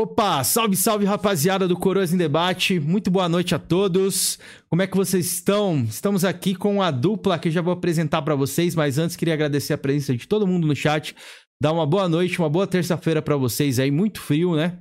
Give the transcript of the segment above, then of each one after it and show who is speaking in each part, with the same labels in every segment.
Speaker 1: Opa, salve, salve rapaziada do Coroas em Debate. Muito boa noite a todos. Como é que vocês estão? Estamos aqui com a dupla que eu já vou apresentar para vocês, mas antes queria agradecer a presença de todo mundo no chat. Dar uma boa noite, uma boa terça-feira para vocês aí, muito frio, né?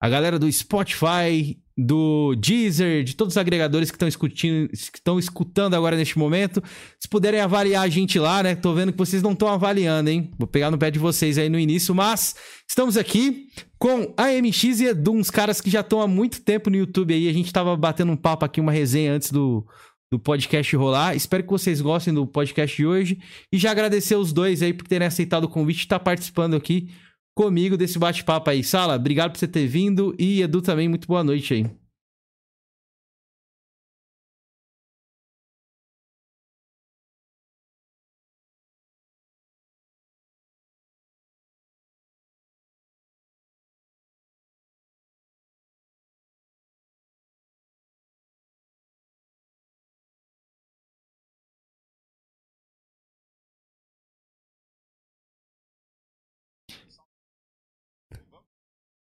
Speaker 1: A galera do Spotify, do Deezer, de todos os agregadores que estão escutando, estão escutando agora neste momento. Se puderem avaliar a gente lá, né? Tô vendo que vocês não estão avaliando, hein? Vou pegar no pé de vocês aí no início, mas estamos aqui com a MX e Edu, uns caras que já estão há muito tempo no YouTube aí. A gente tava batendo um papo aqui, uma resenha antes do, do podcast rolar. Espero que vocês gostem do podcast de hoje. E já agradecer os dois aí por terem aceitado o convite e estar tá participando aqui comigo desse bate-papo aí. Sala, obrigado por você ter vindo. E Edu também, muito boa noite aí.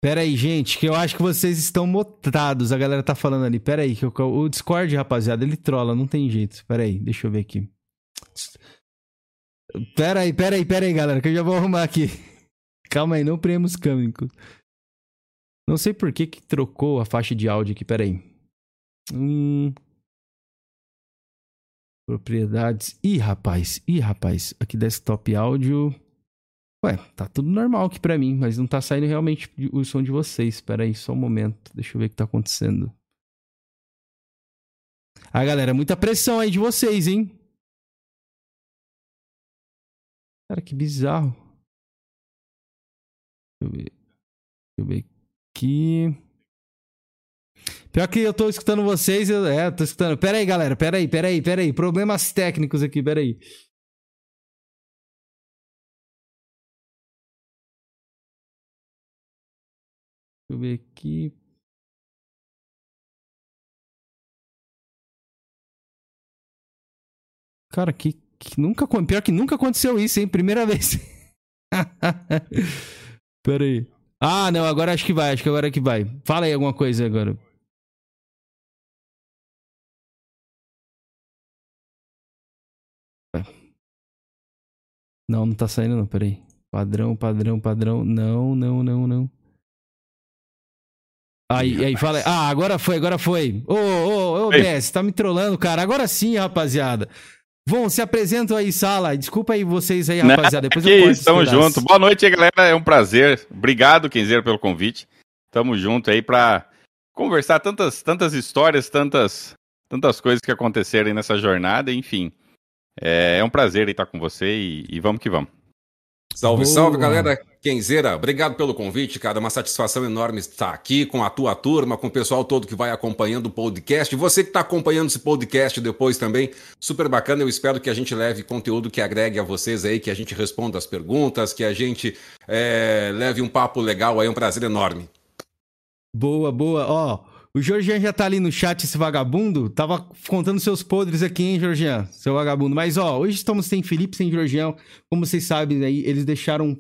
Speaker 1: Pera aí, gente, que eu acho que vocês estão motados. A galera tá falando ali. Pera aí, que eu, o Discord, rapaziada, ele trola, não tem jeito. Pera aí, deixa eu ver aqui. Pera aí, pera aí, pera aí, galera, que eu já vou arrumar aqui. Calma aí, não premos câmicos. Não sei por que que trocou a faixa de áudio aqui, pera aí. Hum... Propriedades. Ih, rapaz, ih, rapaz. Aqui, desktop áudio. Ué, tá tudo normal aqui pra mim, mas não tá saindo realmente o som de vocês. Espera aí, só um momento. Deixa eu ver o que tá acontecendo. Ah, galera, muita pressão aí de vocês, hein? Cara, que bizarro. Deixa eu ver. Deixa eu ver aqui. Pior que eu tô escutando vocês, eu... é, tô escutando. Pera aí, galera, pera aí, pera aí, pera aí. Problemas técnicos aqui, pera aí. Eu ver aqui. Cara, que, que nunca. Pior que nunca aconteceu isso, hein? Primeira vez. Pera aí. Ah, não, agora acho que vai, acho que agora é que vai. Fala aí alguma coisa agora. Não, não tá saindo não, peraí. Padrão, padrão, padrão. Não, não, não, não. Aí, aí fala, ah, agora foi, agora foi. Ô, ô, ô, Bess, tá me trollando, cara. Agora sim, rapaziada. Vão, se apresentam aí, sala. Desculpa aí vocês aí, rapaziada. Depois
Speaker 2: que eu isso, tamo junto. Boa noite, galera. É um prazer. Obrigado, Kenzeiro, pelo convite. Tamo junto aí pra conversar tantas, tantas histórias, tantas, tantas coisas que aconteceram nessa jornada, enfim. É, é um prazer estar com você e, e vamos que vamos.
Speaker 3: Salve, Boa. salve, galera. Kenzeira, obrigado pelo convite, cara. Uma satisfação enorme estar aqui com a tua turma, com o pessoal todo que vai acompanhando o podcast. Você que está acompanhando esse podcast depois também, super bacana. Eu espero que a gente leve conteúdo que agregue a vocês aí, que a gente responda as perguntas, que a gente é, leve um papo legal aí. É um prazer enorme.
Speaker 1: Boa, boa. Ó. O Georgian já tá ali no chat, esse vagabundo. Tava contando seus podres aqui, hein, Georgian? Seu vagabundo. Mas, ó, hoje estamos sem Felipe, sem Georgian. Como vocês sabem, aí, eles deixaram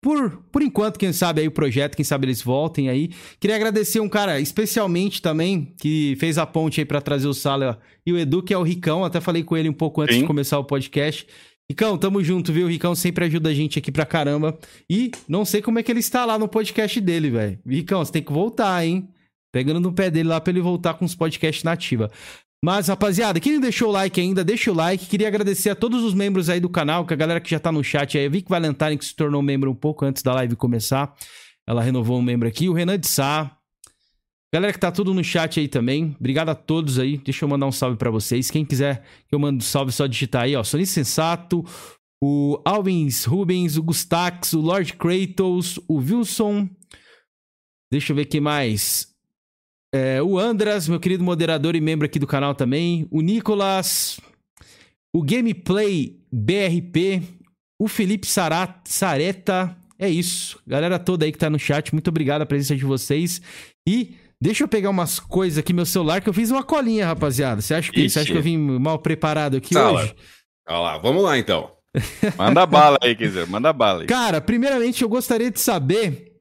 Speaker 1: por, por enquanto, quem sabe aí o projeto, quem sabe eles voltem aí. Queria agradecer um cara especialmente também que fez a ponte aí para trazer o Sala e o Edu, que é o Ricão. Até falei com ele um pouco antes Sim. de começar o podcast. Ricão, tamo junto, viu? O Ricão sempre ajuda a gente aqui pra caramba. E não sei como é que ele está lá no podcast dele, velho. Ricão, você tem que voltar, hein? Pegando no pé dele lá pra ele voltar com os podcasts nativa. Mas, rapaziada, quem não deixou o like ainda, deixa o like. Queria agradecer a todos os membros aí do canal, que a galera que já tá no chat aí. Eu vi que Valentine que se tornou membro um pouco antes da live começar. Ela renovou um membro aqui. O Renan de Sá. Galera que tá tudo no chat aí também. Obrigado a todos aí. Deixa eu mandar um salve para vocês. Quem quiser que eu mande um salve, é só digitar aí, ó. Sony Sensato, o Alvins Rubens, o Gustax, o Lord Kratos, o Wilson. Deixa eu ver quem mais. É, o Andras, meu querido moderador e membro aqui do canal também. O Nicolas. O Gameplay BRP. O Felipe Sarat, Sareta. É isso. Galera toda aí que tá no chat, muito obrigado a presença de vocês. E deixa eu pegar umas coisas aqui no meu celular, que eu fiz uma colinha, rapaziada. Você acha que, você acha que eu vim mal preparado aqui Sala. hoje?
Speaker 3: Olha lá, vamos lá então.
Speaker 2: Manda bala aí, quiser, manda bala aí.
Speaker 1: Cara, primeiramente eu gostaria de saber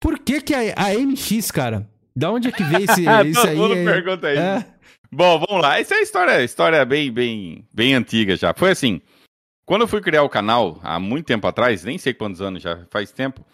Speaker 1: Por que que a, a MX, cara? Da onde é que veio esse, isso
Speaker 2: Todo
Speaker 1: aí? é-
Speaker 2: pergunta isso.
Speaker 1: é.
Speaker 2: Bom, vamos lá. Essa é a história, história bem, bem, bem antiga já. Foi assim, quando eu fui criar o canal, há muito tempo atrás, nem sei quantos anos já, faz tempo,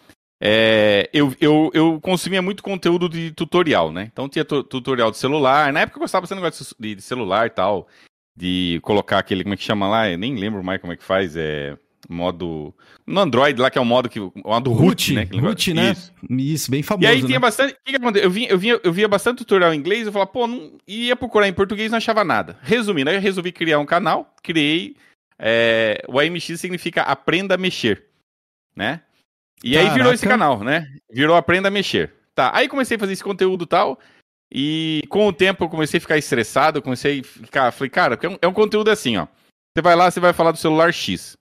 Speaker 2: é, eu, eu, eu consumia muito conteúdo de tutorial, né? Então tinha tu- tutorial de celular. Na época eu gostava bastante negócio de, de celular e tal, de colocar aquele, como é que chama lá? Eu nem lembro mais como é que faz, é modo... No Android lá, que é o modo que... O modo root, né?
Speaker 1: Root, né?
Speaker 2: Isso.
Speaker 1: Isso, bem famoso,
Speaker 2: E aí
Speaker 1: né?
Speaker 2: tinha bastante. O que, que aconteceu? Eu, via, eu, via, eu via bastante tutorial em inglês, eu falava, pô, não, ia procurar em português não achava nada. Resumindo, aí eu resolvi criar um canal, criei. é, o AMX significa Aprenda a Mexer, né? E aí virou
Speaker 1: Caraca.
Speaker 2: esse canal, né? Virou Aprenda a Mexer. Tá, aí comecei a fazer esse conteúdo e tal. E com o tempo eu comecei a ficar estressado, comecei a ficar. Falei, cara, é um, é um conteúdo assim, ó. Você vai lá, você vai falar do celular X.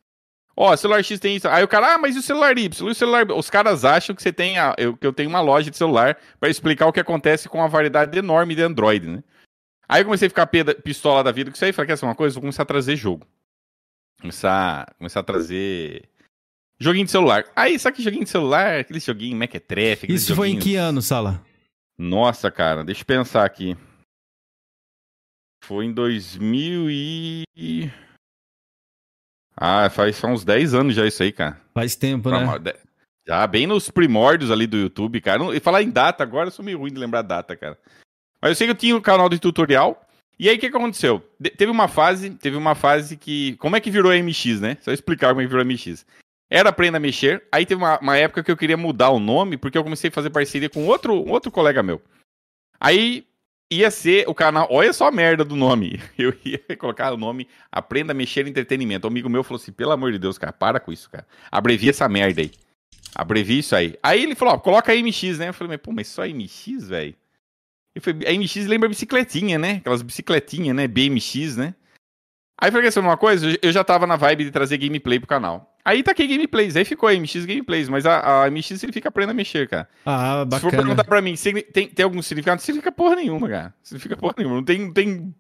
Speaker 2: Ó, celular X tem isso. Aí o cara, ah, mas e o celular Y? E o celular... B? Os caras acham que você tem a... eu, que eu tenho uma loja de celular pra explicar o que acontece com a variedade enorme de Android, né? Aí eu comecei a ficar pistola da vida com isso aí. Falei, quer saber uma coisa? Vou começar a trazer jogo. Começar, começar a trazer joguinho de celular. Aí, sabe que joguinho de celular? Aquele joguinho Mequetrefe. aqueles
Speaker 1: Isso foi em
Speaker 2: joguinhos-
Speaker 1: que ano, Sala?
Speaker 2: Nossa, cara, deixa eu pensar aqui. Foi em 2000 e... Ah, faz, uns 10 anos já isso aí, cara.
Speaker 1: Faz tempo, né?
Speaker 2: Pra- de- Já bem nos primórdios ali do YouTube, cara. E falar em data agora, eu sou meio ruim de lembrar a data, cara. Mas eu sei que eu tinha um canal de tutorial. E aí o que, que aconteceu? De- teve uma fase, teve uma fase que. Como é que virou MX, né? Só explicar como é que virou MX. Era Aprenda a Mexer. Aí teve uma, uma época que eu queria mudar o nome, porque eu comecei a fazer parceria com outro, outro colega meu. Aí ia ser o canal. Olha só a merda do nome. Eu ia colocar o nome Aprenda a Mexer Entretenimento. Um amigo meu falou assim: pelo amor de Deus, cara, para com isso, cara. Abrevia essa merda aí. Abrevia isso aí. Aí ele falou: ó, coloca MX, né? Eu falei: pô, mas só MX, velho? A MX lembra bicicletinha, né? Aquelas bicicletinhas, né? BMX, né? Aí eu falei: saber uma coisa? Eu já tava na vibe de trazer gameplay pro canal. Aí taquei gameplays, aí ficou MX Gameplays, mas a, a MX significa aprenda a mexer, cara.
Speaker 1: Ah,
Speaker 2: Se for
Speaker 1: bacana.
Speaker 2: perguntar pra mim, tem, tem algum significado? Não significa porra nenhuma, cara. Significa porra nenhuma. Não tem. Não tem...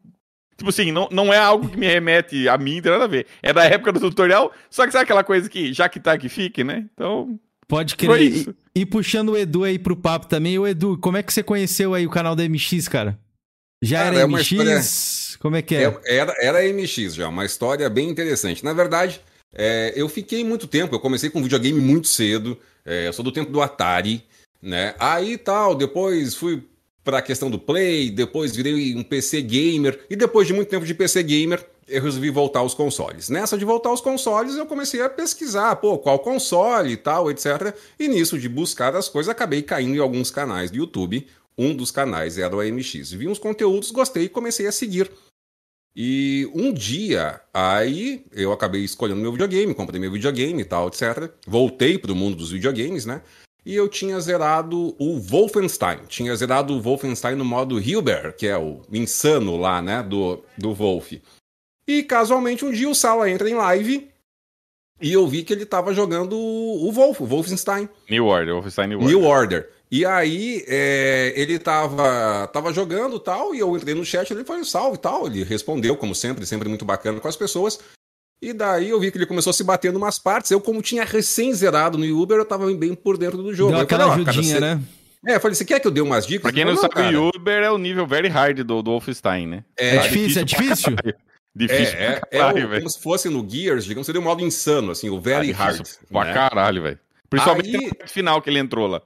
Speaker 2: Tipo assim, não, não é algo que me remete a mim, não tem nada a ver. É da época do tutorial, só que sabe aquela coisa que já que tá, que fique, né? Então.
Speaker 1: Pode
Speaker 2: Foi
Speaker 1: crer.
Speaker 2: isso.
Speaker 1: E, e puxando o Edu aí pro papo também. O Edu, como é que você conheceu aí o canal da MX, cara? Já
Speaker 3: Cara,
Speaker 1: era
Speaker 3: é
Speaker 1: MX? Como é que é?
Speaker 3: É, era, era MX já, uma história bem interessante. Na verdade, é, eu fiquei muito tempo, eu comecei com videogame muito cedo, é, eu sou do tempo do Atari, né? Aí tal, depois fui pra questão do Play, depois virei um PC gamer, e depois de muito tempo de PC gamer, eu resolvi voltar aos consoles. Nessa de voltar aos consoles, eu comecei a pesquisar, pô, qual console e tal, etc. E nisso de buscar as coisas, acabei caindo em alguns canais do YouTube. Um dos canais era o AMX. Vi uns conteúdos, gostei e comecei a seguir. E um dia, aí eu acabei escolhendo meu videogame, comprei meu videogame e tal, etc. Voltei pro mundo dos videogames, né? E eu tinha zerado o Wolfenstein. Tinha zerado o Wolfenstein no modo Hilbert, que é o insano lá, né? Do, do Wolf. E casualmente um dia o Sala entra em live e eu vi que ele tava jogando o Wolf, o Wolfenstein.
Speaker 2: New Order, Wolfenstein New Order.
Speaker 3: New Order. E aí, é, ele tava, tava jogando tal, e eu entrei no chat, ele um salve e tal. Ele respondeu, como sempre, sempre muito bacana com as pessoas. E daí eu vi que ele começou a se bater em umas partes. Eu, como tinha recém zerado no Uber, eu tava bem por dentro do jogo.
Speaker 1: Deu
Speaker 3: Eu falei,
Speaker 1: aquela
Speaker 3: "Ó, cara,
Speaker 1: ajudinha,
Speaker 3: você-"
Speaker 1: né?
Speaker 3: É, eu falei, você quer que eu dê umas dicas?
Speaker 2: Pra quem não
Speaker 3: falou,
Speaker 2: sabe,
Speaker 3: cara,
Speaker 2: o Uber é o nível very hard do, do Wolfenstein, né?
Speaker 1: É,
Speaker 3: É,
Speaker 1: difícil, é
Speaker 2: pra
Speaker 1: difícil?
Speaker 2: caralho.
Speaker 3: É,
Speaker 2: Difícil
Speaker 3: é,
Speaker 2: pra
Speaker 3: é
Speaker 2: caralho,
Speaker 3: o-
Speaker 2: velho.
Speaker 3: como se fosse no Gears, digamos, seria um modo insano, assim, o very
Speaker 2: Ah,
Speaker 3: hard.
Speaker 2: Pra
Speaker 3: né?
Speaker 2: caralho, velho. Principalmente
Speaker 3: Aí-
Speaker 2: parte final que ele entrou lá.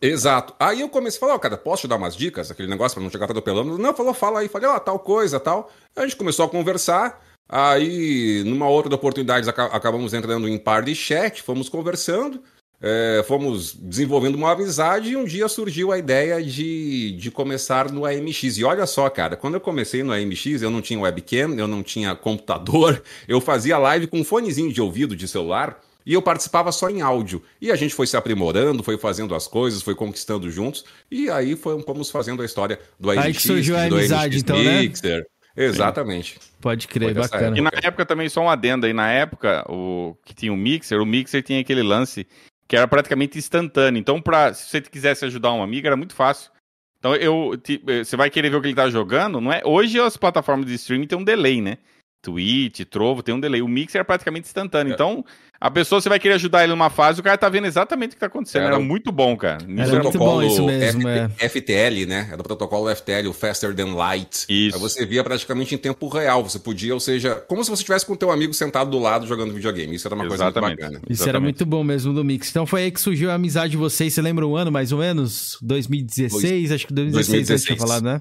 Speaker 3: Exato. Aí eu comecei a falar, ó, cara, posso te dar umas dicas? Aquele negócio pra não chegar atropelando. Não, falou, fala aí. Falei, ó, tal coisa, tal. A gente começou a conversar. Aí, numa outra oportunidade, aca- acabamos entrando em par de chat, fomos conversando, é, fomos desenvolvendo uma amizade e um dia surgiu a ideia de, de começar no AMX. E olha só, cara, quando eu comecei no AMX, eu não tinha webcam, eu não tinha computador, eu fazia live com um fonezinho de ouvido de celular e eu participava só em áudio. E a gente foi se aprimorando, foi fazendo as coisas, foi conquistando juntos, e aí foi, fomos fazendo a história do AMX.
Speaker 1: Aí que surgiu a amizade, então, né?
Speaker 3: Mixer. Exatamente.
Speaker 1: Pode crer,
Speaker 3: Foi
Speaker 1: bacana.
Speaker 2: E na época também, só um adendo aí, na época, o que tinha o Mixer, o Mixer tinha aquele lance que era praticamente instantâneo. Então, pra, se você quisesse ajudar um amigo, era muito fácil. Então, eu, eh, você vai querer ver o que ele tá jogando, não é? Hoje as plataformas de streaming têm um delay, né? Twitch, Trovo, tem um delay. O Mixer é praticamente instantâneo. É. Então, a pessoa, você vai querer ajudar ele numa fase, o cara tá vendo exatamente o que tá acontecendo. Era, Era muito bom, cara.
Speaker 1: Era é muito bom isso mesmo,
Speaker 3: é. FTL, né? Era o protocolo FTL, o Faster Than Light. Isso. Aí você via praticamente em tempo real. Você podia, ou seja, como se você estivesse com o teu amigo sentado do lado jogando videogame. Isso era uma exatamente. coisa muito bacana.
Speaker 1: Isso exatamente. era muito bom mesmo do Mix. Então foi aí que surgiu a amizade de vocês. Você lembra um ano, mais ou menos? 2016? Acho que 2016, 2016. tinha falado, né?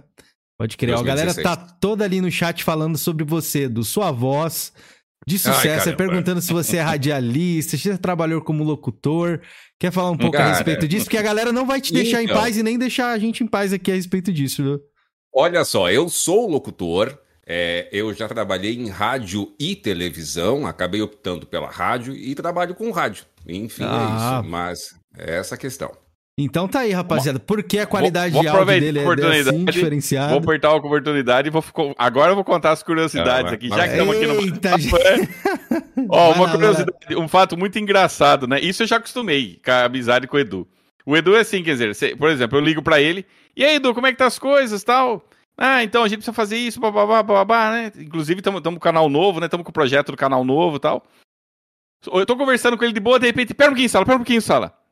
Speaker 1: Pode crer. 2016. A galera tá toda ali no chat falando sobre você, do sua voz de sucesso, Ai, é perguntando se você é radialista, se você trabalhou como locutor. Quer falar um pouco cara, a respeito disso? Porque a galera não vai te deixar então, em paz e nem deixar a gente em paz aqui a respeito disso, viu?
Speaker 3: Olha só, eu sou locutor, é, eu já trabalhei em rádio e televisão, acabei optando pela rádio e trabalho com rádio. Enfim, é ah. é isso. Mas é essa a questão.
Speaker 1: Então tá aí, rapaziada. Por que a qualidade vou, vou de áudio dele é assim, diferenciada?
Speaker 2: Vou apertar a oportunidade e vou agora eu vou contar as curiosidades aqui, já que estamos aqui no Eita, Ó, uma curiosidade, um fato muito engraçado, né? Isso eu já acostumei com a amizade com o Edu. O Edu é assim, quer dizer, por exemplo, eu ligo para ele, e aí, Edu, como é que tá as coisas, tal? Ah, então a gente precisa fazer isso, babá, babá, né? Inclusive, estamos com o canal novo, né? Estamos com o projeto do canal novo e tal. Eu tô conversando com ele de boa, de repente, pera um pouquinho, sala, pera um pouquinho, sala.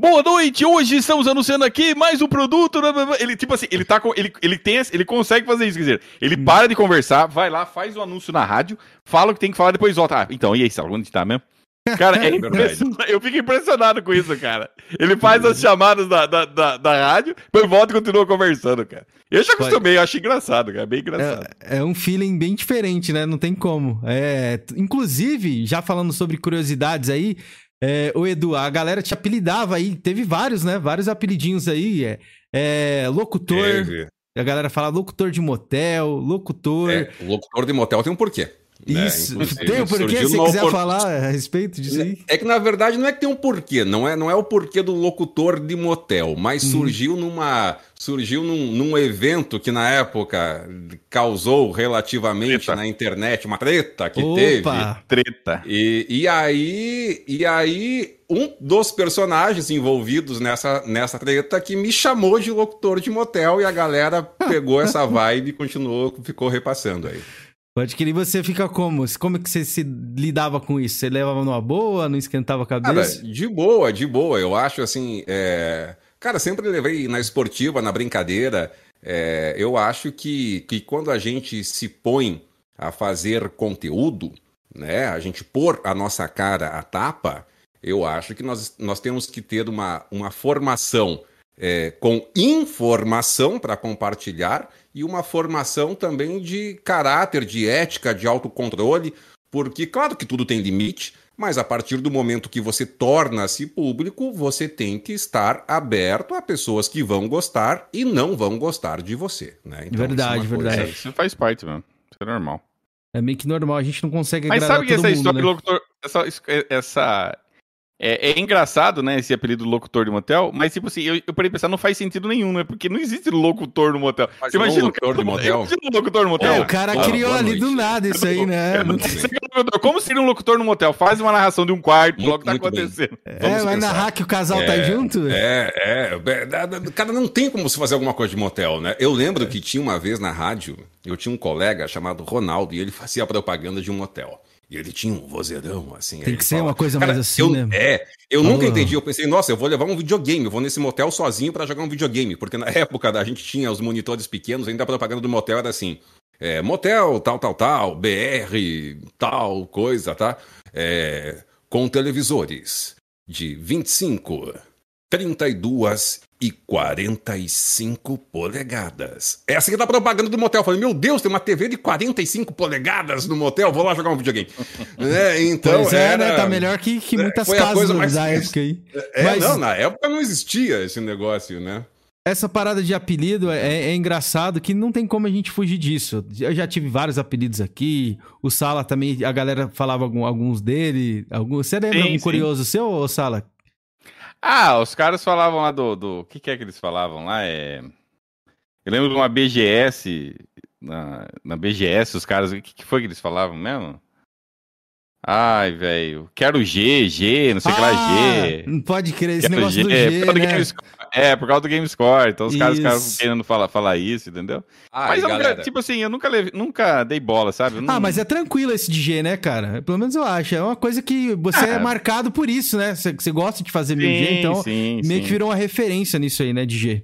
Speaker 2: Boa noite, hoje estamos anunciando aqui mais um produto. Ele, tipo assim, ele tá com. Ele, ele tem. Ele consegue fazer isso, quer dizer, ele hum. para de conversar, vai lá, faz o um anúncio na rádio, fala o que tem que falar, depois volta. Ah, então, e aí, Sal, onde tá mesmo? Cara, é eu fico impressionado com isso, cara. Ele faz as chamadas da, da, da, da rádio, depois volta e continua conversando, cara. Eu já acostumei, eu acho engraçado, cara. Bem engraçado.
Speaker 1: É, é, um feeling bem diferente, né? Não tem como. É, inclusive, já falando sobre curiosidades aí, é, o Edu, a galera te apelidava aí, teve vários, né? Vários apelidinhos aí. É, é locutor. A galera fala locutor de motel, locutor. É,
Speaker 3: locutor de motel tem um porquê.
Speaker 1: Né? Isso, né? tem um porquê se quiser falar a respeito disso aí?
Speaker 3: É que na verdade não é que tem um porquê, não é, não é o porquê do locutor de motel, mas uhum. surgiu numa surgiu num, num, evento que na época causou relativamente treta. na internet uma treta que Opa. teve.
Speaker 2: Treta.
Speaker 3: E, e aí e aí um dos personagens envolvidos nessa, nessa treta que me chamou de locutor de motel e a galera pegou essa vibe e continuou, ficou repassando aí.
Speaker 1: Pode que você fica como? Como que você se lidava com isso? Você levava numa boa, não esquentava a cabeça?
Speaker 3: Cara, de boa, de boa. Eu acho assim. É... Cara, sempre levei na esportiva, na brincadeira. É... Eu acho que, que quando a gente se põe a fazer conteúdo, né? A gente pôr a nossa cara à tapa, eu acho que nós, nós temos que ter uma, uma formação é, com informação para compartilhar e uma formação também de caráter, de ética, de autocontrole, porque, claro que tudo tem limite, mas a partir do momento que você torna-se público, você tem que estar aberto a pessoas que vão gostar e não vão gostar de você. Né?
Speaker 1: Então, verdade, isso é verdade.
Speaker 2: Coisa... Isso faz parte, mano. Isso é normal.
Speaker 1: É meio que normal, a gente não consegue
Speaker 2: Mas sabe que essa mundo, história né? locutor, essa, essa é, é, engraçado, né, esse apelido locutor de motel, mas, tipo assim, eu, eu parei de pensar, não faz sentido nenhum, né? Porque não existe locutor no motel.
Speaker 3: Mas Você imagina locutor de motel?
Speaker 2: um locutor no motel?
Speaker 1: É, o cara ah, criou ali noite. do nada isso aí, né?
Speaker 2: Como seria um locutor no motel? Faz uma narração de um quarto, logo tá acontecendo.
Speaker 1: Bem. É, vai narrar que o casal tá é, tá junto?
Speaker 3: É, é. Cara, não tem como se fazer alguma coisa de motel, né? Eu lembro que tinha uma vez na rádio, eu tinha um colega chamado Ronaldo e ele fazia propaganda de um motel. E ele tinha um vozeirão, assim.
Speaker 1: Tem que ser fala, uma coisa mais assim,
Speaker 3: eu,
Speaker 1: né?
Speaker 3: É, eu nunca entendi. Eu pensei, nossa, eu vou levar um videogame, eu vou nesse motel sozinho para jogar um videogame. Porque na época a gente tinha os monitores pequenos, ainda a propaganda do motel era assim: é, motel, tal, tal, tal, BR, tal, coisa, tá? É, com televisores de 25, 32 e 45 polegadas. Essa aqui é da propaganda do motel. Eu falei, meu Deus, tem uma TV de 45 polegadas no motel, vou lá jogar um videogame. é, então,
Speaker 1: pois é, né? era... né? Tá melhor que, que é, muitas casas mais... da época aí.
Speaker 3: É, Mas... não, na época não existia esse negócio, né?
Speaker 1: Essa parada de apelido é, é, engraçado que não tem como a gente fugir disso. Eu já tive vários apelidos aqui. O Sala também, a galera falava alguns dele. Alguns... Você lembra sim, algum sim. curioso seu, Sala?
Speaker 2: Ah, os caras falavam lá do. O que, que é que eles falavam lá? É. Eu lembro de uma BGS. Na, na BGS, os caras. O que, que foi que eles falavam mesmo? Ai, velho. Quero G, G, não sei o que lá, G.
Speaker 1: Não pode crer, esse
Speaker 2: Quero
Speaker 1: negócio do
Speaker 2: G,
Speaker 1: G,
Speaker 2: por causa do
Speaker 1: né?
Speaker 2: É, por causa do GameScore. Então os caras ficaram
Speaker 1: Isso.
Speaker 2: querendo falar, falar isso, entendeu?
Speaker 3: Ah,
Speaker 2: mas eu nunca,
Speaker 3: galera,
Speaker 2: tipo assim, eu nunca, nunca dei bola, sabe? Eu não-
Speaker 1: Ah, mas é tranquilo esse de G, né, cara? Pelo menos eu acho. É uma coisa que você é
Speaker 2: Ah.
Speaker 1: marcado por isso, né? Você, você gosta de fazer mil G,
Speaker 2: Sim,
Speaker 1: então
Speaker 2: sim,
Speaker 1: meio
Speaker 2: sim,
Speaker 1: que virou uma referência nisso aí, né, de G.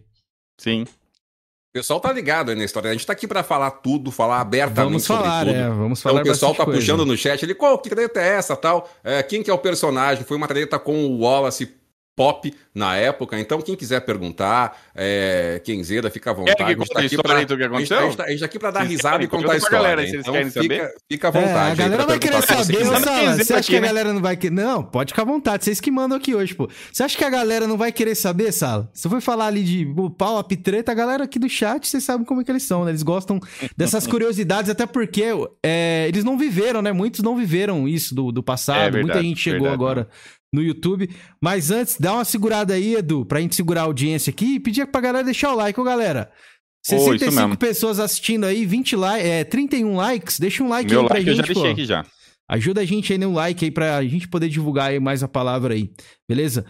Speaker 2: Sim.
Speaker 3: o pessoal tá ligado aí na história. A gente tá aqui pra falar tudo, falar abertamente
Speaker 1: Vamos
Speaker 3: sobre
Speaker 1: falar,
Speaker 3: tudo.
Speaker 1: é, vamos
Speaker 3: Então
Speaker 1: falar
Speaker 3: o pessoal tá
Speaker 1: coisa.
Speaker 3: puxando no chat ali, qual que treta é essa tal? É, quem que é o personagem? Foi uma treta com o Wallace Pop na época. Então, quem quiser perguntar, é, quem zera, fica à vontade.
Speaker 2: que
Speaker 3: A gente tá
Speaker 2: a
Speaker 3: aqui
Speaker 2: história
Speaker 3: pra-
Speaker 2: aí do que
Speaker 3: a gente,
Speaker 2: aconteceu?
Speaker 3: a gente tá, a gente tá aqui pra dar
Speaker 2: Vocês
Speaker 3: risada
Speaker 2: querem?
Speaker 3: e contar a história.
Speaker 2: galera aí, se eles
Speaker 3: então,
Speaker 2: querem
Speaker 3: fica,
Speaker 2: saber.
Speaker 3: fica à
Speaker 1: É,
Speaker 3: vontade.
Speaker 1: a
Speaker 3: aí
Speaker 1: galera
Speaker 3: pra
Speaker 1: vai querer
Speaker 3: você
Speaker 1: saber, Sala, você
Speaker 2: zera
Speaker 1: acha que a
Speaker 2: aqui, né?
Speaker 1: galera não vai querer... Não, pode ficar à vontade, vocês que mandam aqui hoje, pô. Você acha que a galera não vai querer saber, Sala? Se eu for falar ali de pau, up treta, a galera aqui do chat, vocês sabem como é que eles são, né? Eles gostam dessas curiosidades, até porque é, eles não viveram, né? Muitos não viveram isso do, do passado,
Speaker 2: É verdade,
Speaker 1: muita gente chegou
Speaker 2: verdade,
Speaker 1: agora no YouTube. Mas antes, dá uma segurada aí, Edu, pra gente segurar a audiência aqui e pedir pra galera deixar o like, ô galera.
Speaker 2: Ô, isso
Speaker 1: 65
Speaker 2: mesmo.
Speaker 1: pessoas assistindo aí, 20 likes, é, 31 likes, deixa um like
Speaker 2: Meu
Speaker 1: aí pra
Speaker 2: like eu
Speaker 1: gente,
Speaker 2: já deixei
Speaker 1: pô.
Speaker 2: aqui já.
Speaker 1: Ajuda a gente aí no like aí pra gente poder divulgar aí mais a palavra aí, beleza?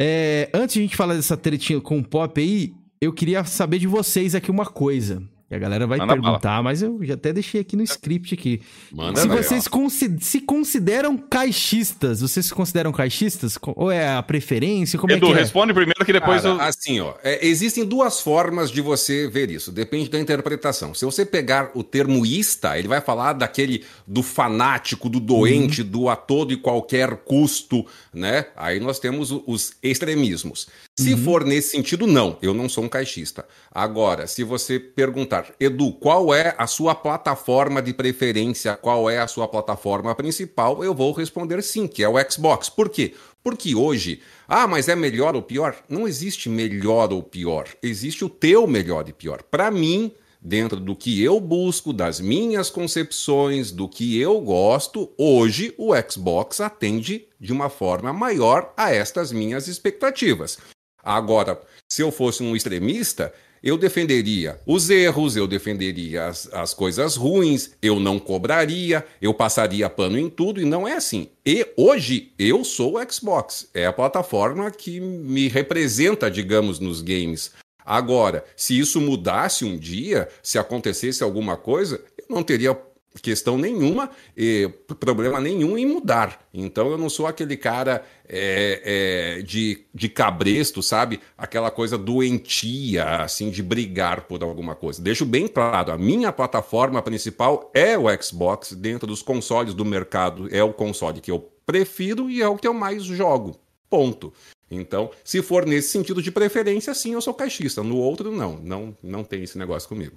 Speaker 1: É, antes de a gente falar dessa tretinha com o Pop aí, eu queria saber de vocês aqui uma coisa. Que a galera vai
Speaker 2: Manda
Speaker 1: perguntar, mas eu já até deixei aqui no script aqui.
Speaker 3: Manda
Speaker 1: se vocês consi- se consideram caixistas, vocês se consideram caixistas? Ou é a preferência? Como
Speaker 2: Edu,
Speaker 1: é que é?
Speaker 2: responde primeiro que depois
Speaker 3: Cara,
Speaker 2: eu...
Speaker 3: Assim, ó, é, existem duas formas de você ver isso, depende da interpretação. Se você pegar o termo ista, ele vai falar daquele do fanático, do doente, do a todo e qualquer custo, né? Aí nós temos os extremismos. Se for nesse sentido, não, eu não sou um caixista. Agora, se você perguntar, Edu, qual é a sua plataforma de preferência, qual é a sua plataforma principal, eu vou responder sim, que é o Xbox. Por quê? Porque hoje, ah, mas é melhor ou pior? Não existe melhor ou pior. Existe o teu melhor e pior. Para mim, dentro do que eu busco, das minhas concepções, do que eu gosto, hoje o Xbox atende de uma forma maior a estas minhas expectativas. Agora, se eu fosse um extremista, eu defenderia os erros, eu defenderia as, as coisas ruins, eu não cobraria, eu passaria pano em tudo, e não é assim. E hoje eu sou o Xbox, é a plataforma que me representa, digamos, nos games. Agora, se isso mudasse um dia, se acontecesse alguma coisa, eu não teria questão nenhuma, eh, problema nenhum em mudar. Então eu não sou aquele cara é, é, de, de cabresto, sabe? Aquela coisa doentia, assim, de brigar por alguma coisa. Deixo bem claro, a minha plataforma principal é o Xbox, dentro dos consoles do mercado, é o console que eu prefiro e é o que eu mais jogo. Ponto. Então, se for nesse sentido de preferência, sim, eu sou caixista. No outro, não. Não, não tem esse negócio comigo.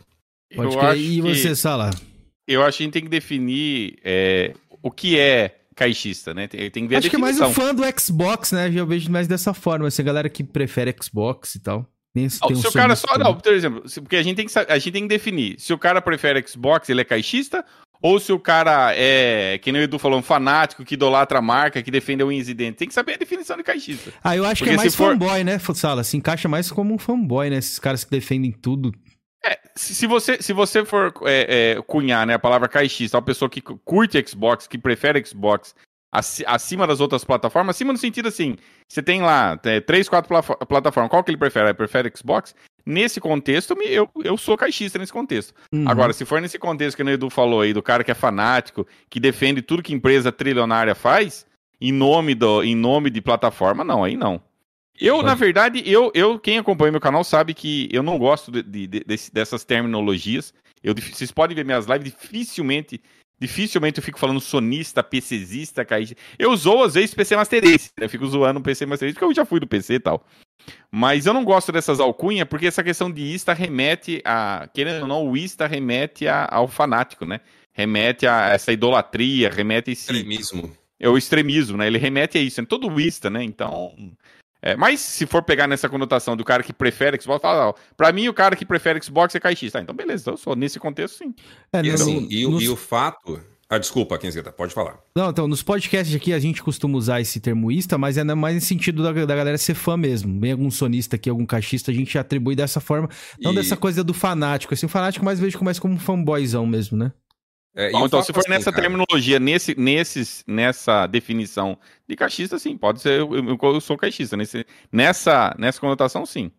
Speaker 1: Pode
Speaker 2: eu
Speaker 1: crer. E
Speaker 2: que-
Speaker 1: você, Sala?
Speaker 2: Eu acho que a gente tem que definir é, o que é caixista, né? Tem, tem que ver
Speaker 1: Acho
Speaker 2: a
Speaker 1: que é mais o fã do Xbox, né? Eu vejo mais dessa forma. Essa galera que prefere Xbox e tal. Tem,
Speaker 2: Ah,
Speaker 1: tem um
Speaker 2: se o cara só.
Speaker 1: também.
Speaker 2: Não, por exemplo, se- porque a gente, tem que, a gente tem que definir se o cara prefere Xbox, ele é caixista, ou se o cara é, que nem o Edu falou, um fanático que idolatra a marca, que defende o incidente. Tem que saber a definição de caixista.
Speaker 1: Ah, eu acho que
Speaker 2: Porque
Speaker 1: é mais
Speaker 2: se for-
Speaker 1: fanboy, né, Sala? Se encaixa mais como um fanboy, né? Esses caras que defendem tudo.
Speaker 2: É, se, você, se você for é, é, cunhar né, a palavra caixista, uma pessoa que cu- curte Xbox, que prefere Xbox aci- acima das outras plataformas, acima no sentido assim, você tem lá é, três, quatro plataformas, qual que ele prefere? Ele prefere Xbox? Nesse contexto, eu, eu sou caixista nesse contexto.
Speaker 1: Uhum.
Speaker 2: Agora, se for nesse contexto que o Edu falou aí, do cara que é fanático, que defende tudo que empresa trilionária faz, em nome, do, em nome de plataforma, não, aí não. Eu, na verdade, eu, eu, quem acompanha meu canal sabe que eu não gosto de, de- de- dessas terminologias. Eu, vocês podem ver minhas lives, dificilmente, dificilmente eu fico falando sonista, PCzista, caixista. Eu zoo, às vezes, PC Master Race. né? Eu fico zoando o PC Master Race, porque eu já fui do PC e tal. Mas eu não gosto dessas alcunhas, porque essa questão de ista remete a. Querendo ou não, o ista remete a- ao fanático, né? Remete a essa idolatria, remete a esse.
Speaker 3: Extremismo.
Speaker 2: É o extremismo, né? Ele remete a isso, é todo ista, né? Então. É, mas se for pegar nessa conotação do cara que prefere Xbox, fala, ó, pra mim o cara que prefere Xbox é caixista. Ah, então beleza, eu sou nesse contexto sim.
Speaker 1: É,
Speaker 3: E
Speaker 1: no-
Speaker 3: assim, e, o-
Speaker 1: nos-
Speaker 3: e o fato. Ah, desculpa, Kenzeta, pode falar.
Speaker 1: Não, então, nos podcasts aqui a gente costuma usar esse termoísta, mas é mais no sentido da, da galera ser fã mesmo. Vem algum sonista aqui, algum caixista, a gente atribui dessa forma. Não
Speaker 3: E-
Speaker 1: dessa coisa do fanático. Assim, o fanático mais vejo mais como um fanboyzão mesmo, né?
Speaker 2: É, Bom, então, se for assim, nessa cara... terminologia, nesse, nesses, nessa definição de caixista, sim, pode ser. Eu, eu, eu sou caixista. Nesse, nessa, nessa conotação, sim.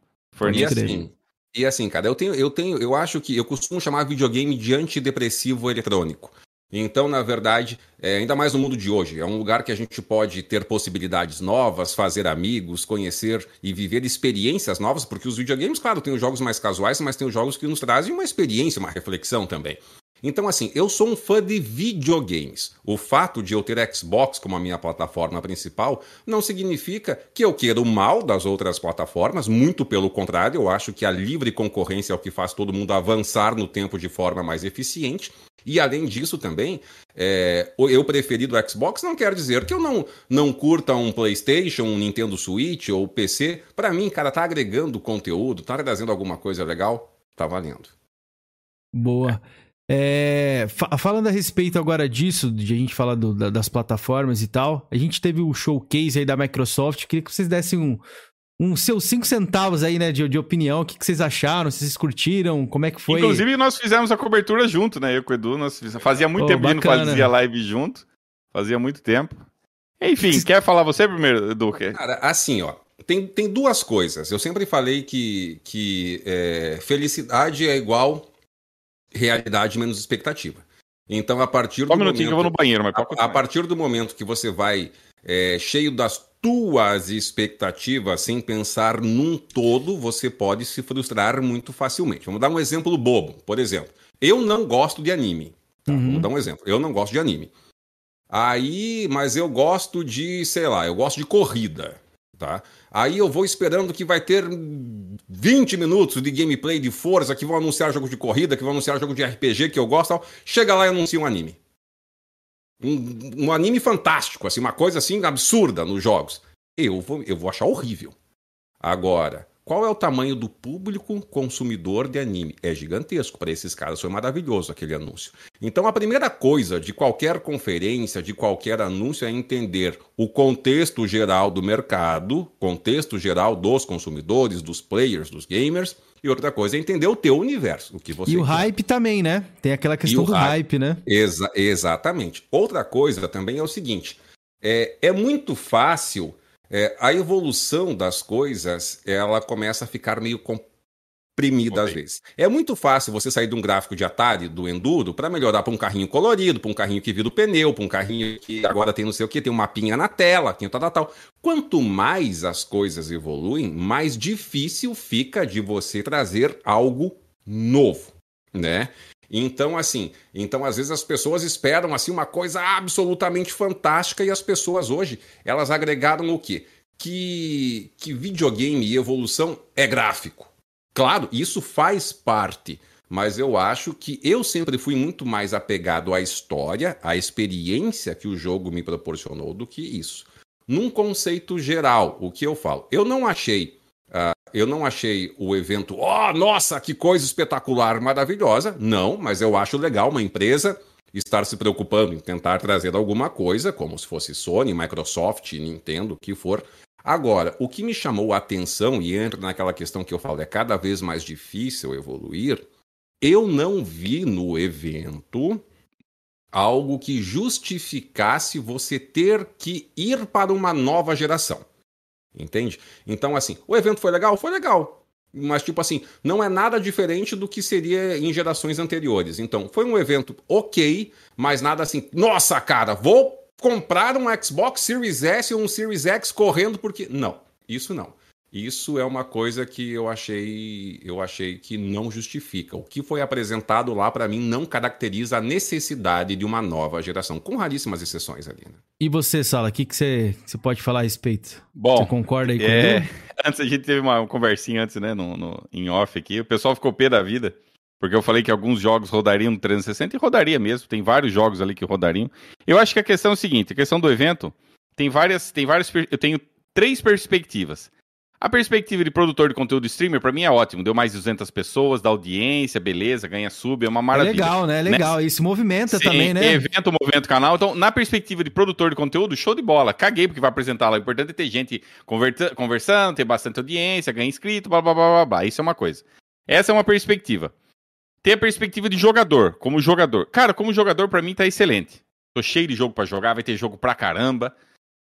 Speaker 3: E assim, e assim, cara, eu tenho, eu tenho, eu acho que eu costumo chamar videogame de antidepressivo eletrônico. Então, na verdade, é, ainda mais no mundo de hoje, é um lugar que a gente pode ter possibilidades novas, fazer amigos, conhecer e viver experiências novas, porque os videogames, claro, tem os jogos mais casuais, mas tem os jogos que nos trazem uma experiência, uma reflexão também. Então, assim, eu sou um fã de videogames. O fato de eu ter Xbox como a minha plataforma principal não significa que eu queira o mal das outras plataformas, muito pelo contrário, eu acho que a livre concorrência é o que faz todo mundo avançar no tempo de forma mais eficiente. E além disso também, é, eu preferi do Xbox não quer dizer que eu não, não curta um PlayStation, um Nintendo Switch ou PC. Para mim, cara, tá agregando conteúdo, tá trazendo alguma coisa legal, tá valendo.
Speaker 1: Boa. É, falando a respeito agora disso, de a gente falar do, da, das plataformas e tal, a gente teve o showcase aí da Microsoft. Queria que vocês dessem um, um seus cinco centavos aí, né, de, de opinião. O que, que, vocês acharam? Se vocês curtiram? Como é que foi?
Speaker 2: Inclusive, nós fizemos a cobertura junto, né? Eu com o Edu, nós fizemos, fazia muito oh, tempo que não fazia live junto. Fazia muito tempo. Enfim, quer falar você primeiro, Edu?
Speaker 3: Cara, assim, ó. Tem, tem duas coisas. Eu sempre falei que, que é, felicidade é igual realidade menos expectativa. Então, a partir
Speaker 2: do um momento, que eu vou no banheiro, mas
Speaker 3: a, a partir do momento que você vai é, cheio das tuas expectativas sem pensar num todo, você pode se frustrar muito facilmente. Vamos dar um exemplo bobo. Por exemplo, eu não gosto de anime. Tá? Uhum. Vamos dar um exemplo. Eu não gosto de anime. Aí, mas eu gosto de, sei lá, eu gosto de corrida tá? Aí eu vou esperando que vai ter 20 minutos de gameplay de Forza, que vão anunciar jogo de corrida, que vão anunciar jogo de RPG que eu gosto, tal. chega lá e anuncia um anime. Um, um, anime fantástico, assim, uma coisa assim absurda nos jogos. Eu vou, eu vou achar horrível. Agora, qual é o tamanho do público consumidor de anime? É gigantesco. Para esses caras foi maravilhoso aquele anúncio. Então, a primeira coisa de qualquer conferência, de qualquer anúncio, é entender o contexto geral do mercado, contexto geral dos consumidores, dos players, dos gamers. E outra coisa é entender o teu universo, o que você
Speaker 1: E o quer. hype também, né? Tem aquela questão do hype, hype né?
Speaker 3: Exa exatamente. Outra coisa também é o seguinte: é, é muito fácil é, a evolução das coisas ela começa a ficar meio comprimida okay. às vezes. É muito fácil você sair de um gráfico de Atari, do Enduro, para melhorar para um carrinho colorido, para um carrinho que vira o pneu, para um carrinho que agora tem não sei o que, tem um mapinha na tela, tem tal, tal, tal. Quanto mais as coisas evoluem, mais difícil fica de você trazer algo novo, né? Então, assim, então às vezes as pessoas esperam assim uma coisa absolutamente fantástica e as pessoas hoje, elas agregaram o quê? Que, que videogame e evolução é gráfico. Claro, isso faz parte, mas eu acho que eu sempre fui muito mais apegado à história, à experiência que o jogo me proporcionou do que isso. Num conceito geral, o que eu falo? Eu não achei eu não achei o evento, oh, nossa, que coisa espetacular, maravilhosa. Não, mas eu acho legal uma empresa estar se preocupando em tentar trazer alguma coisa, como se fosse Sony, Microsoft, Nintendo, o que for. Agora, o que me chamou a atenção, e entra naquela questão que eu falo, é cada vez mais difícil evoluir, eu não vi no evento algo que justificasse você ter que ir para uma nova geração. Entende? Então, assim, o evento foi legal? Foi legal. Mas, tipo assim, não é nada diferente do que seria em gerações anteriores. Então, foi um evento ok, mas nada assim, nossa, cara, vou comprar um Xbox Series S ou um Series X correndo porque. Não, isso não. Isso é uma coisa que eu achei, eu achei que não justifica. O que foi apresentado lá para mim não caracteriza a necessidade de uma nova geração, com raríssimas exceções ali. Né?
Speaker 1: E você, Sala, o que, que você, você pode falar a respeito?
Speaker 2: Bom,
Speaker 1: você concorda aí com
Speaker 2: é... Antes a gente teve uma conversinha antes, né, no, no, em off aqui. O pessoal ficou pé da vida. Porque eu falei que alguns jogos rodariam no 360 e rodaria mesmo. Tem vários jogos ali que rodariam. Eu acho que a questão é o seguinte: a questão do evento tem várias. Tem várias eu tenho três perspectivas. A perspectiva de produtor de conteúdo streamer, para mim, é ótimo. Deu mais de 200 pessoas, dá audiência, beleza, ganha sub, é uma maravilha.
Speaker 1: É legal, né? É legal. Né? Isso movimenta Sim, também, né?
Speaker 2: Evento, movimento canal. Então, na perspectiva de produtor de conteúdo, show de bola. Caguei porque vai apresentar lá. O importante é ter gente conversando, ter bastante audiência, ganhar inscrito, blá, blá, blá, blá, blá. Isso é uma coisa. Essa é uma perspectiva. Tem a perspectiva de jogador, como jogador. Cara, como jogador, para mim tá excelente. Tô cheio de jogo para jogar, vai ter jogo pra caramba.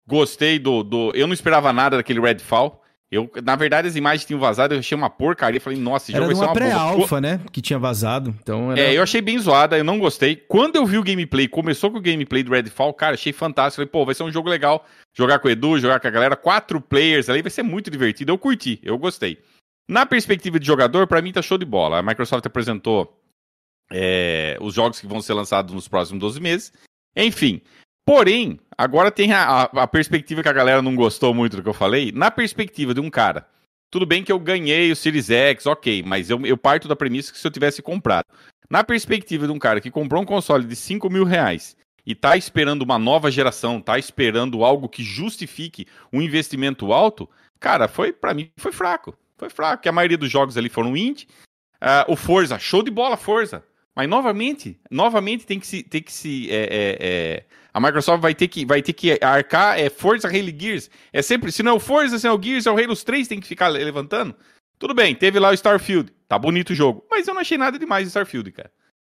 Speaker 2: Gostei do, do. Eu não esperava nada daquele Redfall. Eu, na verdade, as imagens tinham vazado, eu achei uma porcaria. Falei, nossa, esse
Speaker 1: era
Speaker 2: jogo vai
Speaker 1: ser uma
Speaker 2: pré-alpha,
Speaker 1: né? Que tinha vazado. Então
Speaker 2: era... É, eu achei bem zoada, eu não gostei. Quando eu vi o gameplay, começou com o gameplay do Redfall, cara, achei fantástico. Falei, pô, vai ser um jogo legal. Jogar com o Edu, jogar com a galera, quatro players ali, vai ser muito divertido. Eu curti, eu gostei. Na perspectiva de jogador, para mim tá show de bola. A Microsoft apresentou é, os jogos que vão ser lançados nos próximos 12 meses. Enfim, porém, agora tem a, a, perspectiva que a galera não gostou muito do que eu falei. Na perspectiva de um cara, tudo bem que eu ganhei o Series X, ok, mas eu, eu parto da premissa que se eu tivesse comprado. Na perspectiva de um cara que comprou um console de 5 mil reais e tá esperando uma nova geração, tá esperando algo que justifique um investimento alto, cara, foi para mim foi fraco. Foi fraco, que a maioria dos jogos ali foram indie. Uh, o Forza, show de bola, Forza. Mas novamente, novamente tem que se. Tem que se é, é, é, a Microsoft vai ter que, vai ter que arcar é Forza Halo Gears. É sempre, se não é o Forza, se não é o Gears, é o Halo 3 tem que ficar levantando. Tudo bem, teve lá o Starfield. Tá bonito o jogo. Mas eu não achei nada demais o Starfield, cara.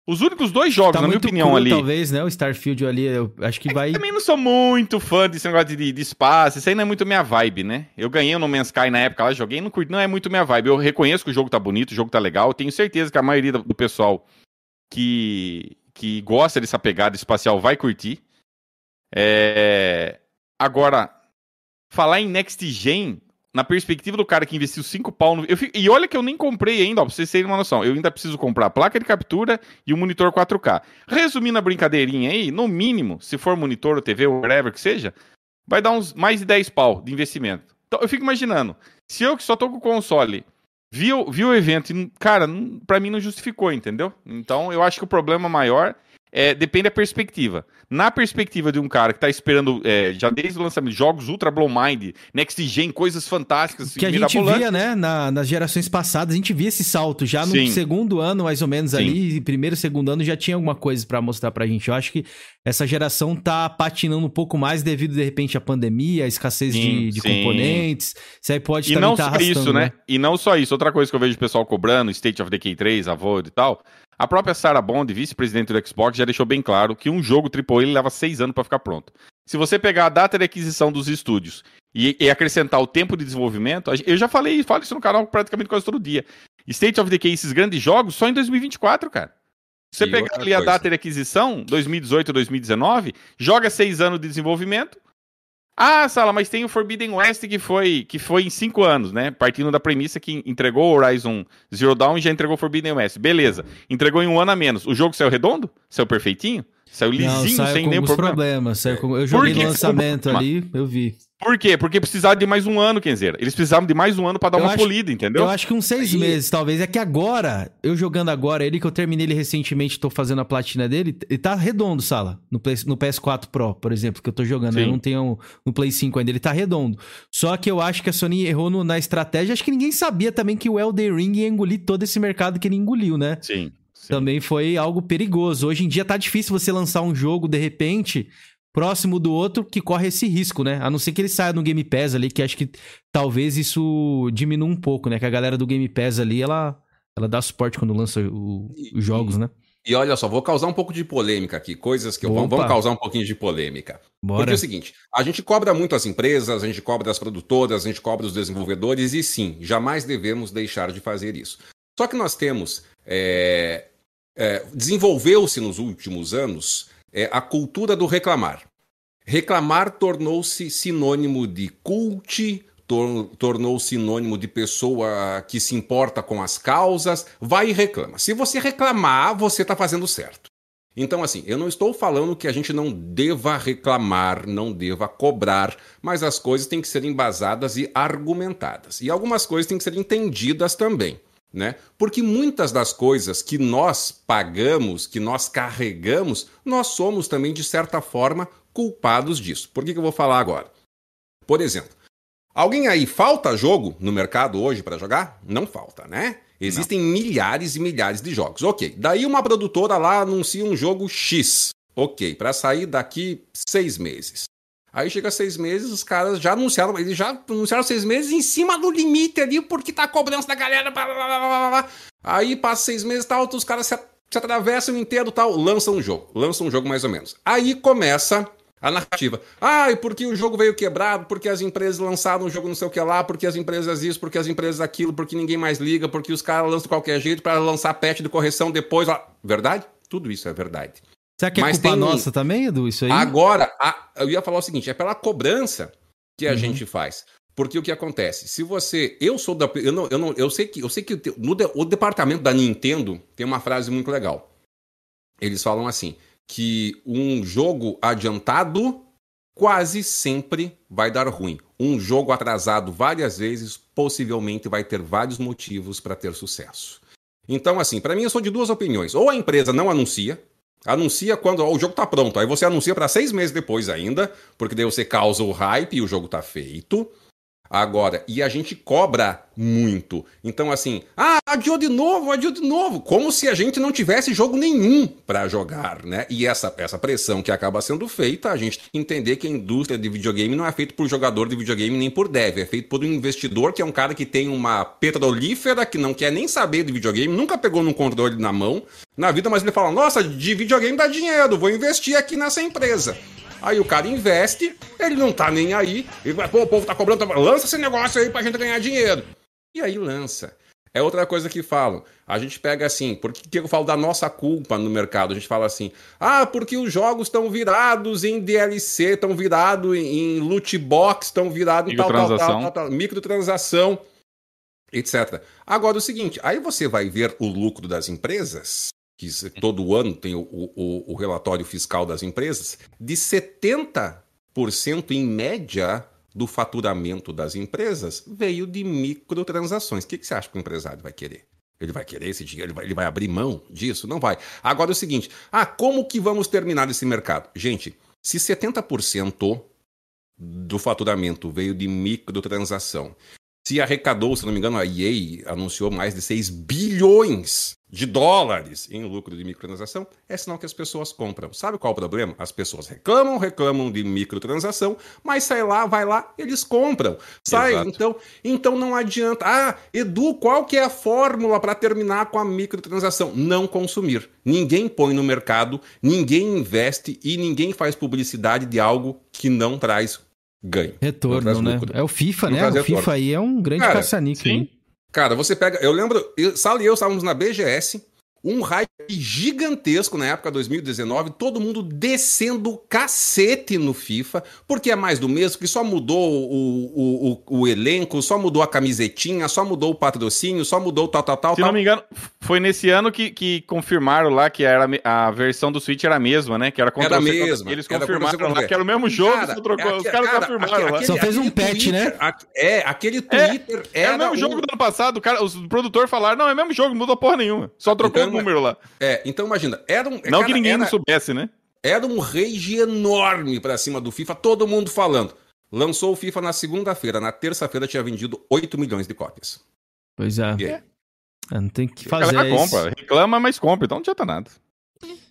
Speaker 2: Os únicos dois jogos, tá na minha opinião, cru, ali.
Speaker 1: Talvez, né? O Starfield ali, eu acho que é vai.
Speaker 2: Eu também não sou muito fã desse negócio de, de, espaço. Isso aí não é muito minha vibe, né? Eu ganhei o No Man's Sky na época lá, joguei, não curti, não é muito minha vibe. Eu reconheço que o jogo tá bonito, o jogo tá legal. Tenho certeza que a maioria do pessoal que, que gosta dessa pegada espacial vai curtir. É... Agora, falar em Next Gen, na perspectiva do cara que investiu 5 pau no. Fico... E olha que eu nem comprei ainda, ó, pra vocês terem uma noção. Eu ainda preciso comprar a placa de captura e o monitor 4K. Resumindo a brincadeirinha aí, no mínimo, se for monitor ou TV ou whatever que seja, vai dar uns mais de 10 pau de investimento. Então eu fico imaginando, se eu que só tô com o console vi, vi o evento e, cara, para mim não justificou, entendeu? Então eu acho que o problema maior é, depende da perspectiva. Na perspectiva de um cara que tá esperando, é, já desde o lançamento, jogos Ultra Blow Mind, Next Gen, coisas fantásticas.
Speaker 1: Que a gente via, né, na, nas gerações passadas, a gente via esse salto. Já no Sim. segundo ano, mais ou menos Sim. ali, primeiro, segundo ano, já tinha alguma coisa para mostrar pra gente. Eu acho que essa geração tá patinando um pouco mais devido, de repente, à pandemia, à escassez sim, de, de componentes. Isso aí pode
Speaker 2: e também não tá só isso, né? né? E não só isso. Outra coisa que eu vejo o pessoal cobrando, State of Decay 3, Avod e tal, a própria Sarah Bond, vice-presidente do Xbox, já deixou bem claro que um jogo AAA leva seis anos para ficar pronto. Se você pegar a data de aquisição dos estúdios e, e, acrescentar o tempo de desenvolvimento, eu já falei, falo isso no canal praticamente quase todo dia. State of Decay, esses grandes jogos, só em 2024, cara. Se você e pegar ali coisa. a data de aquisição, 2018, 2019, joga seis anos de desenvolvimento, ah, Sala, mas tem o Forbidden West que foi, que foi em cinco anos, né? Partindo da premissa que entregou o Horizon Zero Dawn e já entregou o Forbidden West. Beleza. Entregou em um ano a menos. O jogo saiu redondo? Saiu perfeitinho? Saiu lisinho,
Speaker 1: Não,
Speaker 2: sem nenhum
Speaker 1: problema? problemas. Saiu com... Eu joguei no lançamento ali, eu vi.
Speaker 2: Por quê? Porque precisava de mais um ano, Kenzeira. Eles precisavam de mais um ano para dar eu uma acho, polida, entendeu?
Speaker 1: Eu acho que uns seis Aí... meses, talvez. É que agora, eu jogando agora, ele que eu terminei ele recentemente, tô fazendo a platina dele, ele tá redondo, Sala. No, Play, no PS4 Pro, por exemplo, que eu tô jogando. Sim. Eu não tenho no Play 5 ainda, ele tá redondo. Só que eu acho que a Sony errou no, na estratégia. Acho que ninguém sabia também que o Elden Ring ia engolir todo esse mercado que ele engoliu, né?
Speaker 2: Sim. Sim.
Speaker 1: Também foi algo perigoso. Hoje em dia tá difícil você lançar um jogo de repente próximo do outro que corre esse risco, né? A não ser que ele saia no Game Pass ali, que acho que talvez isso diminua um pouco, né? Que a galera do Game Pass ali, ela, ela dá suporte quando lança o, os jogos, né?
Speaker 3: E olha só, vou causar um pouco de polêmica aqui, coisas que vão, vão causar um pouquinho de polêmica. Bora. Porque é o seguinte, a gente cobra muito as empresas, a gente cobra as produtoras, a gente cobra os desenvolvedores, e sim, jamais devemos deixar de fazer isso. Só que nós temos. É, é, Desenvolveu-se nos últimos anos é a cultura do reclamar. Reclamar tornou-se sinônimo de cult, tor tornou sinônimo de pessoa que se importa com as causas. Vai e reclama. Se você reclamar, você está fazendo certo. Então, assim, eu não estou falando que a gente não deva reclamar, não deva cobrar, mas as coisas têm que ser embasadas e argumentadas. E algumas coisas têm que ser entendidas também né? Porque muitas das coisas que nós pagamos, que nós carregamos, nós somos também, de certa forma, culpados disso. Por que, que eu vou falar agora? Por exemplo, alguém aí falta jogo no mercado hoje para jogar? Não falta, né? Existem Não. milhares e milhares de jogos. Ok, daí uma produtora lá anuncia um jogo X. Ok, para sair daqui seis meses. Aí chega seis meses, os caras já anunciaram, eles já anunciaram seis meses em cima do limite ali, porque tá a cobrança da galera. Blá, blá, blá, blá. Aí passa seis meses e tal, os caras se, se atravessam inteiro tal, lançam um jogo. Lançam um jogo mais ou menos. Aí começa a narrativa. Ah, e porque o jogo veio quebrado, porque as empresas lançaram um jogo não sei o que lá, porque as empresas isso, porque as empresas aquilo, porque ninguém mais liga, porque os caras lançam de qualquer jeito para lançar patch de correção depois. Verdade? Tudo isso é verdade.
Speaker 1: Será que é Mas culpa tem... nossa também, Edu, isso aí?
Speaker 3: Agora, a... eu ia falar o seguinte, é pela cobrança que a uhum. gente faz. Porque o que acontece? Se você. Eu sou da. Eu, não, eu, não, eu sei que, eu sei que no de, o departamento da Nintendo tem uma frase muito legal. Eles falam assim: que um jogo adiantado quase sempre vai dar ruim. Um jogo atrasado várias vezes possivelmente vai ter vários motivos para ter sucesso. Então, assim, para mim eu sou de duas opiniões. Ou a empresa não anuncia, Anuncia quando ó, o jogo tá pronto. Aí você anuncia para seis meses depois ainda, porque daí você causa o hype e o jogo tá feito. Agora, e a gente cobra muito. Então, assim, ah, adiou de novo, adiou de novo. Como se a gente não tivesse jogo nenhum para jogar, né? E essa, essa pressão que acaba sendo feita, a gente tem que entender que a indústria de videogame não é feita por jogador de videogame nem por dev. É feito por um investidor que é um cara que tem uma petrolífera, que não quer nem saber de videogame, nunca pegou num controle na mão na vida, mas ele fala: nossa, de videogame dá dinheiro, vou investir aqui nessa empresa. Aí o cara investe, ele não tá nem aí, e pô, o povo tá cobrando, lança esse negócio aí pra gente ganhar dinheiro. E aí lança. É outra coisa que falam. A gente pega assim, por que eu falo da nossa culpa no mercado? A gente fala assim, ah, porque os jogos estão virados em DLC, estão virados em loot box, estão virados em tal, tal, tal, tal, tal, microtransação, etc. Agora o seguinte, aí você vai ver o lucro das empresas, que todo ano tem o, o, o relatório fiscal das empresas, de 70% em média do faturamento das empresas veio de microtransações. O que, que você acha que o empresário vai querer? Ele vai querer esse dinheiro? Ele vai, ele vai abrir mão disso? Não vai. Agora é o seguinte: ah, como que vamos terminar esse mercado? Gente, se 70% do faturamento veio de microtransação, se arrecadou, se não me engano, a EA anunciou mais de 6 bilhões de dólares em lucro de microtransação, é sinal que as pessoas compram. Sabe qual é o problema? As pessoas reclamam, reclamam de microtransação, mas sai lá, vai lá, eles compram. Sai, Exato. então, então não adianta. Ah, Edu, qual que é a fórmula para terminar com a microtransação? Não consumir. Ninguém põe no mercado, ninguém investe e ninguém faz publicidade de algo que não traz ganho.
Speaker 1: Retorno, né? Lucro. É o FIFA, né? O FIFA aí é um grande caça-níquel.
Speaker 3: Cara, você pega. Eu lembro, Sala e eu estávamos na BGS um hype gigantesco na época 2019, todo mundo descendo cacete no FIFA, porque é mais do mesmo, que só mudou o, o, o, o elenco, só mudou a camisetinha, só mudou o patrocínio, só mudou tal, tal, tal.
Speaker 2: Se
Speaker 3: tal.
Speaker 2: não me engano, foi nesse ano que, que confirmaram lá que era, a versão do Switch era a mesma, né? Que era
Speaker 3: Era a mesma.
Speaker 2: Eles confirmaram lá que era o mesmo jogo, cara, trocou, é, os caras cara, confirmaram aquele, lá.
Speaker 1: Só fez um patch, né?
Speaker 3: É, aquele Twitter
Speaker 2: é, era. É o mesmo jogo do ano passado, cara, os produtores falaram, não, é o mesmo jogo, não mudou porra nenhuma. Só trocou então, número lá.
Speaker 3: É, então imagina, era um.
Speaker 2: Não cara, que ninguém era, não soubesse, né?
Speaker 3: Era um rage enorme pra cima do FIFA, todo mundo falando. Lançou o FIFA na segunda-feira, na terça-feira tinha vendido 8 milhões de cópias.
Speaker 1: Pois é. é. Não tem que fazer
Speaker 2: isso. compra, reclama, mas compra, então não adianta nada.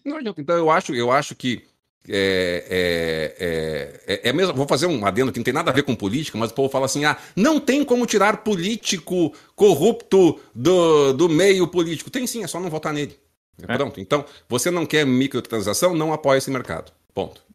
Speaker 3: Não adianta. Então eu acho, eu acho que é, é, é, é, mesmo. Vou fazer um adendo que não tem nada a ver com política, mas o povo fala assim: ah, não tem como tirar político corrupto do, do meio político. Tem sim, é só não votar nele. Pronto. Então, você não quer microtransação, não apoia esse mercado. Ponto.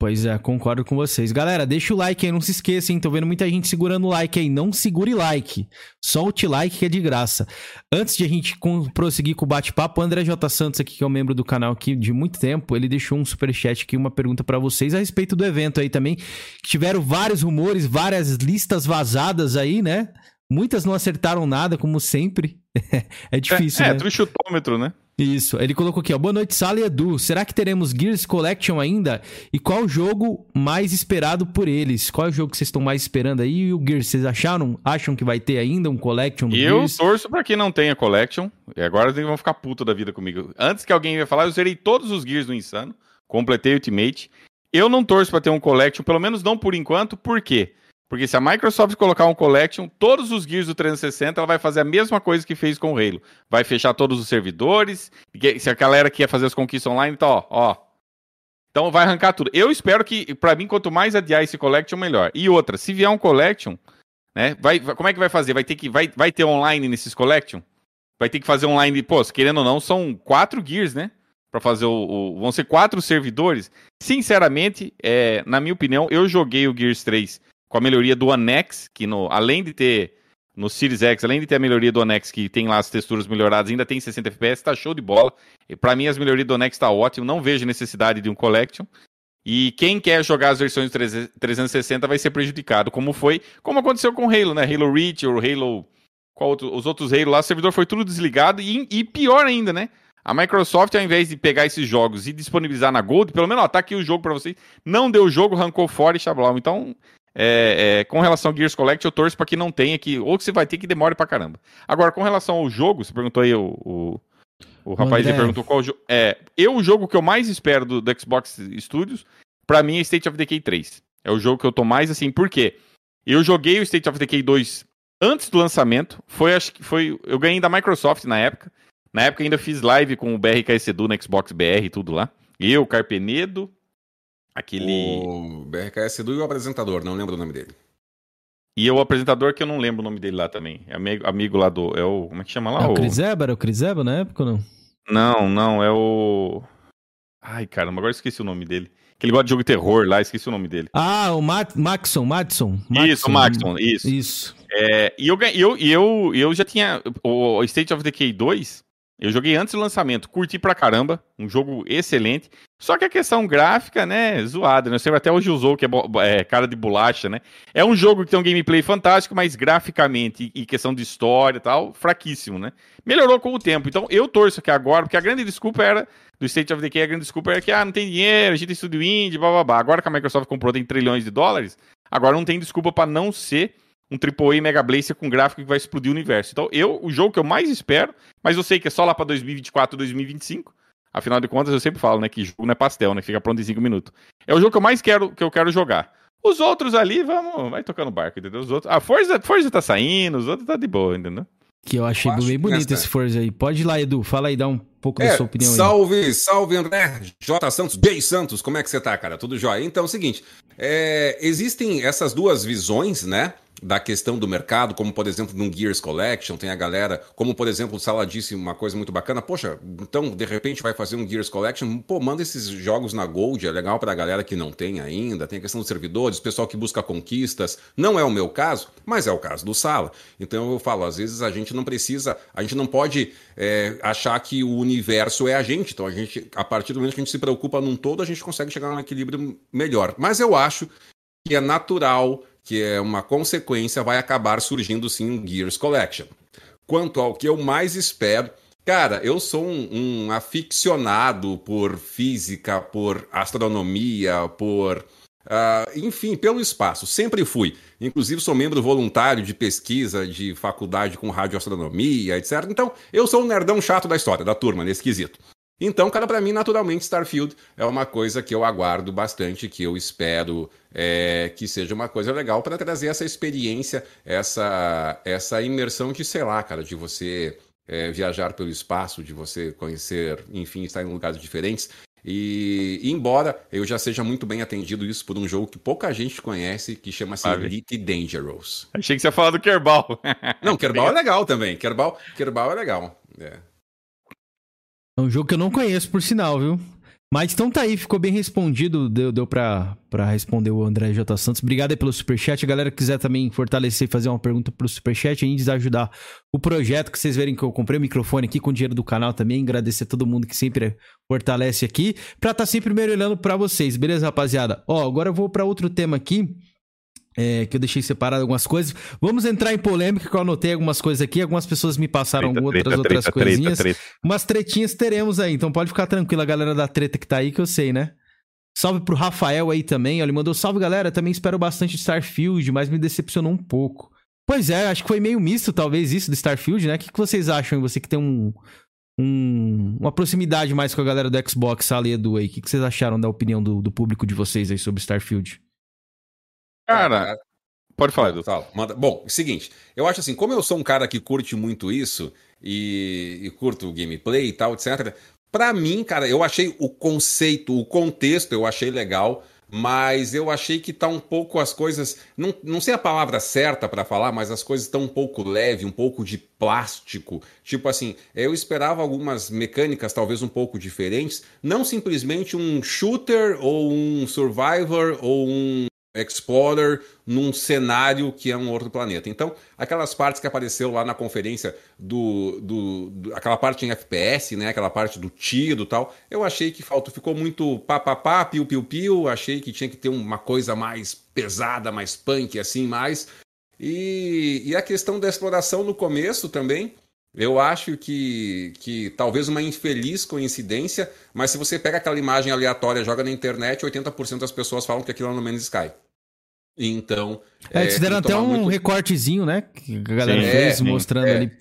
Speaker 1: Pois é, concordo com vocês. Galera, deixa o like aí, não se esqueça, hein? Tô vendo muita gente segurando o like aí. Não segure like. Solte like que é de graça. Antes de a gente prosseguir com o bate-papo, André J. Santos aqui, que é um membro do canal aqui de muito tempo, ele deixou um super chat aqui, uma pergunta para vocês a respeito do evento aí também. Que tiveram vários rumores, várias listas vazadas aí, né? Muitas não acertaram nada, como sempre. é difícil,
Speaker 2: é,
Speaker 1: né?
Speaker 2: É, do chutômetro, né?
Speaker 1: Isso. Ele colocou aqui, ó. Boa noite, Sala e Edu. Será que teremos Gears Collection ainda? E qual o jogo mais esperado por eles? Qual é o jogo que vocês estão mais esperando aí? E o Gears, vocês acharam? Acham que vai ter ainda um Collection do
Speaker 2: Eu
Speaker 1: Gears?
Speaker 2: torço pra que não tenha Collection. E agora eles vão ficar puto da vida comigo. Antes que alguém ia falar, eu zerei todos os Gears do Insano. Completei Ultimate. Eu não torço pra ter um Collection, pelo menos não por enquanto. Por quê? Porque se a Microsoft colocar um Collection, todos os Gears do 360, ela vai fazer a mesma coisa que fez com o Halo. Vai fechar todos os servidores. Se a galera quer fazer as conquistas online, então, ó, ó. Então vai arrancar tudo. Eu espero que, para mim, quanto mais adiar esse collection, melhor. E outra, se vier um collection, né? Vai, como é que vai fazer? Vai ter que vai, vai ter online nesses collection? Vai ter que fazer online, pô, querendo ou não, são quatro gears, né? Para fazer o, o, vão ser quatro servidores. Sinceramente, é, na minha opinião, eu joguei o Gears 3 com a melhoria do One X, que no, além de ter no Series X, além de ter a melhoria do One X, que tem lá as texturas melhoradas, ainda tem 60 FPS, tá show de bola. Para mim as melhorias do One X tá ótimo, não vejo necessidade de um collection. E quem quer jogar as versões 360 vai ser prejudicado, como foi, como aconteceu com o Halo, né? Halo Reach ou Halo. Outro, os outros Halo lá, o servidor foi tudo desligado e, e, pior ainda, né? A Microsoft, ao invés de pegar esses jogos e disponibilizar na Gold, pelo menos, ó, tá aqui o jogo para vocês, não deu o jogo, arrancou fora e chablau. Então, é, é, com relação ao Gears Collect, eu torço para que não tenha, que, ou que você vai ter que demore pra caramba. Agora, com relação ao jogo, você perguntou aí o, o, o rapaz aí perguntou qual jogo. É, eu, o jogo que eu mais espero do, do Xbox Studios, para mim é State of Decay 3. É o jogo que eu tô mais assim, por quê? Eu joguei o State of Decay 2 antes do lançamento. Foi, acho que foi. Eu ganhei da Microsoft na época. Na época ainda fiz live com o BRKS Edu no Xbox BR e tudo lá. Eu, Carpenedo, aquele.
Speaker 3: O BRKS Edu e o apresentador, não lembro o nome dele.
Speaker 2: E o apresentador que eu não lembro o nome dele lá também. É amigo, amigo lá do. É o. Como é que chama lá?
Speaker 1: É o Criseba? Era o Criseba na época ou não?
Speaker 2: Não, não, é o. Ai, caramba, agora esqueci o nome dele. Que ele gosta de jogo de terror lá, esqueci o nome dele.
Speaker 1: Ah, o Max, Maxon, Maxon.
Speaker 2: Isso, Maxon, isso.
Speaker 1: Isso.
Speaker 2: É, e eu, eu, eu, eu já tinha. O State of Decay 2, eu joguei antes do lançamento, curti pra caramba, um jogo excelente. Só que a questão gráfica, né, zoada, né? Você até hoje usou que é, é, cara de bolacha, né? É um jogo que tem um gameplay fantástico, mas graficamente e, questão de história e tal, fraquíssimo, né? Melhorou com o tempo. Então eu torço que agora, porque a grande desculpa era do State of Decay, a grande desculpa era que ah, não tem dinheiro, a gente tem estúdio indie, blá blá blá. Agora que a Microsoft comprou tem trilhões de dólares, agora não tem desculpa para não ser um AAA Mega Blazer com gráfico que vai explodir o universo. Então, eu, o jogo que eu mais espero, mas eu sei que é só lá para 2024, 2025. Afinal de contas, eu sempre falo, né, que jogo não é pastel, né, que fica pronto em 5 minutos. É o jogo que eu mais quero, que eu quero jogar. Os outros ali, vamos, vai tocando barco, entendeu? Os outros, a Forza, Forza tá saindo, os outros tá de boa, entendeu?
Speaker 1: Que eu achei eu bem bonito esse Forza aí. Pode ir lá, Edu, fala aí, dá um pouco
Speaker 3: é,
Speaker 1: da sua opinião
Speaker 3: salve,
Speaker 1: aí.
Speaker 3: Salve, salve, André, J. Santos, J. Santos, como é que você tá, cara? Tudo jóia? Então é o seguinte, é, existem essas duas visões, né? Da questão do mercado, como por exemplo no Gears Collection, tem a galera, como por exemplo o Sala disse uma coisa muito bacana, poxa, então de repente vai fazer um Gears Collection, pô, manda esses jogos na Gold, é legal pra galera que não tem ainda, tem a questão dos servidores, pessoal que busca conquistas, não é o meu caso, mas é o caso do Sala. Então eu falo, às vezes a gente não precisa, a gente não pode é, achar que o universo é a gente, então a gente, a partir do momento que a gente se preocupa num todo, a gente consegue chegar num equilíbrio melhor. Mas eu acho que é natural que é uma consequência, vai acabar surgindo sim um Gears Collection. Quanto ao que eu mais espero, cara, eu sou um, um aficionado por física, por astronomia, por. Uh, enfim, pelo espaço, sempre fui. Inclusive, sou membro voluntário de pesquisa de faculdade com radioastronomia, etc. Então, eu sou um nerdão chato da história, da turma, nesse quesito. Então, cara, para mim, naturalmente, Starfield é uma coisa que eu aguardo bastante, que eu espero é, que seja uma coisa legal para trazer essa experiência, essa, essa imersão de, sei lá, cara, de você é, viajar pelo espaço, de você conhecer, enfim, estar em lugares diferentes. E, embora eu já seja muito bem atendido isso por um jogo que pouca gente conhece, que chama-se Elite Dangerous.
Speaker 2: Achei que você ia falar do Kerbal.
Speaker 3: Não, Kerbal é legal também. Kerbal, Kerbal é legal. É.
Speaker 1: É um jogo que eu não conheço, por sinal, viu? Mas então tá aí, ficou bem respondido, deu, deu pra, pra responder o André J. Santos. Obrigado aí pelo superchat. A galera que quiser também fortalecer e fazer uma pergunta pro superchat, ainda ajudar o projeto, que vocês verem que eu comprei o microfone aqui com dinheiro do canal também. Agradecer a todo mundo que sempre fortalece aqui, pra estar tá sempre melhorando pra vocês, beleza, rapaziada? Ó, agora eu vou pra outro tema aqui é, que eu deixei separado algumas coisas. Vamos entrar em polêmica, que eu anotei algumas coisas aqui. Algumas pessoas me passaram treta, outras treta, outras treta, coisinhas. Treta, Umas tretinhas teremos aí, então pode ficar tranquilo, a galera da treta que tá aí, que eu sei, né? Salve pro Rafael aí também, ele mandou salve galera, também espero bastante Starfield, mas me decepcionou um pouco. Pois é, acho que foi meio misto talvez isso do Starfield, né? O que, que vocês acham, você que tem um, um, uma proximidade mais com a galera do Xbox, Ali Edu aí, o que, que vocês acharam da opinião do, do público de vocês aí sobre Starfield?
Speaker 3: Cara, pode falar, Edu. Tá, manda. Bom, é seguinte, eu acho assim, como eu sou um cara que curte muito isso e, e curto gameplay e tal, etc., Para mim, cara, eu achei o conceito, o contexto, eu achei legal mas eu achei que tá um pouco as coisas, não, não sei a palavra certa para falar, mas as coisas estão um pouco leve, um pouco de plástico. Tipo assim, eu esperava algumas mecânicas talvez um pouco diferentes, não simplesmente um shooter ou um survivor ou um Explorer num cenário que é um outro planeta. Então, aquelas partes que apareceu lá na conferência do, do, do aquela parte em FPS, né, aquela parte do tiro e tal, eu achei que faltou, ficou muito papapá, piu piu piu, achei que tinha que ter uma coisa mais pesada, mais punk assim, mais e, e a questão da exploração no começo também, eu acho que, que talvez uma infeliz coincidência, mas se você pega aquela imagem aleatória e joga na internet, 80% das pessoas falam que aquilo é No Man's Sky. Então.
Speaker 1: É, eles é, deram até um muito... recortezinho, né? Que a galera sim, fez, é, mostrando é. ali.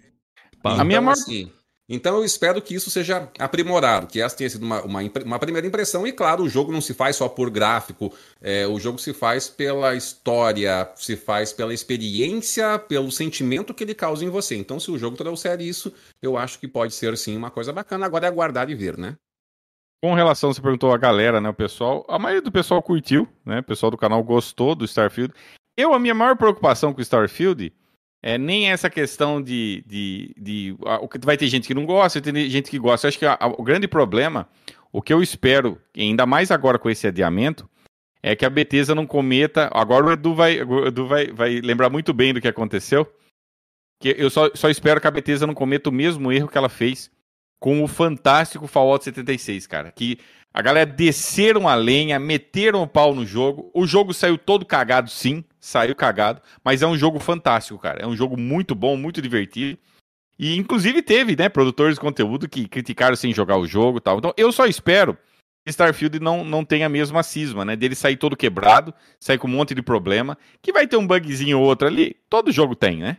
Speaker 3: Então, a minha maior... assim, então eu espero que isso seja aprimorado, que essa tenha sido uma, uma, uma primeira impressão. E claro, o jogo não se faz só por gráfico, é, o jogo se faz pela história, se faz pela experiência, pelo sentimento que ele causa em você. Então, se o jogo trouxer isso, eu acho que pode ser sim uma coisa bacana. Agora é aguardar e ver, né?
Speaker 2: Com relação, você perguntou a galera, né? O pessoal, a maioria do pessoal curtiu, né? O pessoal do canal gostou do Starfield. Eu, a minha maior preocupação com o Starfield é nem essa questão de. de, de vai ter gente que não gosta, tem gente que gosta. Eu acho que a, a, o grande problema, o que eu espero, ainda mais agora com esse adiamento, é que a Bethesda não cometa. Agora o Edu vai, o Edu vai, vai lembrar muito bem do que aconteceu. Que eu só, só espero que a Bethesda não cometa o mesmo erro que ela fez com o fantástico Fallout 76, cara. Que a galera desceram a lenha, meteram o pau no jogo. O jogo saiu todo cagado, sim, saiu cagado, mas é um jogo fantástico, cara. É um jogo muito bom, muito divertido. E inclusive teve, né, produtores de conteúdo que criticaram sem jogar o jogo, tal. Então eu só espero que Starfield não, não tenha a mesma cisma, né, dele sair todo quebrado, sair com um monte de problema, que vai ter um bugzinho ou outro ali. Todo jogo tem, né?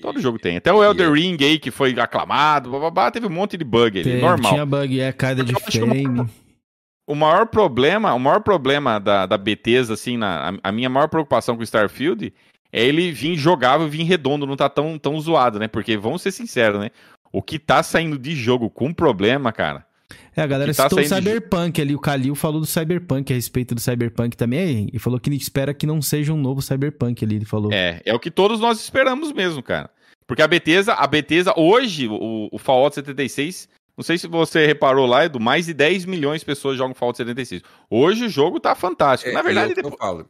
Speaker 2: Todo jogo tem. Até o Elder Ring aí, que foi aclamado, bababá, teve um monte de bug ali, normal.
Speaker 1: Tinha bug, é, caída de frame.
Speaker 2: O maior problema, o maior problema da, da Bethesda, assim, na, a, a, minha maior preocupação com o Starfield é ele vir jogável, vir redondo, não tá tão, tão zoado, né? Porque, vamos ser sinceros, né? O que tá saindo de jogo com problema, cara,
Speaker 1: é, a galera tá citou o Cyberpunk de... ali. O Kalil falou do Cyberpunk a respeito do Cyberpunk também. E falou que ele espera que não seja um novo Cyberpunk ali. Ele falou.
Speaker 2: É, é o que todos nós esperamos mesmo, cara. Porque a Bethesda, a Bethesda hoje, o, o Fallout 76, não sei se você reparou lá, Edu, mais de 10 milhões de pessoas jogam Fallout 76. Hoje o jogo tá fantástico. É, Na verdade, depois,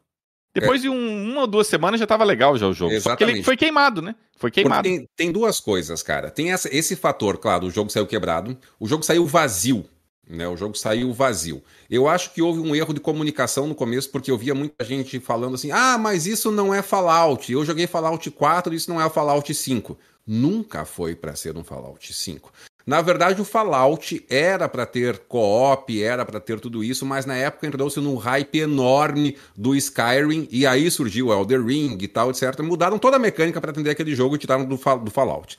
Speaker 2: depois é. de um, uma ou duas semanas já tava legal já o jogo. Exatamente. Só que ele foi queimado, né? Foi queimado.
Speaker 3: Tem, tem, duas coisas, cara. Tem essa, esse fator, claro, o jogo saiu quebrado, o jogo saiu vazio. Né, o jogo saiu vazio. Eu acho que houve um erro de comunicação no começo, porque eu via muita gente falando assim: ah, mas isso não é Fallout. Eu joguei Fallout 4 e isso não é o Fallout 5. Nunca foi para ser um Fallout 5. Na verdade, o Fallout era para ter co-op, era para ter tudo isso, mas na época entrou-se num hype enorme do Skyrim e aí surgiu o Elder Ring e tal, etc. Mudaram toda a mecânica para atender aquele jogo e tiraram do, do Fallout.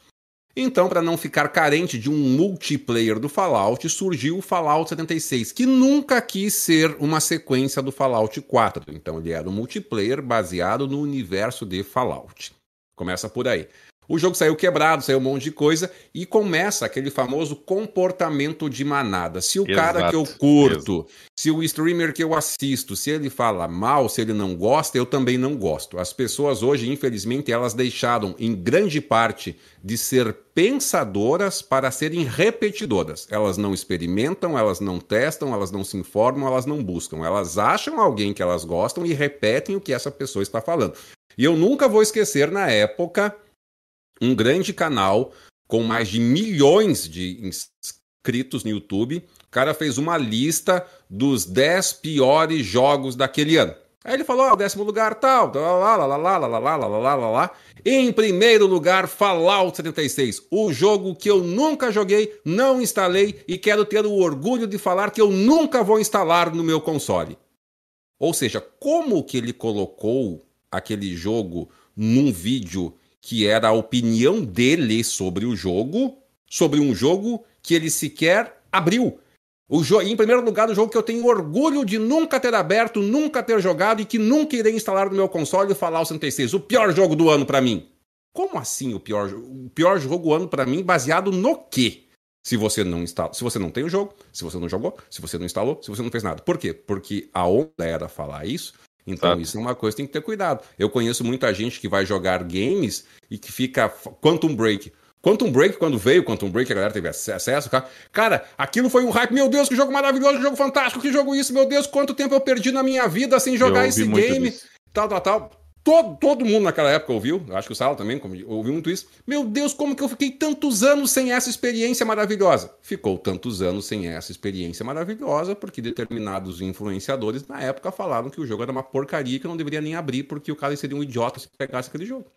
Speaker 3: Então, para não ficar carente de um multiplayer do Fallout, surgiu o Fallout 76, que nunca quis ser uma sequência do Fallout 4. Então, ele era um multiplayer baseado no universo de Fallout. Começa por aí. O jogo saiu quebrado, saiu um monte de coisa e começa aquele famoso comportamento de manada. Se o Exato. cara que eu curto, Exato. se o streamer que eu assisto, se ele fala mal, se ele não gosta, eu também não gosto. As pessoas hoje, infelizmente, elas deixaram em grande parte de ser pensadoras para serem repetidoras. Elas não experimentam, elas não testam, elas não se informam, elas não buscam. Elas acham alguém que elas gostam e repetem o que essa pessoa está falando. E eu nunca vou esquecer na época um grande canal com mais de milhões de inscritos no YouTube. O cara fez uma lista dos 10 piores jogos daquele ano. Aí ele falou, ó, oh, décimo lugar tal, lá, lá, lá, lá, lá, lá, lá, lá, lá, lá, lá. Em primeiro lugar, Fallout 76, o jogo que eu nunca joguei, não instalei e quero ter o orgulho de falar que eu nunca vou instalar no meu console. Ou seja, como que ele colocou aquele jogo num vídeo que era a opinião dele sobre o jogo, sobre um jogo que ele sequer abriu. O jo em primeiro lugar, o jogo que eu tenho orgulho de nunca ter aberto, nunca ter jogado e que nunca irei instalar no meu console, o Fallout 76. O pior jogo do ano para mim. Como assim o pior, o pior jogo do ano para mim, baseado no quê? Se você não instala, se você não tem o jogo, se você não jogou, se você não instalou, se você não fez nada. Por quê? Porque a onda era falar isso. Então, tá. isso é uma coisa que tem que ter cuidado. Eu conheço muita gente que vai jogar games e que fica Quantum Break. Quantum Break, quando veio Quantum Break, a galera teve acesso, cara. Cara, aquilo foi um hype. Meu Deus, que jogo maravilhoso, que jogo fantástico, que jogo isso, meu Deus, quanto tempo eu perdi na minha vida sem jogar esse game. Tal, tal, tal. Todo, todo mundo naquela época ouviu, acho que o Sala também ouviu muito isso. Meu Deus, como que eu fiquei tantos anos sem essa experiência maravilhosa? Ficou tantos anos sem essa experiência maravilhosa porque determinados influenciadores na época falaram que o jogo era uma porcaria que não deveria nem abrir porque o cara seria um idiota se pegasse aquele jogo.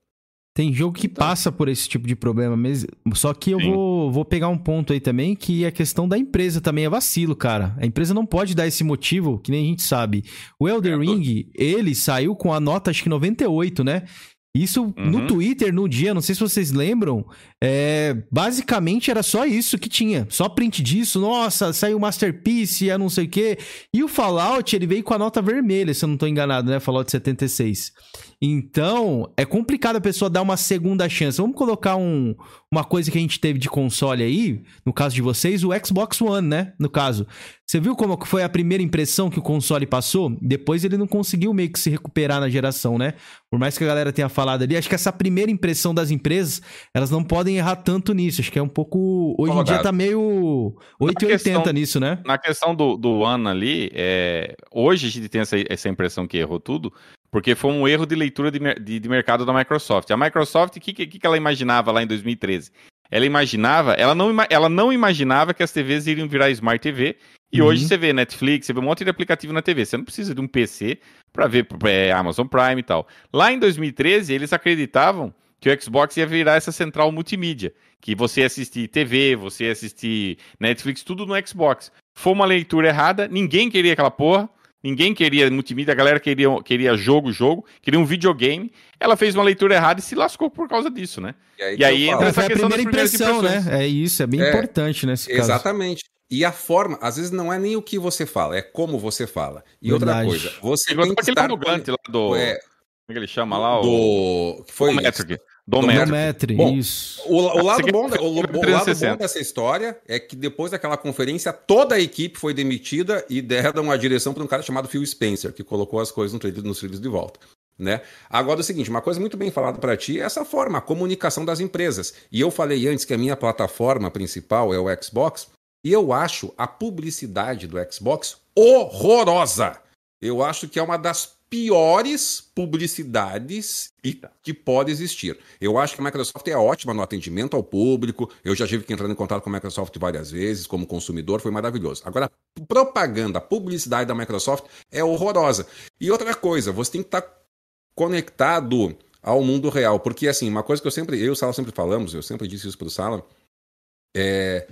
Speaker 1: Tem jogo que então. passa por esse tipo de problema mesmo. Só que eu vou, vou pegar um ponto aí também, que a questão da empresa também é vacilo, cara. A empresa não pode dar esse motivo, que nem a gente sabe. O Elder é, Ring, ele saiu com a nota, acho que 98, né? Isso uhum. no Twitter, no dia, não sei se vocês lembram, é, basicamente era só isso que tinha. Só print disso, nossa, saiu Masterpiece, a não sei o quê. E o Fallout, ele veio com a nota vermelha, se eu não tô enganado, né? Fallout 76. Então, é complicado a pessoa dar uma segunda chance. Vamos colocar um, uma coisa que a gente teve de console aí, no caso de vocês, o Xbox One, né? No caso. Você viu como foi a primeira impressão que o console passou? Depois ele não conseguiu meio que se recuperar na geração, né? Por mais que a galera tenha falado ali, acho que essa primeira impressão das empresas, elas não podem errar tanto nisso. Acho que é um pouco. Hoje em dia tá meio 880 nisso, né?
Speaker 2: Na questão do, do One ali, é... hoje a gente tem essa, essa impressão que errou tudo, porque foi um erro de leitura de, de, de mercado da Microsoft. A Microsoft, o que, que, que ela imaginava lá em 2013? Ela imaginava, ela não, ela não imaginava que as TVs iriam virar Smart TV. E uhum. hoje você vê Netflix, você vê um monte de aplicativo na TV. Você não precisa de um PC para ver é, Amazon Prime e tal. Lá em 2013, eles acreditavam que o Xbox ia virar essa central multimídia. Que você ia assistir TV, você ia assistir Netflix, tudo no Xbox. Foi uma leitura errada, ninguém queria aquela porra. Ninguém queria multimídia, a galera queria, queria jogo, jogo, queria um videogame. Ela fez uma leitura errada e se lascou por causa disso, né?
Speaker 1: E aí, e aí entra essa questão a primeira impressão, né? É isso, é bem é, importante nesse
Speaker 3: caso. Exatamente. E a forma, às vezes não é nem o que você fala, é como você fala. E Verdade. outra coisa, você
Speaker 2: tem que aquele estar... lá do... É, como é que ele chama lá?
Speaker 3: O... Do... Que foi o
Speaker 1: Dometri, bom, isso.
Speaker 3: O, o lado, bom, o, o lado bom dessa história é que depois daquela conferência, toda a equipe foi demitida e deram a direção para um cara chamado Phil Spencer, que colocou as coisas no nos trilhos de volta. Né? Agora é o seguinte, uma coisa muito bem falada para ti é essa forma, a comunicação das empresas. E eu falei antes que a minha plataforma principal é o Xbox, e eu acho a publicidade do Xbox horrorosa. Eu acho que é uma das piores publicidades que pode existir. Eu acho que a Microsoft é ótima no atendimento ao público. Eu já tive que entrar em contato com a Microsoft várias vezes, como consumidor, foi maravilhoso. Agora, propaganda, publicidade da Microsoft é horrorosa. E outra coisa, você tem que estar conectado ao mundo real, porque assim, uma coisa que eu sempre, eu e o Sala sempre falamos, eu sempre disse isso para o Sala, é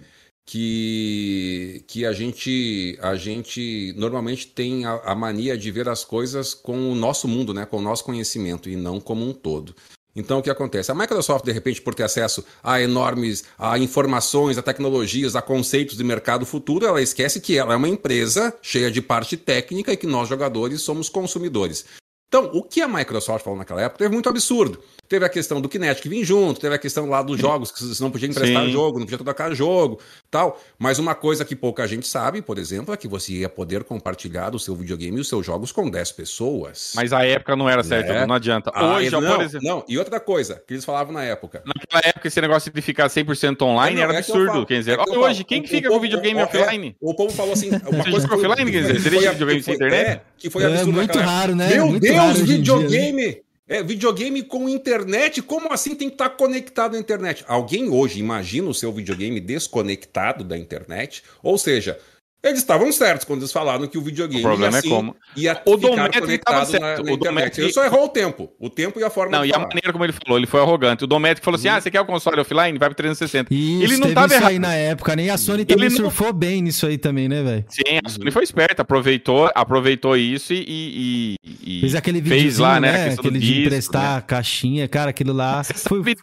Speaker 3: que, que a gente a gente normalmente tem a, a, mania de ver as coisas com o nosso mundo, né, com o nosso conhecimento e não como um todo. Então o que acontece? A Microsoft, de repente, por ter acesso a enormes a informações, a tecnologias, a conceitos de mercado futuro, ela esquece que ela é uma empresa cheia de parte técnica e que nós, jogadores, somos consumidores. Então, o que a Microsoft falou naquela época teve muito absurdo. Teve a questão do Kinect que vinha junto, teve a questão lá dos jogos, que você não podia emprestar Sim. jogo, não podia trocar jogo, tal. Mas uma coisa que pouca gente sabe, por exemplo, é que você ia poder compartilhar o seu videogame e os seus jogos com 10 pessoas.
Speaker 2: Mas a época não era certa, é. não adianta.
Speaker 3: Ah, Hoje, não, por exemplo... não, e outra coisa que eles falavam na época.
Speaker 2: Naquela época, esse negócio de ficar 100% online não, era é absurdo. quer dizer, é que hoje, quem o, que fica o, com videogame o, offline?
Speaker 3: o povo falou assim. Uma
Speaker 2: coisa que offline, quer dizer, você deixa videogame sem internet?
Speaker 3: É, que foi absurdo.
Speaker 1: É muito raro, né?
Speaker 3: Meu
Speaker 1: muito
Speaker 3: Deus, videogame! É, videogame com internet, como assim tem que estar conectado à internet? Alguém hoje imagina o seu videogame desconectado da internet? Ou seja, eles estavam certos quando eles falaram que o videogame
Speaker 2: o problema
Speaker 3: assim,
Speaker 2: é como.
Speaker 3: ia o ficar conectado na, na o internet. Ele só errou o tempo. O tempo e a forma
Speaker 2: Não, e falar. a maneira como ele falou, ele foi arrogante. O Dométrico falou assim: hum. ah, você quer o console offline? Vai pro 360.
Speaker 1: Isso, ele não teve tava isso errado. aí na época, nem a Sony também ele surfou não... bem nisso aí também, né, velho?
Speaker 2: Sim, a Sony foi esperta, aproveitou, aproveitou isso e. e
Speaker 1: fez aquele vídeo fez lá, né? Aquele de disco, emprestar né? a caixinha, cara, aquilo lá. Você foi...
Speaker 2: sabe,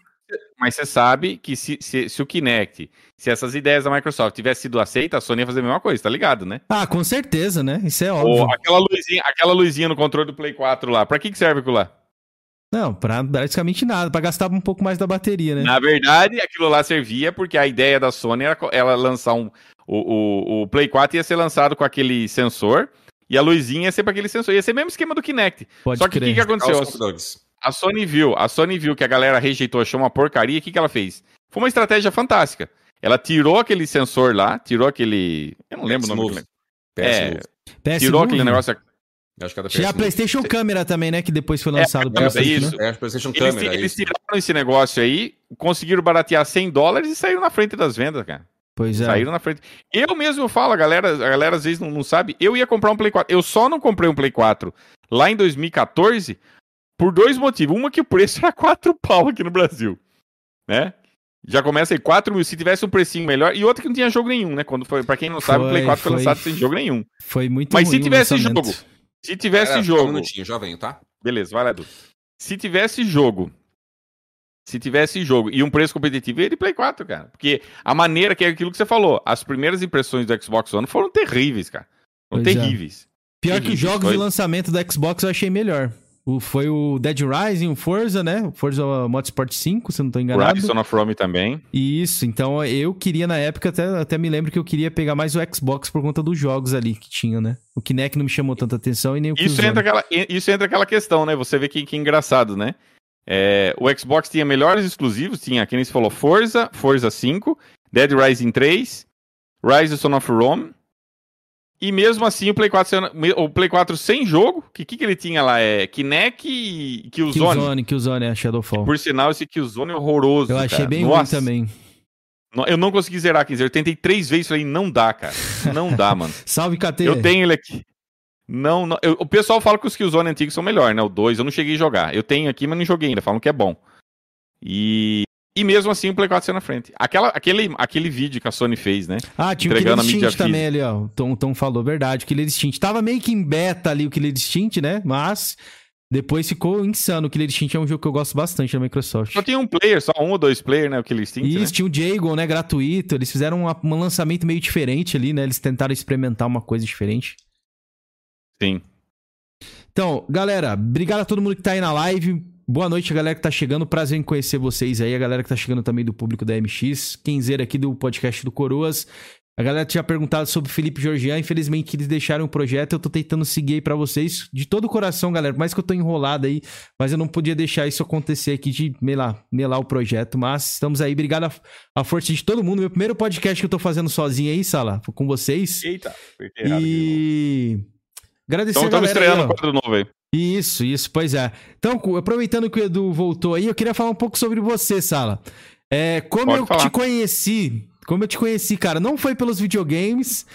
Speaker 2: mas você sabe que se, se, se, o Kinect, se essas ideias da Microsoft tivessem sido aceitas, a Sony ia fazer a mesma coisa, tá ligado, né?
Speaker 1: Ah, com certeza, né? Isso é óbvio.
Speaker 2: Ou aquela luzinha, aquela luzinha no controle do Play 4 lá, pra que, que serve aquilo lá?
Speaker 1: Não, pra praticamente nada, pra gastar um pouco mais da bateria, né?
Speaker 2: Na verdade, aquilo lá servia porque a ideia da Sony era ela lançar um. O, o, o Play 4 ia ser lançado com aquele sensor e a luzinha ia ser para aquele sensor. Ia ser o mesmo esquema do Kinect.
Speaker 1: Pode
Speaker 2: Só que o que, que aconteceu? A Sony viu, a Sony viu que a galera rejeitou, achou uma porcaria. O que, que ela fez? Foi uma estratégia fantástica. Ela tirou aquele sensor lá, tirou aquele. Eu não lembro o nome do
Speaker 1: É,
Speaker 2: PS tirou aquele negócio.
Speaker 1: Acho que é Tinha a PlayStation. Câmera também, né? Que depois foi lançado.
Speaker 2: É, é isso. Né? É, a PlayStation eles, Câmera. Eles, tiraram esse negócio aí, conseguiram baratear 100 dólares e saíram na frente das vendas, cara.
Speaker 1: Pois é.
Speaker 2: Saíram na frente. Eu mesmo falo, a galera, a galera às vezes não, não sabe. Eu ia comprar um Play 4. Eu só não comprei um Play 4 lá em 2014 por dois motivos. Uma que o preço era 4 pau aqui no Brasil. Né? Já começa aí 4 mil. Se tivesse um precinho melhor. E outra que não tinha jogo nenhum, né? Quando foi, pra quem não sabe, o Play 4 foi, foi lançado sem jogo nenhum.
Speaker 1: Foi muito
Speaker 2: Mas se tivesse jogo se tivesse jogo. Um
Speaker 3: minutinho, já venho, tá?
Speaker 2: Beleza, vai lá, Edu. Se tivesse jogo. Se tivesse jogo e um preço competitivo, ele Play 4, cara. Porque a maneira que é aquilo que você falou, as primeiras impressões do Xbox One foram terríveis, cara. Foram pois é. terríveis. É.
Speaker 1: Pior
Speaker 2: terríveis.
Speaker 1: que jogos Foi... de lançamento do Xbox eu achei melhor. O, foi o Dead Rising, o Forza, né? O Forza Motorsport 5, se não tô enganado.
Speaker 2: Rise of Rome também.
Speaker 1: Isso, então eu queria na época, até, até me lembro que eu queria pegar mais o Xbox por conta dos jogos ali que tinha, né? O Kinect não me chamou tanta atenção e nem o
Speaker 2: isso entra aquela Isso entra aquela questão, né? Você vê que, que engraçado, né? É, o Xbox tinha melhores exclusivos, tinha, quem você falou, Forza, Forza 5, Dead Rising 3, Rise of Son of Rome, e mesmo assim, o Play 4, o Play 4 sem jogo, o que, que, que ele tinha lá? É Kinect e Killzone.
Speaker 1: Killzone, Killzone, é Shadowfall.
Speaker 2: Por sinal, esse Killzone é horroroso,
Speaker 1: Eu achei cara. bem Nossa. ruim também.
Speaker 2: Eu não consegui zerar, quer dizer, eu tentei três vezes e falei, não dá, cara. Não dá, mano.
Speaker 1: Salve, KT.
Speaker 2: Eu tenho ele aqui. Não, não eu, o pessoal fala que os Killzone antigos são melhores, né? O 2 eu não cheguei a jogar. Eu tenho aqui, mas não joguei ainda. Falam que é bom. E e mesmo assim o Play 4 saiu na frente. Aquela, aquele, aquele vídeo que a Sony fez, né?
Speaker 1: Ah, tinha Entregando o Killer Instinct também ali, ó. O Tom, Tom falou, verdade. O Killer Instinct. Tava meio que em beta ali o Killer Instinct, né? Mas depois ficou insano. O Killer Instinct é um jogo que eu gosto bastante da Microsoft.
Speaker 2: Só tinha um player, só um ou dois players, né? O Killer Instinct,
Speaker 1: Isso,
Speaker 2: né?
Speaker 1: tinha o Jagon, né? Gratuito. Eles fizeram um, um lançamento meio diferente ali, né? Eles tentaram experimentar uma coisa diferente.
Speaker 2: Sim.
Speaker 1: Então, galera, obrigado a todo mundo que tá aí na live. Boa noite, galera que tá chegando. Prazer em conhecer vocês aí. A galera que tá chegando também do público da MX. Kenzeira aqui do podcast do Coroas. A galera tinha perguntado sobre Felipe Georgian. Infelizmente, eles deixaram o projeto. Eu tô tentando seguir aí pra vocês. De todo o coração, galera. Por mais que eu tô enrolado aí. Mas eu não podia deixar isso acontecer aqui de melar, melar o projeto. Mas estamos aí. Obrigado a, a força de todo mundo. Meu primeiro podcast que eu tô fazendo sozinho aí, Sala. Com vocês.
Speaker 2: Eita.
Speaker 1: E... Agradecer
Speaker 2: então, estamos estreando um quadro novo aí.
Speaker 1: Isso, isso, pois é. Então, aproveitando que o Edu voltou aí, eu queria falar um pouco sobre você, Sala. É, como Pode eu falar. te conheci, como eu te conheci, cara, não foi pelos videogames,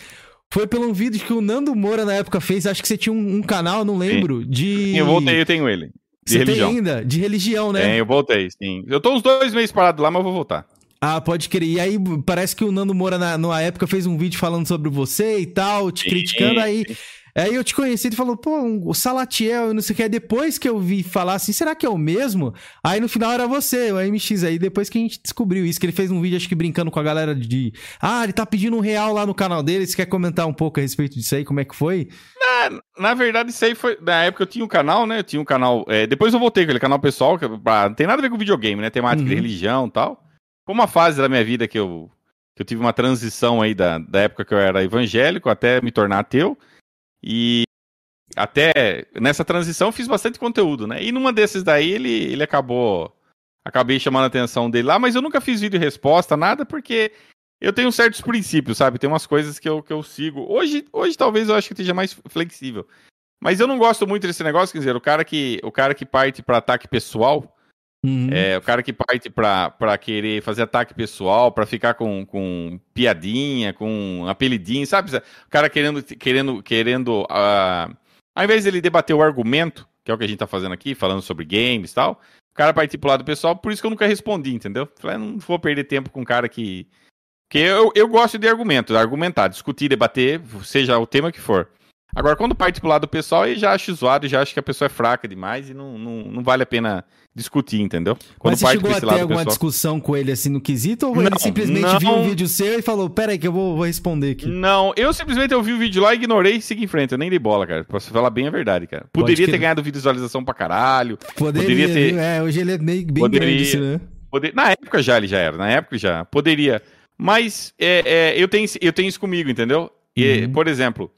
Speaker 1: foi pelo um vídeo que o Nando Moura na época fez, acho que você tinha um, um canal, não lembro, sim. de...
Speaker 2: Eu voltei, eu tenho ele. De você religião.
Speaker 1: tem ainda? De religião, né?
Speaker 2: Eu voltei, sim. Eu tô uns dois meses parado lá, mas eu vou voltar.
Speaker 1: Ah, pode crer. E aí, parece que o Nando Moura, na, na época, fez um vídeo falando sobre você e tal, te sim, criticando, aí... Sim. Aí eu te conheci e falou, pô, o Salatiel, não sei o que. Depois que eu vi falar assim, será que é o mesmo? Aí no final era você, o MX. Aí depois que a gente descobriu isso, que ele fez um vídeo, acho que brincando com a galera de. Ah, ele tá pedindo um real lá no canal dele. Você quer comentar um pouco a respeito disso aí? Como é que foi?
Speaker 2: Na, na verdade, isso aí foi. Na época eu tinha um canal, né? Eu tinha um canal. É, depois eu voltei com aquele canal pessoal, que pra, não tem nada a ver com videogame, né? Temática uhum. de religião e tal. Foi uma fase da minha vida que eu, que eu tive uma transição aí da, da época que eu era evangélico até me tornar ateu. E até nessa transição fiz bastante conteúdo, né? E numa desses daí ele, ele acabou. Acabei chamando a atenção dele lá, mas eu nunca fiz vídeo resposta, nada, porque eu tenho certos princípios, sabe? Tem umas coisas que eu, que eu sigo. Hoje, hoje talvez eu acho que esteja mais flexível. Mas eu não gosto muito desse negócio, quer dizer, o cara que, o cara que parte para ataque pessoal, uhum. é, o cara que parte para querer fazer ataque pessoal, para ficar com, com piadinha, com apelidinho, sabe? O cara querendo, querendo, querendo uh, ao invés dele debater o argumento, que é o que a gente tá fazendo aqui, falando sobre games e tal, o cara partir pro lado pessoal, por isso que eu nunca respondi, entendeu? Falei, não vou perder tempo com um cara que. Porque eu, eu gosto de argumento, argumentar, discutir, debater, seja o tema que for. Agora, quando parte pro lado pessoal, aí já acho zoado, já acho que a pessoa é fraca demais e não, não, não vale a pena discutir, entendeu?
Speaker 1: Quando Mas você chegou a ter alguma pessoal... discussão com ele assim no quesito ou não, ele simplesmente não... viu um vídeo seu e falou, pera aí que eu vou, vou responder aqui?
Speaker 2: Não, eu simplesmente ouvi o vídeo lá, ignorei e segui em frente, eu nem dei bola, cara, pra falar bem a verdade, cara. Poderia ter ganhado visualização pra caralho.
Speaker 1: Poderia, poderia ter... É, hoje ele é meio, bem poderia... grande, assim, né?
Speaker 2: Poder... Na época já ele já era, na época já. Poderia. Mas é, é, eu, tenho, eu tenho isso comigo, entendeu? E, uhum. Por exemplo,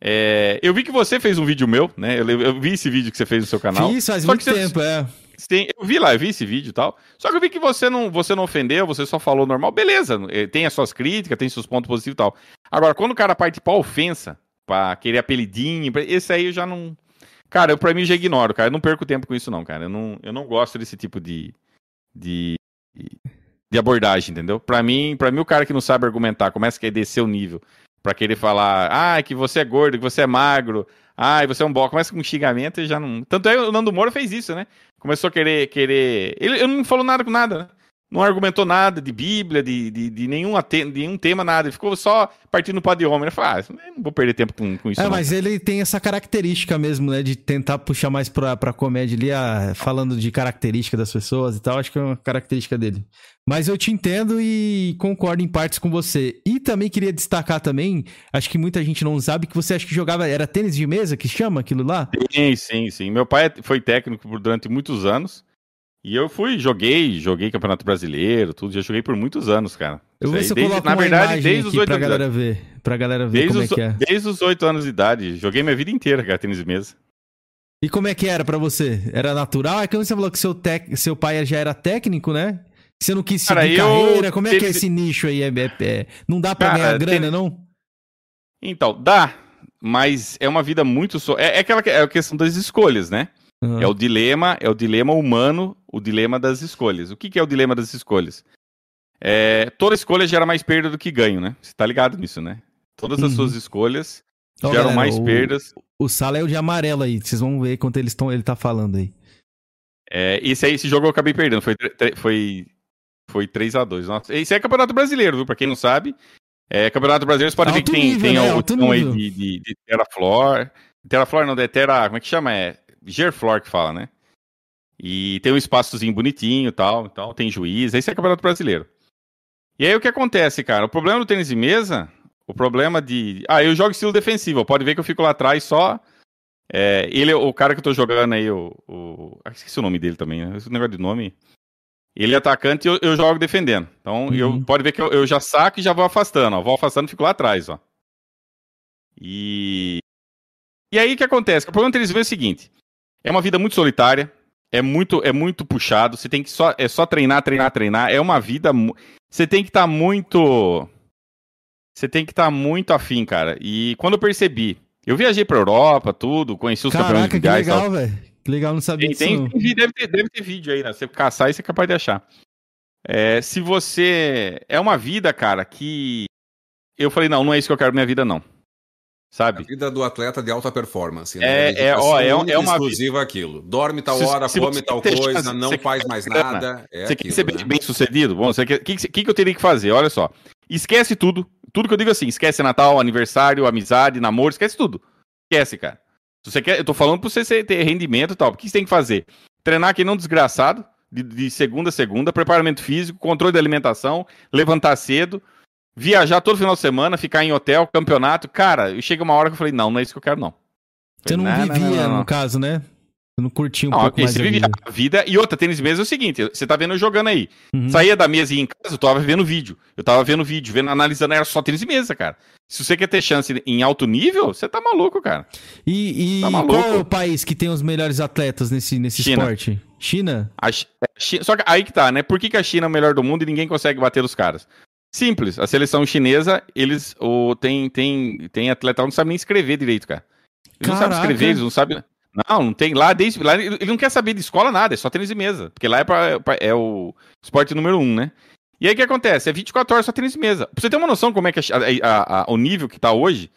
Speaker 2: é, eu vi que você fez um vídeo meu, né? Eu, eu, vi esse vídeo que você fez no seu canal.
Speaker 1: Fiz faz muito tempo, você, é.
Speaker 2: Sim, eu vi lá, eu vi esse vídeo e tal. Só que eu vi que você não, você não ofendeu, você só falou normal. Beleza, eh, tem as suas críticas, tem seus pontos positivos e tal. Agora, quando o cara parte pra ofensa, pra querer apelidinho, esse aí eu já não. Cara, eu pra mim já ignoro, cara. Eu não perco tempo com isso, não, cara. Eu não, eu não gosto desse tipo de. de de abordagem, entendeu? Para mim, para mim o cara que não sabe argumentar, começa a querer descer o nível para querer falar, ah, que você é gordo, que você é magro, ah, você é um bó, começa com um xingamento e já não. Tanto é o Nando Moura fez isso, né? Começou a querer querer, ele, ele não falou nada com nada, né? não argumentou nada de Bíblia, de, de, de, nenhum, de nenhum tema, nada. Ele ficou só partindo para de homem. Ele falou, ah, não vou perder tempo com, com isso.
Speaker 1: É,
Speaker 2: não.
Speaker 1: mas ele tem essa característica mesmo, né? De tentar puxar mais pra, pra comédia ali, a, falando de característica das pessoas e tal. Acho que é uma característica dele. Mas eu te entendo e concordo em partes com você. E também queria destacar também, acho que muita gente não sabe, que você acha que jogava, era tênis de mesa que chama aquilo lá?
Speaker 2: Sim, sim, sim. Meu pai foi técnico durante muitos anos. E eu fui, joguei, joguei Campeonato Brasileiro, tudo, já joguei por muitos anos, cara.
Speaker 1: Eu vou ver se eu desde, na verdade, desde os oito anos. Galera ver, pra galera ver
Speaker 2: desde
Speaker 1: como é que é.
Speaker 2: Desde os oito anos de idade. Joguei minha vida inteira, cara, tênis de mesa.
Speaker 1: E como é que era para você? Era natural? É que você falou que seu, tec... seu pai já era técnico, né? Você não quis seguir cara, carreira? Como é que é esse nicho aí? É, é, é... Não dá pra cara, ganhar grana, não?
Speaker 2: Então, dá. Mas é uma vida muito... So... É, é aquela é a questão das escolhas, né? Uhum. É o dilema, é o dilema humano, o dilema das escolhas. O que, que é o dilema das escolhas? É, toda escolha gera mais perda do que ganho, né? Você tá ligado nisso, né? Todas as uhum. suas escolhas geram galera, mais
Speaker 1: o,
Speaker 2: perdas.
Speaker 1: O Sala é o de amarelo aí, vocês vão ver quanto eles tão, ele tá falando aí.
Speaker 2: É, esse aí, esse jogo eu acabei perdendo, foi, foi, foi 3x2. Nossa, esse é Campeonato Brasileiro, viu? Pra quem não sabe. É, Campeonato Brasileiro, você pode ver que tem, nível, tem né? o tom aí de, de, de Terraflor. Terraflor não, é Terra. Como é que chama? É Gerflor que fala, né? E tem um espaçozinho bonitinho e tal, então tem juiz, esse é o Campeonato Brasileiro. E aí o que acontece, cara? O problema do tênis de mesa, o problema de. Ah, eu jogo estilo defensivo, pode ver que eu fico lá atrás só. É, ele, o cara que eu tô jogando aí, o. o... Ah, esqueci o nome dele também, né? Esse negócio de nome. Ele é atacante e eu, eu jogo defendendo. Então, uhum. eu, pode ver que eu, eu, já saco e já vou afastando, ó. Vou afastando e fico lá atrás, ó. E. E aí o que acontece? O problema do tênis de mesa é o seguinte: é uma vida muito solitária, é muito é muito puxado, você tem que só é só treinar, treinar, treinar, é uma vida você tem que estar tá muito você tem que estar tá muito afim, cara. E quando eu percebi, eu viajei pra Europa, tudo, conheci os
Speaker 1: Caraca, campeões mundiais. Que legal, velho. Que legal, não sabia
Speaker 2: disso. Tem, tem, deve, ter, deve ter vídeo aí, né? Você caçar e você é capaz de achar. É, se você. É uma vida, cara, que. Eu falei, não, não é isso que eu quero minha vida, não sabe?
Speaker 3: A vida do atleta de alta performance.
Speaker 2: Né? É, é, ó, é, é uma
Speaker 3: exclusiva aquilo. Dorme tal hora, se, come tal coisa, chance, não faz mais nada.
Speaker 2: É você aquilo, quer ser né? bem sucedido? Bom, o que, que, que eu teria que fazer? Olha só. Esquece tudo. Tudo que eu digo assim, esquece Natal, aniversário, amizade, namoro, esquece tudo. Esquece, cara. Se você quer, eu tô falando pra você ter rendimento e tal. O que você tem que fazer? Treinar que não desgraçado, de, de segunda a segunda, preparamento físico, controle da alimentação, levantar cedo, viajar todo final de semana, ficar em hotel, campeonato. Cara, chega uma hora que eu falei, não, não é isso que eu quero, não.
Speaker 1: Você não, não vivia, não, não, no caso, né? Não curtia um não, pouco mais a vida.
Speaker 2: a vida. E outra, tênis mesa é o seguinte, você tá vendo eu jogando aí. Uhum. Saía da mesa e ia em casa, eu tava vendo vídeo. Eu tava vendo vídeo, vendo, analisando, era só tênis mesa, cara. Se você quer ter chance em alto nível, você tá maluco, cara.
Speaker 1: E, e tá maluco. qual é o país que tem os melhores atletas nesse, nesse China. esporte? China?
Speaker 2: A, China? Só que aí que tá, né? Por que, que a China é o melhor do mundo e ninguém consegue bater os caras? Simples. A seleção chinesa, eles o, tem, tem, tem atleta que não sabe nem escrever direito, cara. Eles Caraca. não sabem escrever, eles não sabem. Não, não tem. Lá, desde, lá ele não quer saber de escola nada, é só tênis de mesa. Porque lá é, pra, pra, é o esporte número um, né? E aí o que acontece? É 24 horas só tênis de mesa. Pra você ter uma noção como é que a, a, a, o nível que tá hoje,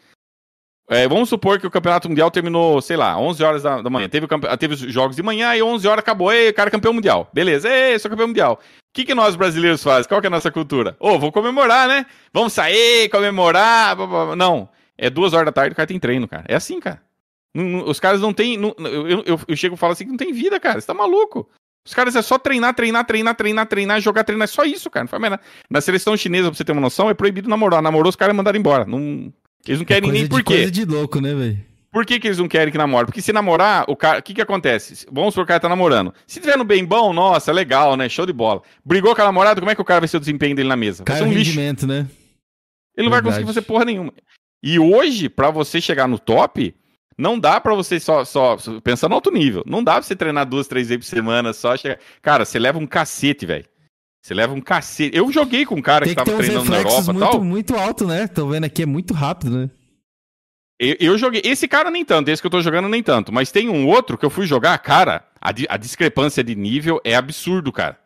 Speaker 2: é, vamos supor que o campeonato mundial terminou, sei lá, 11 horas da, da manhã. Teve, teve os jogos de manhã e 11 horas acabou. Ei, cara, campeão mundial. Beleza, ei, sou campeão mundial. O que, que nós brasileiros fazemos? Qual que é a nossa cultura? Ô, oh, vou comemorar, né? Vamos sair, comemorar. Blá, blá, blá. Não. É duas horas da tarde o cara tem treino, cara. É assim, cara. Os caras não têm. Eu, eu, eu, chego e falo assim que não tem vida, cara. Você tá maluco. Os caras é só treinar, treinar, treinar, treinar, treinar, jogar, treinar. É só isso, cara. Não faz mais nada. Na seleção chinesa, pra você ter uma noção, é proibido namorar. Namorou, os caras mandaram embora. Não... Eles não querem
Speaker 1: é
Speaker 2: nem por quê.
Speaker 1: Coisa de louco, né, velho?
Speaker 2: Por que, que eles não querem que namore? Porque se namorar, o cara, o que que acontece? Vamos supor que o cara tá namorando. Se tiver no bem bom, nossa, legal, né? Show de bola. Brigou com a namorada, como é que o cara vai ser o desempenho dele na mesa? Vai ser
Speaker 1: o
Speaker 2: um lixo.
Speaker 1: né?
Speaker 2: Ele não vai
Speaker 1: Verdade.
Speaker 2: conseguir fazer porra nenhuma. E hoje, pra você chegar no top, não dá pra você só, só pensar no alto nível. Não dá pra você treinar duas, três vezes por semana, só chegar. Cara, você leva um cacete, velho. Você leva um cacete. Eu joguei com um cara
Speaker 1: Tem
Speaker 2: que
Speaker 1: que
Speaker 2: tava treinando na Europa
Speaker 1: muito,
Speaker 2: tal.
Speaker 1: muito alto, né? Tô vendo aqui, é muito rápido, né?
Speaker 2: Eu, eu joguei. Esse cara nem tanto, esse que eu tô jogando nem tanto. Mas tem um outro que eu fui jogar, cara. A, a discrepância de nível é absurdo, cara.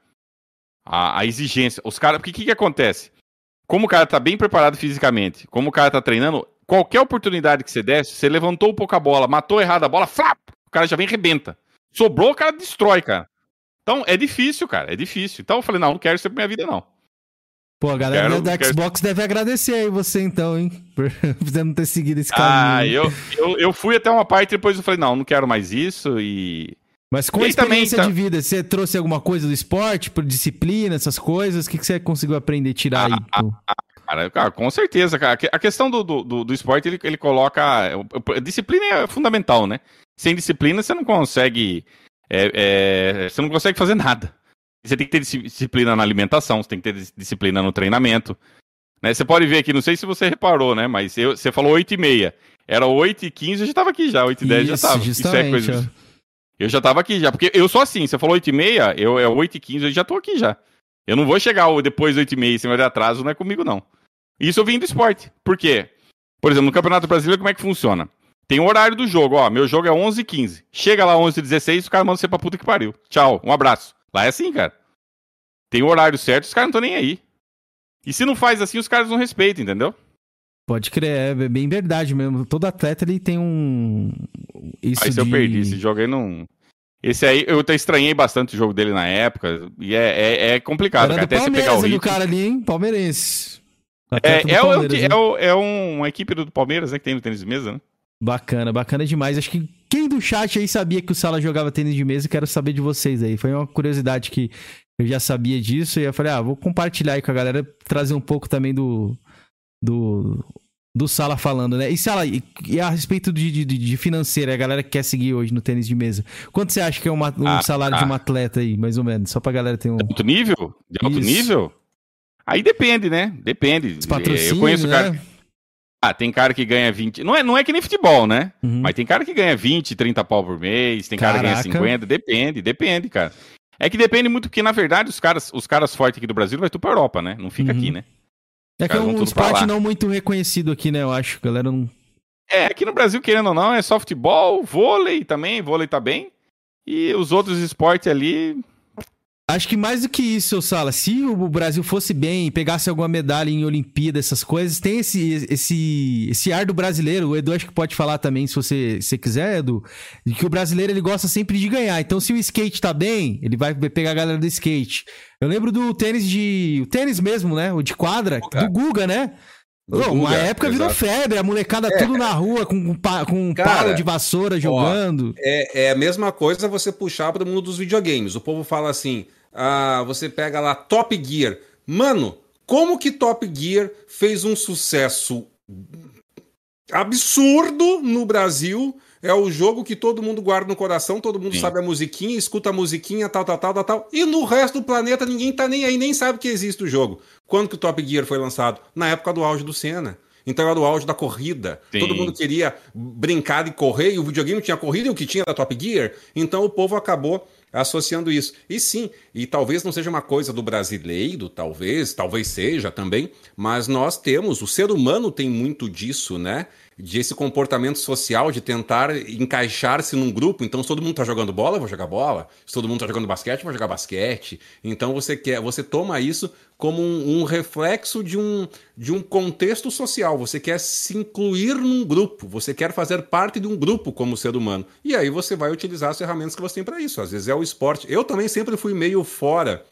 Speaker 2: A, a exigência. Os caras. Porque o que, que acontece? Como o cara tá bem preparado fisicamente, como o cara tá treinando, qualquer oportunidade que você desse, você levantou um pouco a bola, matou errado a bola, flap! O cara já vem e rebenta. Sobrou, o cara destrói, cara. Então é difícil, cara. É difícil. Então eu falei, não, não quero isso pra minha vida, não.
Speaker 1: Pô, a galera
Speaker 2: Quero-
Speaker 1: da
Speaker 2: quero-
Speaker 1: Xbox deve agradecer aí você então, hein? Por não ter seguido esse caminho.
Speaker 2: Ah, eu, eu, eu fui até uma parte e depois eu falei, não, não quero mais isso e.
Speaker 1: Mas com
Speaker 2: E
Speaker 1: a
Speaker 2: aí também
Speaker 1: experiência
Speaker 2: tá-
Speaker 1: de vida, você trouxe alguma coisa do esporte, por disciplina, essas coisas? O que, que você conseguiu aprender a tirar aí?
Speaker 2: Ah,
Speaker 1: pô?
Speaker 2: Cara, cara, com certeza, cara. A questão do, do, do- esporte, ele, ele coloca. a disciplina é fundamental, né? Sem disciplina, você não consegue. é, é, você não consegue fazer nada. Você tem que ter disci- disciplina na alimentação, você tem que ter dis- disciplina no treinamento. Né? Você pode ver aqui, não sei se você reparou, né? Mas eu- você falou 8 e meia. Era 8 e 15, eu já tava aqui já. 8 e 10 já tava. Isso é coisa. Eu já tava aqui já. Porque eu sou assim, você falou 8 e meia, eu é 8 e 15, eu já tô aqui já. Eu não vou chegar depois 8 e meia em cima de atraso, não é comigo não. Isso eu vim do esporte. Por quê? Por exemplo, no Campeonato Brasileiro, como é que funciona? Tem o horário do jogo, ó. Meu jogo é 11 e 15. Chega lá 11 e 16, o cara manda você pra puta que pariu. Tchau, um abraço. Lá é assim, cara. Tem o horário certo, os caras não estão nem aí. E se não faz assim, os caras não respeitam, entendeu?
Speaker 1: Pode crer, é bem verdade mesmo. Todo atleta ele tem um. Isso
Speaker 2: Aí se eu
Speaker 1: de-
Speaker 2: perdi, esse jogo aí não. Esse aí, eu até estranhei bastante o jogo dele na época. E é, é, é complicado,
Speaker 1: Era
Speaker 2: cara.
Speaker 1: do
Speaker 2: Até você pegar o ritmo.
Speaker 1: cara ali, hein? Palmeirense.
Speaker 2: É, é, o-
Speaker 1: Palmeiras,
Speaker 2: é, o- é um- uma equipe do Palmeiras, né? Que tem no tênis de mesa, né?
Speaker 1: Bacana, bacana demais. Acho que quem do chat aí sabia que o Sala jogava tênis de mesa, quero saber de vocês aí. Foi uma curiosidade que eu já sabia disso e eu falei, ah, vou compartilhar aí com a galera, trazer um pouco também do do, do Sala falando, né? E Sala, e, e a respeito de, de, de financeira, a galera que quer seguir hoje no tênis de mesa, quanto você acha que é uma- um
Speaker 2: Ah,
Speaker 1: salário de
Speaker 2: ah.
Speaker 1: um atleta aí, mais ou menos? Só pra galera ter um...
Speaker 2: De alto nível? De alto
Speaker 1: Isso.
Speaker 2: nível? Aí depende, né? Depende. Eu conheço
Speaker 1: né?
Speaker 2: cara. Ah, tem cara que ganha 20. Não é, não é que nem futebol, né?
Speaker 1: Uhum.
Speaker 2: Mas tem cara que ganha 20, 30 pau por mês, tem cara que ganha
Speaker 1: Caraca.
Speaker 2: 50, depende, depende, cara. É que depende muito, porque na verdade os caras, os caras fortes aqui do Brasil vai tudo pra Europa, né? Não fica
Speaker 1: Uhum.
Speaker 2: aqui, né?
Speaker 1: É que é um esporte não muito reconhecido aqui, né? Eu acho, a galera não...
Speaker 2: É, aqui no Brasil, querendo ou não, é só futebol, vôlei também, vôlei tá bem. E os outros esportes ali.
Speaker 1: Acho que mais do que isso, Sala, se o Brasil fosse bem, pegasse alguma medalha em Olimpíada, essas coisas, tem esse, esse, esse ar do brasileiro. O Edu acho que pode falar também, se você se quiser, Edu, de que o brasileiro ele gosta sempre de ganhar. Então, se o skate tá bem, ele vai pegar a galera do skate. Eu lembro do tênis de. O tênis mesmo, né? O de quadra,
Speaker 3: Guga.
Speaker 1: do Guga, né?
Speaker 3: Do
Speaker 1: Ô, uma
Speaker 3: Guga,
Speaker 1: época virou
Speaker 3: exato.
Speaker 1: febre, a molecada tudo na rua com, com, um palo de vassoura jogando.
Speaker 3: É, é a mesma coisa você puxar para o mundo dos videogames. O povo fala assim: ah, você pega lá Top Gear. Mano, como que Top Gear fez um sucesso absurdo no Brasil? É o jogo que todo mundo guarda no coração, todo mundo
Speaker 2: Sim.
Speaker 3: sabe a musiquinha, escuta a musiquinha, tal, tal, tal, tal. E no resto do planeta ninguém tá nem aí, nem sabe que existe o jogo. Quando que o Top Gear foi lançado? Na época do auge do Senna. Então era o auge da corrida.
Speaker 2: Sim.
Speaker 3: Todo mundo queria brincar de correr e o videogame tinha corrida e o que tinha era Top Gear. Então o povo acabou associando isso. E sim, e talvez não seja uma coisa do brasileiro, talvez, talvez seja também, mas nós temos, o ser humano tem muito disso, né? De esse comportamento social de tentar encaixar-se num grupo. Então, se todo mundo tá jogando bola, eu vou jogar bola. Se todo mundo tá jogando basquete, eu vou jogar basquete. Então você quer, você toma isso como um, um reflexo de um, de um contexto social. Você quer se incluir num grupo, você quer fazer parte de um grupo como ser humano. E aí você vai utilizar as ferramentas que você tem para isso. Às vezes é o esporte. Eu também sempre fui meio fora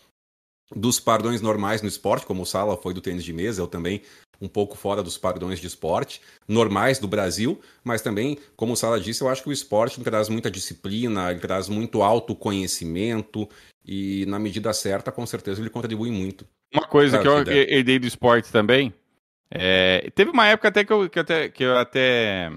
Speaker 3: dos padrões normais no esporte, como o Sala foi do tênis de mesa, eu também um pouco fora dos padrões de esporte normais do Brasil, mas também, como o Sala disse, eu acho que o esporte traz muita disciplina, ele traz muito autoconhecimento, e na medida certa, com certeza, ele contribui muito.
Speaker 2: Uma coisa que eu herdei do esporte também, é, teve uma época até que eu, que até, que eu até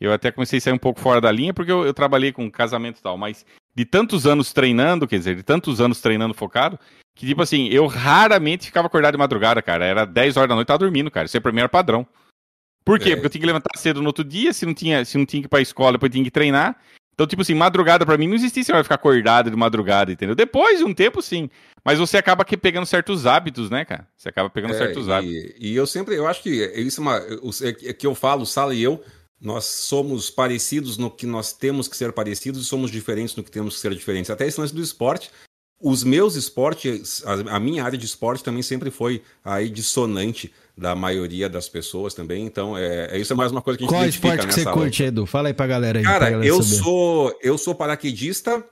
Speaker 2: eu até comecei a sair um pouco fora da linha porque eu, eu, trabalhei com casamento e tal, mas de tantos anos treinando, quer dizer, de tantos anos treinando focado, que tipo assim, eu raramente ficava acordado de madrugada, cara. Era 10 horas da noite, tava dormindo, cara. Isso é pra mim era padrão. Por quê? É. Porque eu tinha que levantar cedo no outro dia, se não tinha, se não tinha que ir pra escola, depois tinha que treinar. Então, tipo assim, madrugada para mim não existia, você vai ficar acordado de madrugada, entendeu? Depois de um tempo, sim. Mas você acaba aqui pegando certos hábitos, né, cara? Você acaba pegando é, certos
Speaker 3: e,
Speaker 2: hábitos.
Speaker 3: E eu sempre, eu acho que isso é uma. É que eu falo, Sala e eu, nós somos parecidos no que nós temos que ser parecidos e somos diferentes no que temos que ser diferentes. Até esse lance do esporte. Os meus esportes, a, minha área de esporte também sempre foi aí dissonante da maioria das pessoas também. Então, é, é, isso é mais uma coisa que a gente
Speaker 1: Qual esporte que você curte, Edu? Fala aí pra galera aí.
Speaker 3: Cara,
Speaker 1: galera
Speaker 3: eu sou eu sou paraquedista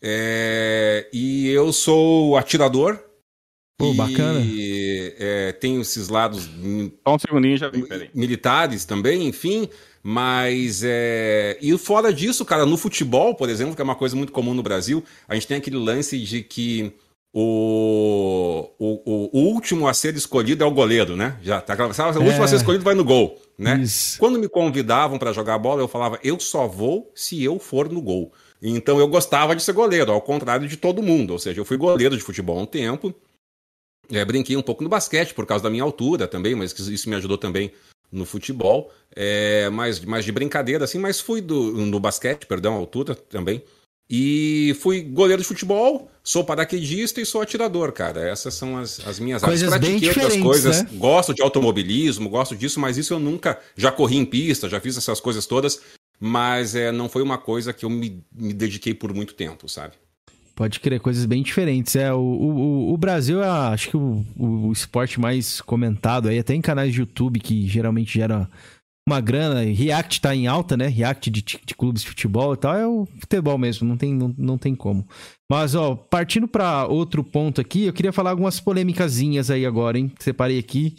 Speaker 3: é, e eu sou atirador.
Speaker 1: Pô,
Speaker 3: e,
Speaker 1: bacana.
Speaker 3: É, tenho esses lados
Speaker 2: Só um segundinho já vi,
Speaker 3: militares também, enfim. Mas é. E fora disso, cara, no futebol, por exemplo, que é uma coisa muito comum no Brasil, a gente tem aquele lance de que o, o, o, último a ser escolhido é o goleiro, né? Já tá, o último é. a ser escolhido vai no gol, né? Isso. Quando me convidavam para jogar bola, eu falava, eu só vou se eu for no gol. Então eu gostava de ser goleiro, ao contrário de todo mundo. Ou seja, eu fui goleiro de futebol há um tempo. É, brinquei um pouco no basquete por causa da minha altura também, mas isso me ajudou também no futebol. É, mais, mais de brincadeira, assim, mas fui do, no basquete, perdão, altura também. E fui goleiro de futebol, sou paraquedista e sou atirador, cara. Essas são as, as minhas
Speaker 1: coisas áreas. Pratiquei outras coisas. Né?
Speaker 3: Gosto de automobilismo, gosto disso, mas isso eu nunca. Já corri em pista, já fiz essas coisas todas, mas é, não foi uma coisa que eu me, me dediquei por muito tempo, sabe?
Speaker 1: Pode crer, coisas bem diferentes. É, o, o, o Brasil é, acho que, o, o esporte mais comentado aí, até em canais de YouTube que geralmente gera uma grana. React tá em alta, né? React de, de clubes de futebol e tal. É o futebol mesmo, não tem, não, não tem como. Mas, ó, partindo para outro ponto aqui, eu queria falar algumas polêmicazinhas aí agora, hein? Separei aqui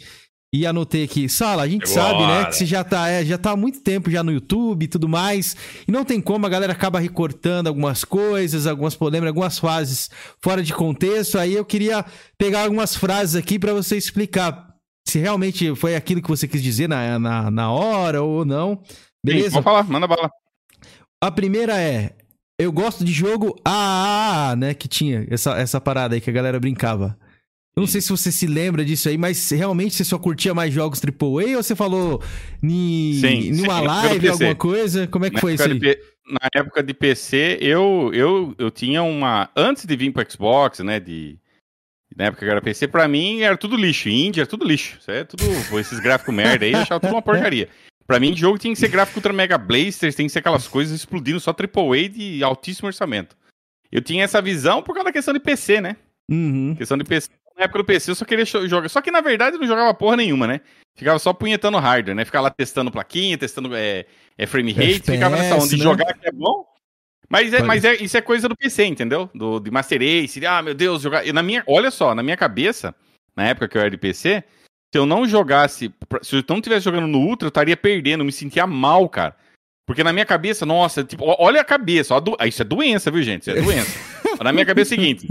Speaker 1: e anotei aqui. Sala, a gente sabe, né? Que você já tá, é, já tá há muito tempo já no YouTube e tudo mais. E não tem como, a galera acaba recortando algumas coisas, algumas polêmicas, algumas fases fora de contexto. Aí eu queria pegar algumas frases aqui para você explicar se realmente foi aquilo que você quis dizer na, na, na hora ou não. Beleza? Sim,
Speaker 2: vamos falar, manda bala.
Speaker 1: A primeira é: eu gosto de jogo AAA, né? Que tinha essa, essa parada aí que a galera brincava. Eu não sei se você se lembra disso aí, mas realmente você só curtia mais jogos AAA ou você falou em sim, numa sim, live, alguma coisa? Como é que na foi isso aí?
Speaker 2: Na época de PC, eu, eu, eu tinha uma. Antes de vir pro Xbox, né? De na época que era PC, pra mim era tudo lixo. Índia era tudo lixo. Isso é tudo. Esses gráficos merda aí, achava tudo uma porcaria. Pra mim, jogo tinha que ser gráfico Ultra Mega Blasters, tem que ser aquelas coisas explodindo só AAA de altíssimo orçamento. Eu tinha essa visão por causa da questão de PC, né?
Speaker 1: Uhum.
Speaker 2: Questão de PC. Na época do PC eu só queria jogar. Só que na verdade eu não jogava porra nenhuma, né? Ficava só punhetando hardware, né? Ficava lá testando plaquinha, testando é, é frame rate, FPS, ficava nessa onda de né? jogar que é bom. Mas, é, mas é, isso é coisa do PC, entendeu? Do, de Master Ace. ah, meu Deus, jogar. E na minha, olha só, na minha cabeça, na época que eu era de PC, se eu não jogasse. Se eu não estivesse jogando no Ultra, eu estaria perdendo, eu me sentia mal, cara. Porque na minha cabeça, nossa, tipo, olha a cabeça, ó, do... isso é doença, viu, gente? Isso é doença. na minha cabeça é o seguinte: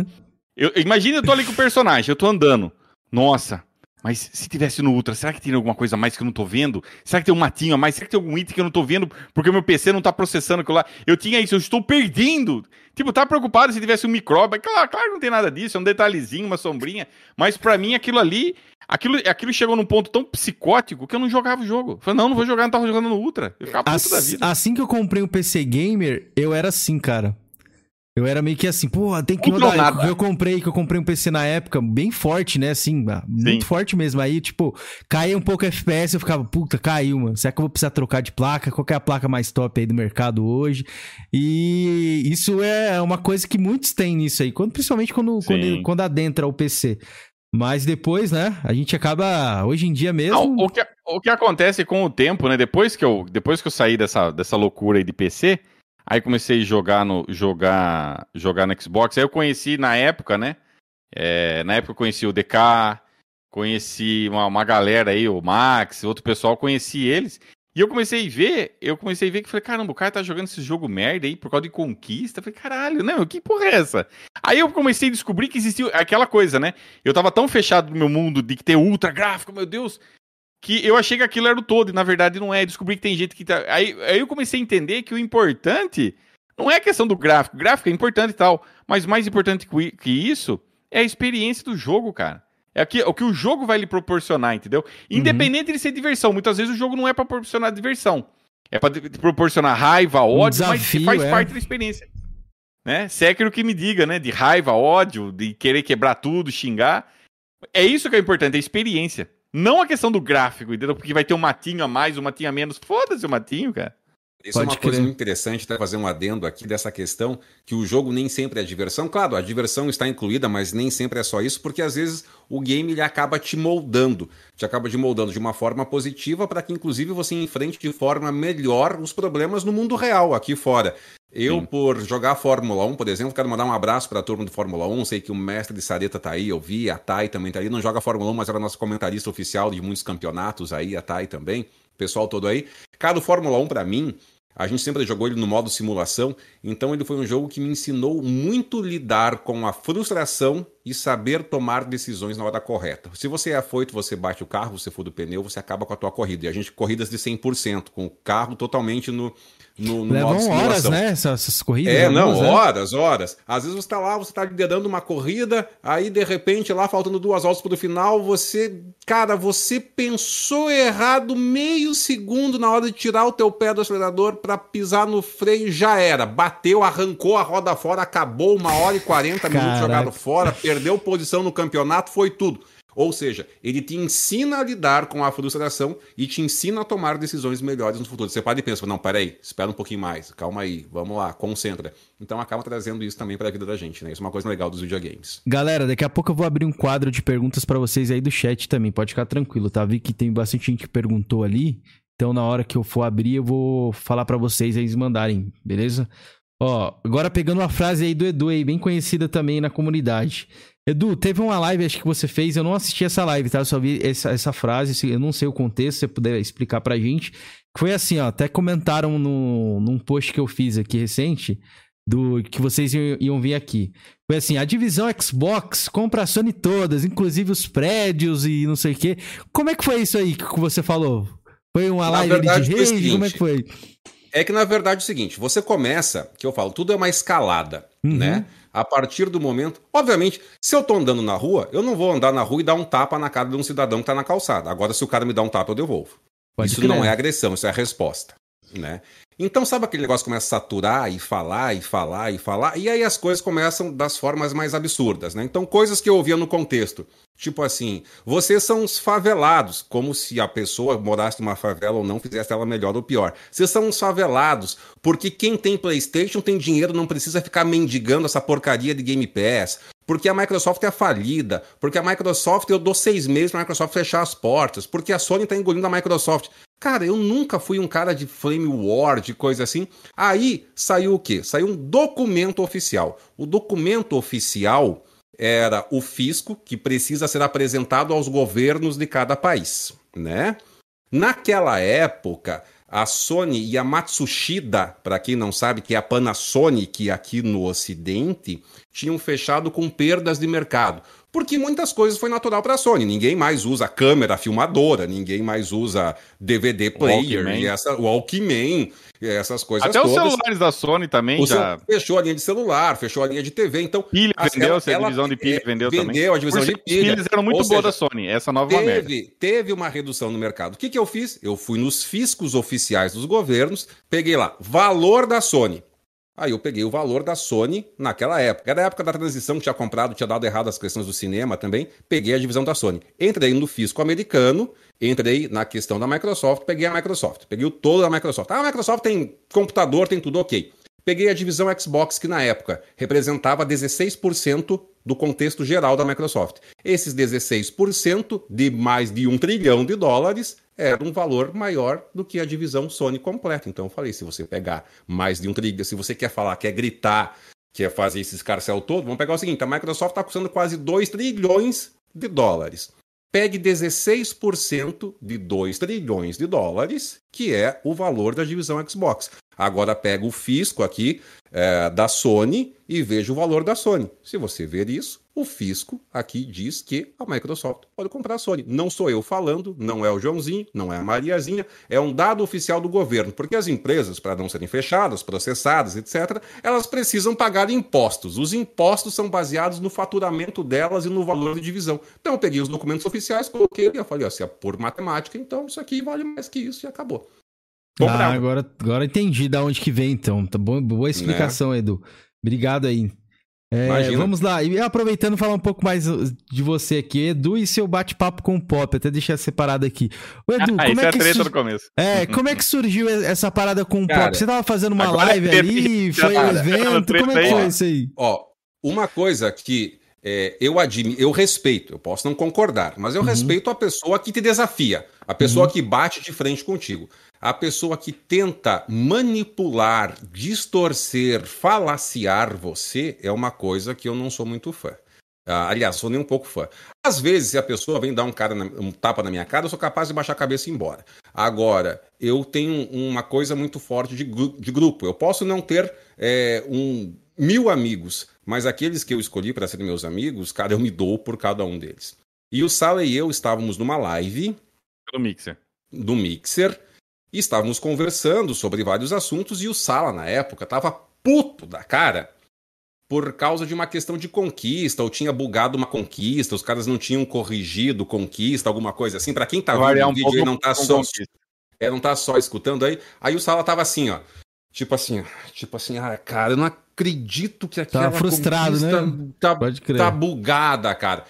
Speaker 2: eu, imagina eu tô ali com o personagem, eu tô andando. Nossa, mas se tivesse no Ultra, será que tem alguma coisa a mais que eu não tô vendo? Será que tem um matinho a mais? Será que tem algum item que eu não tô vendo porque o meu PC não tá processando aquilo lá? Eu tinha isso, eu estou perdendo. Tipo, tá preocupado se tivesse um micróbio. Claro, claro que não tem nada disso, é um detalhezinho, uma sombrinha. Mas para mim aquilo ali, aquilo, aquilo chegou num ponto tão psicótico que eu não jogava o jogo. Eu falei, não, não vou jogar, não tava jogando no Ultra. Eu ficava
Speaker 1: puto da vida. Assim que eu comprei o um PC Gamer, eu era assim, cara. Eu era meio que assim, pô, tem que rodar. Nada. Eu comprei, que eu comprei um PC na época, bem forte, né? Assim, ah, muito Sim. forte mesmo. Aí, tipo, caía um pouco FPS, eu ficava, puta, caiu, mano. Será que eu vou precisar trocar de placa? Qual é a placa mais top aí do mercado hoje? E isso é uma coisa que muitos têm nisso aí, quando, principalmente quando, quando, quando adentra o PC. Mas depois, né, a gente acaba, hoje em dia mesmo...
Speaker 2: Não, o, que, o que acontece com o tempo, né, depois que eu, depois que eu saí dessa, dessa loucura aí de PC Aí comecei a jogar no, jogar, jogar no Xbox. Aí eu conheci na época, né? É, na época eu conheci o DK, conheci uma, uma galera aí, o Max, outro pessoal, conheci eles. E eu comecei a ver, eu comecei a ver que falei, caramba, o cara tá jogando esse jogo merda aí por causa de conquista. Falei, caralho, não, que porra é essa? Aí eu comecei a descobrir que existia aquela coisa, né? Eu tava tão fechado no meu mundo de que ter ultra gráfico, meu Deus, que eu achei que aquilo era o todo, e na verdade não é. Descobri que tem gente que tá. Aí, aí eu comecei a entender que o importante não é a questão do gráfico. O gráfico é importante e tal, mas mais importante que isso é a experiência do jogo, cara. É aqui, o que o jogo vai lhe proporcionar, entendeu? Uhum. Independente uhum. de ser diversão. Muitas vezes o jogo não é para proporcionar diversão. É para proporcionar raiva, ódio, um desafio, mas faz é. parte da experiência. Né? Sekiro que me diga, né? De raiva, ódio, de querer quebrar tudo, xingar. É isso que é importante, é a experiência. Não a questão do gráfico, entendeu? Porque vai ter um matinho a mais, um matinho a menos. Foda-se o matinho, cara.
Speaker 3: Isso Pode é uma querer. coisa muito interessante, até fazer um adendo aqui dessa questão, que o jogo nem sempre é diversão. Claro, a diversão está incluída, mas nem sempre é só isso, porque às vezes o game ele acaba te moldando, te acaba te moldando de uma forma positiva para que inclusive você enfrente de forma melhor os problemas no mundo real, aqui fora. Eu, Sim. por jogar Fórmula 1, por exemplo, quero mandar um abraço para a turma de Fórmula 1. Sei que o mestre de Sareta tá aí, eu vi, a Thay também tá aí. Não joga Fórmula 1, mas era nosso comentarista oficial de muitos campeonatos aí, a Thay também pessoal todo aí. Cara, o Fórmula 1 para mim, a gente sempre jogou ele no modo simulação, então ele foi um jogo que me ensinou muito lidar com a frustração e saber tomar decisões na hora correta. Se você é afoito, você bate o carro, você for do pneu, você acaba com a tua corrida. E a gente corridas de 100%, com o carro totalmente no no, no
Speaker 1: Levam horas, né? Essas, essas corridas.
Speaker 3: É, não, né? horas, horas. Às vezes você está lá, você está liderando uma corrida, aí de repente, lá faltando duas voltas para o final, você, cara, você pensou errado meio segundo na hora de tirar o teu pé do acelerador para pisar no freio, já era. Bateu, arrancou a roda fora, acabou uma hora e quarenta minutos jogado fora, perdeu posição no campeonato, foi tudo. Ou seja, ele te ensina a lidar com a frustração e te ensina a tomar decisões melhores no futuro. Você pode pensar, não, peraí, espera um pouquinho mais, calma aí, vamos lá, concentra. Então acaba trazendo isso também para a vida da gente, né? Isso é uma coisa legal dos videogames.
Speaker 1: Galera, daqui a pouco eu vou abrir um quadro de perguntas para vocês aí do chat também, pode ficar tranquilo, tá? Vi que tem bastante gente que perguntou ali, então na hora que eu for abrir eu vou falar para vocês aí mandarem, beleza? Ó, agora pegando uma frase aí do Edu aí, bem conhecida também na comunidade. Edu, teve uma live, acho que você fez, eu não assisti essa live, tá? Eu só vi essa, essa frase, eu não sei o contexto, se você puder explicar pra gente. Foi assim, ó, até comentaram no, num post que eu fiz aqui recente, do que vocês iam, iam vir aqui. Foi assim, a divisão Xbox compra a Sony todas, inclusive os prédios e não sei o quê. Como é que foi isso aí que você falou? Foi uma live verdade, de rede? Como é que foi?
Speaker 3: É que na verdade é o seguinte, você começa, que eu falo, tudo é uma escalada, uhum. né? A partir do momento. Obviamente, se eu tô andando na rua, eu não vou andar na rua e dar um tapa na cara de um cidadão que tá na calçada. Agora, se o cara me dá um tapa, eu devolvo. Pode isso crer. não é agressão, isso é resposta. Né? Então, sabe aquele negócio que começa a saturar e falar e falar e falar? E aí as coisas começam das formas mais absurdas, né? Então, coisas que eu ouvia no contexto. Tipo assim, vocês são os favelados, como se a pessoa morasse numa favela ou não fizesse ela melhor ou pior. Vocês são os favelados, porque quem tem PlayStation tem dinheiro, não precisa ficar mendigando essa porcaria de Game Pass. Porque a Microsoft é falida, porque a Microsoft eu dou seis meses para a Microsoft fechar as portas, porque a Sony está engolindo a Microsoft. Cara, eu nunca fui um cara de flame war, de coisa assim. Aí saiu o quê? Saiu um documento oficial. O documento oficial era o fisco que precisa ser apresentado aos governos de cada país, né? Naquela época, a Sony e a Matsushita, para quem não sabe, que é a Panasonic aqui no ocidente, tinham fechado com perdas de mercado porque muitas coisas foi natural para a Sony. Ninguém mais usa câmera filmadora, ninguém mais usa DVD player, Walkman. e essa Walkman, essas coisas
Speaker 2: Até
Speaker 3: todas.
Speaker 2: os celulares da Sony também
Speaker 3: o
Speaker 2: já
Speaker 3: fechou a linha de celular, fechou a linha de TV, então
Speaker 2: pilha vendeu, ela, a divisão de pilha é, vendeu,
Speaker 3: vendeu
Speaker 2: também.
Speaker 3: Vendeu a divisão de pilha.
Speaker 2: Pilhas eram muito boas da Sony, essa nova
Speaker 3: teve,
Speaker 2: merda.
Speaker 3: Teve uma redução no mercado. O que que eu fiz? Eu fui nos fiscos oficiais dos governos, peguei lá valor da Sony Aí eu peguei o valor da Sony naquela época. Era a época da transição que tinha comprado, tinha dado errado as questões do cinema também. Peguei a divisão da Sony. Entrei no fisco americano, entrei na questão da Microsoft, peguei a Microsoft. Peguei o todo da Microsoft. Ah, a Microsoft tem computador, tem tudo ok. Peguei a divisão Xbox, que na época representava 16% do contexto geral da Microsoft. Esses 16% de mais de um trilhão de dólares era um valor maior do que a divisão Sony completa. Então eu falei, se você pegar mais de um trilhão, se você quer falar, quer gritar, quer fazer esse escarcel todo, vamos pegar o seguinte, a Microsoft está custando quase 2 trilhões de dólares. Pegue 16% de 2 trilhões de dólares que é o valor da divisão Xbox. Agora pega o fisco aqui é, da Sony e veja o valor da Sony. Se você ver isso, o fisco aqui diz que a Microsoft pode comprar a Sony. Não sou eu falando, não é o Joãozinho, não é a Mariazinha, é um dado oficial do governo, porque as empresas, para não serem fechadas, processadas, etc., elas precisam pagar impostos. Os impostos são baseados no faturamento delas e no valor de divisão. Então eu peguei os documentos oficiais, coloquei e falei, ó, se é por matemática, então isso aqui vale mais que isso e acabou.
Speaker 1: Ah, agora, agora entendi da onde que vem, então. Tá bom, boa explicação, né? Edu. Obrigado aí. É, vamos lá, e aproveitando falar um pouco mais de você aqui, Edu e seu bate-papo com o Pop, até deixar separado aqui.
Speaker 2: O Edu, ah, como é, é que treta começo.
Speaker 1: É, como é que surgiu essa parada com o Pop? Você tava fazendo uma live é ali, foi um evento, como é que foi isso aí?
Speaker 3: Ó, uma coisa que é, eu admiro, eu respeito, eu posso não concordar, mas eu uhum. respeito a pessoa que te desafia, a pessoa uhum. que bate de frente contigo. A pessoa que tenta manipular, distorcer, falaciar você é uma coisa que eu não sou muito fã. Ah, aliás, sou nem um pouco fã. Às vezes, se a pessoa vem dar um, cara na, um tapa na minha cara, eu sou capaz de baixar a cabeça e ir embora. Agora, eu tenho uma coisa muito forte de, de grupo. Eu posso não ter é, um, mil amigos, mas aqueles que eu escolhi para serem meus amigos, cara, eu me dou por cada um deles. E o Sala e eu estávamos numa live.
Speaker 2: Do Mixer.
Speaker 3: Do Mixer. E estávamos conversando sobre vários assuntos e o Sala, na época, estava puto da cara por causa de uma questão de conquista, ou tinha bugado uma conquista, os caras não tinham corrigido conquista, alguma coisa assim. Para quem tá vendo um o vídeo aí não tá só é, não tá só escutando aí. Aí o Sala tava assim, ó. Tipo assim, tipo assim, ah, cara, eu não acredito que aquela
Speaker 1: tá frustrado, né?
Speaker 3: tá, tá bugada, cara.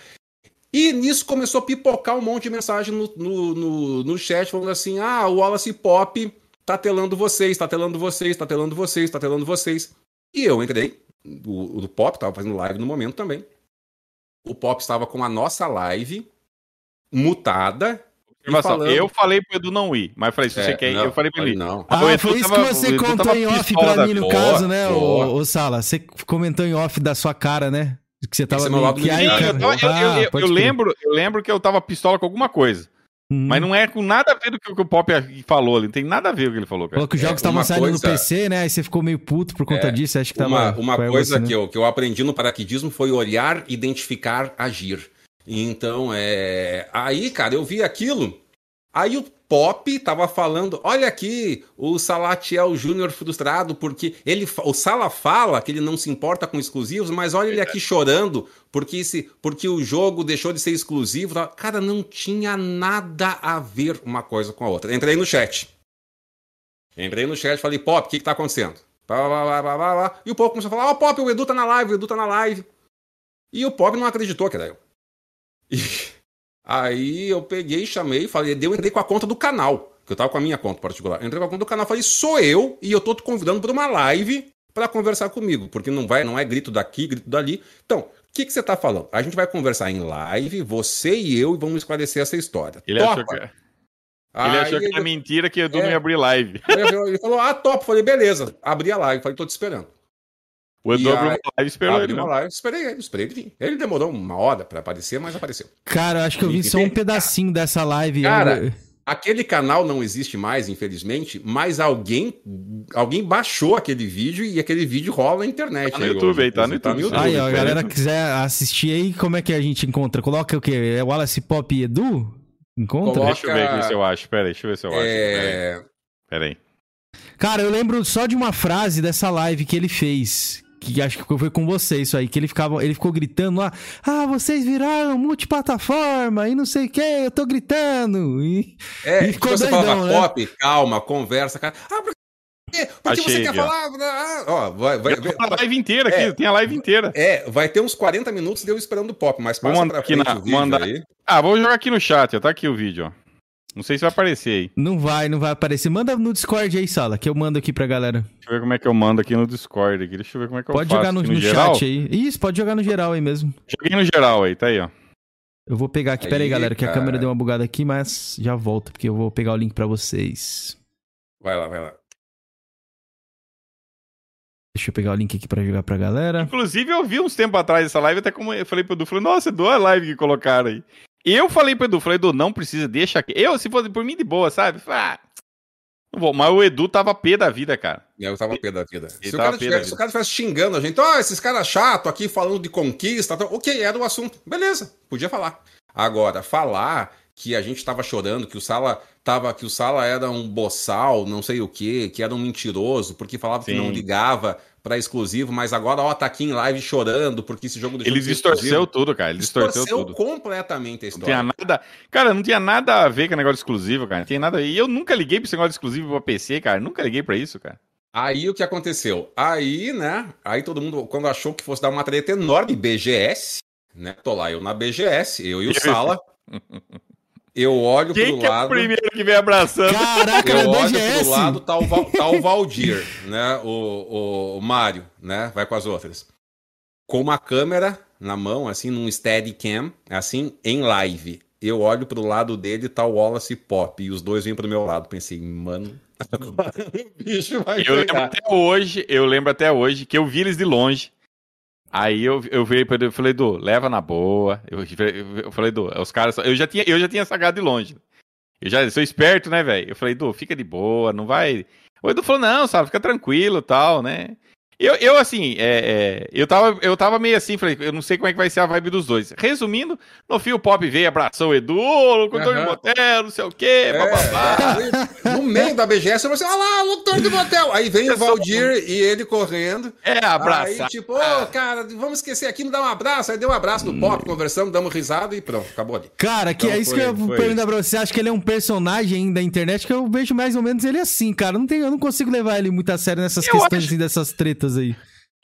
Speaker 3: E nisso começou a pipocar um monte de mensagem no, no, no, no chat falando assim: ah, o Wallace Pop tá telando vocês, tá telando vocês, tá telando vocês, tá telando vocês. E eu entrei, o, o Pop tava fazendo live no momento também. O Pop estava com a nossa live mutada.
Speaker 2: Falando... Eu falei pro Edu não ir, mas falei, se é, você quer ir, eu falei pra ele.
Speaker 1: Não. Ah, foi isso tava, que você contou em off pra mim, no boa, caso, né, boa. o, o Sala? Você comentou em off da sua cara, né? Que você tava meio que aí,
Speaker 2: eu, eu, eu, eu lembro, eu lembro que eu tava pistola com alguma coisa. Hum. Mas não é com nada a ver do que, o Pop falou ali. Não tem nada a ver com o que ele falou, cara.
Speaker 1: Falou que os jogos é, estavam é, saindo coisa... no PC, né? Aí você ficou meio puto por conta é, disso. Acho que
Speaker 3: tava. Uma, uma coisa assim, que, né? eu, que eu aprendi no paraquedismo foi olhar, identificar, agir. Então, é. Aí, cara, eu vi aquilo. Aí o Pop estava falando, olha aqui, o Salatiel Júnior frustrado, porque ele, o Sala fala que ele não se importa com exclusivos, mas olha ele aqui chorando, porque, esse, porque o jogo deixou de ser exclusivo. Cara, não tinha nada a ver uma coisa com a outra. Entrei no chat. Entrei no chat e falei, Pop, o que, que tá acontecendo? E o Pop começou a falar, ó, oh, Pop, o Edu tá na live, o Edu tá na live. E o Pop não acreditou que era eu. E... Aí eu peguei, chamei, falei, eu entrei com a conta do canal, que eu tava com a minha conta particular. entrei com a conta do canal, falei, sou eu e eu tô te convidando para uma live para conversar comigo, porque não vai, não é grito daqui, grito dali. Então, o que, que você tá falando? A gente vai conversar em live, você e eu, e vamos esclarecer essa história.
Speaker 2: Ele Topa. achou que, ele achou que ele... era mentira que Edu é, não ia abrir live.
Speaker 3: Ele falou, ah, top. Falei, beleza. Abri a live. Falei, tô te esperando.
Speaker 2: O Edu abriu uma live esperou ele.
Speaker 3: Uma live, esperei ele, esperei ele vir. Ele demorou uma hora para aparecer, mas apareceu.
Speaker 1: Cara, eu acho que eu vi só um pedacinho dessa live.
Speaker 3: Cara, eu... aquele canal não existe mais, infelizmente, mas alguém alguém baixou aquele vídeo e aquele vídeo rola na internet. Tá
Speaker 2: no aí, YouTube aí, tá no YouTube. Tá no YouTube.
Speaker 1: Aí, ó, a galera quiser assistir aí, como é que a gente encontra? Coloca o quê? É Wallace Pop e Edu? Encontra?
Speaker 2: Coloca... Deixa eu ver aqui se eu acho. Pera aí, deixa eu ver se eu acho. É... Pera aí.
Speaker 1: Cara, eu lembro só de uma frase dessa live que ele fez que acho que foi com você isso aí, que ele ficava, ele ficou gritando lá, ah, vocês viraram multiplataforma e não sei o que, eu tô gritando. E,
Speaker 3: é, e ficou você doidão, falava, né? pop, calma, conversa, cara. Ah, por quê? Porque Achei, você quer falar. Ah, ó, vai, vai,
Speaker 2: vai, a live inteira aqui, é, tem a live inteira.
Speaker 3: É, vai ter uns 40 minutos de eu esperando o pop, mas passa
Speaker 2: Vamos pra frente na, o vídeo mandar... aí. Ah, vou jogar aqui no chat, tá aqui o vídeo, ó. Não sei se vai aparecer aí.
Speaker 1: Não vai, não vai aparecer. Manda no Discord aí, Sala, que eu mando aqui pra galera.
Speaker 2: Deixa eu ver como é que eu mando aqui no Discord. Aqui. Deixa eu ver como é que
Speaker 1: pode
Speaker 2: eu
Speaker 1: faço. Pode jogar no, no, no chat aí. Isso, pode jogar no geral aí mesmo.
Speaker 2: Joguei no geral aí, tá aí, ó.
Speaker 1: Eu vou pegar aqui. Aí, Pera aí, galera, que a câmera deu uma bugada aqui, mas já volto, porque eu vou pegar o link pra vocês.
Speaker 3: Vai lá, vai lá.
Speaker 1: Deixa eu pegar o link aqui pra jogar pra galera.
Speaker 2: Inclusive, eu vi uns tempos atrás essa live, até como eu falei pro Edu, falei, nossa, Edu, a live que colocaram aí. Eu falei pro Edu, falei, Edu, não precisa, deixa aqui. Eu, se fosse por mim, de boa, sabe? Ah, Não vou, mas o Edu tava pé da vida, cara.
Speaker 3: Eu tava pé da vida.
Speaker 2: Ele
Speaker 3: Se o,
Speaker 2: tava
Speaker 3: cara
Speaker 2: pé da
Speaker 3: tivesse,
Speaker 2: vida.
Speaker 3: se o cara tivesse xingando a gente, ó, esses caras chato aqui falando de conquista, ok, era o assunto. Beleza, podia falar. Agora, falar que a gente tava chorando, que o Sala tava, que o Sala era um boçal, não sei o quê, que era um mentiroso, porque falava que
Speaker 2: Sim.
Speaker 3: não ligava pra exclusivo, mas agora, ó, tá aqui em live chorando porque esse jogo
Speaker 2: Ele distorceu
Speaker 3: exclusivo.
Speaker 2: tudo, cara. Ele distorceu, tudo.
Speaker 3: completamente a
Speaker 2: Não tinha
Speaker 3: história.
Speaker 2: nada. Cara, não tinha nada a ver com o negócio exclusivo, cara. Não tinha nada. E eu nunca liguei pra esse negócio exclusivo pra PC, cara. Nunca liguei pra isso, cara.
Speaker 3: Aí o que aconteceu? Aí, né? Aí todo mundo, quando achou que fosse dar uma treta enorme, BGS, né? Tô lá eu na BGS, eu e o Sala. Eu olho
Speaker 2: Quem
Speaker 3: pro
Speaker 2: que é o
Speaker 3: lado.
Speaker 2: primeiro que vem abraçando?
Speaker 1: Caraca,
Speaker 3: Eu
Speaker 1: era
Speaker 3: olho
Speaker 1: BGS.
Speaker 3: pro lado, tá o, Val, tá o Valdir, né? O, o, o Mário, né? Vai com as outras. Com uma câmera na mão, assim, num Steadicam, assim, em live. Eu olho pro lado dele, tá o Wallace Pop, e os dois vêm pro meu lado. Pensei, mano, agora o bicho vai
Speaker 2: Eu lembro
Speaker 3: pegar.
Speaker 2: até hoje, eu lembro até hoje que eu vi eles de longe. Aí eu, eu virei pra ele e falei, Edu, leva na boa. Eu, eu falei, Edu, os caras. Eu já tinha, eu já tinha sacado de longe. Eu já sou esperto, né, velho? Eu falei, Edu, fica de boa, não vai. O Edu falou, não, sabe, fica tranquilo tal, né? Eu, eu assim, é, é, eu, tava, eu tava meio assim, falei, eu não sei como é que vai ser a vibe dos dois. Resumindo, no fim o Pop veio, abraçou o Edu, locutor de
Speaker 3: Aham.
Speaker 2: motel, não sei o quê, bababá.
Speaker 3: É, no meio da BGS, você, olha lá, locutor de motel. Aí vem o Valdir e ele correndo.
Speaker 2: É,
Speaker 3: Aí,
Speaker 2: abraçar.
Speaker 3: tipo, ô, cara, vamos esquecer aqui, não dá um abraço. Aí deu um abraço no pop, conversamos, damos risada e pronto, acabou ali.
Speaker 1: Cara, que
Speaker 3: Então
Speaker 1: é isso
Speaker 3: foi-
Speaker 1: que eu vou perguntar pra você. Acha que ele é um personagem aí da internet? Que eu vejo mais ou menos ele assim, cara. Eu não, tenho, eu não consigo levar ele muito a sério nessas
Speaker 2: Eu
Speaker 1: questões,
Speaker 2: acho-
Speaker 1: assim, dessas tretas aí.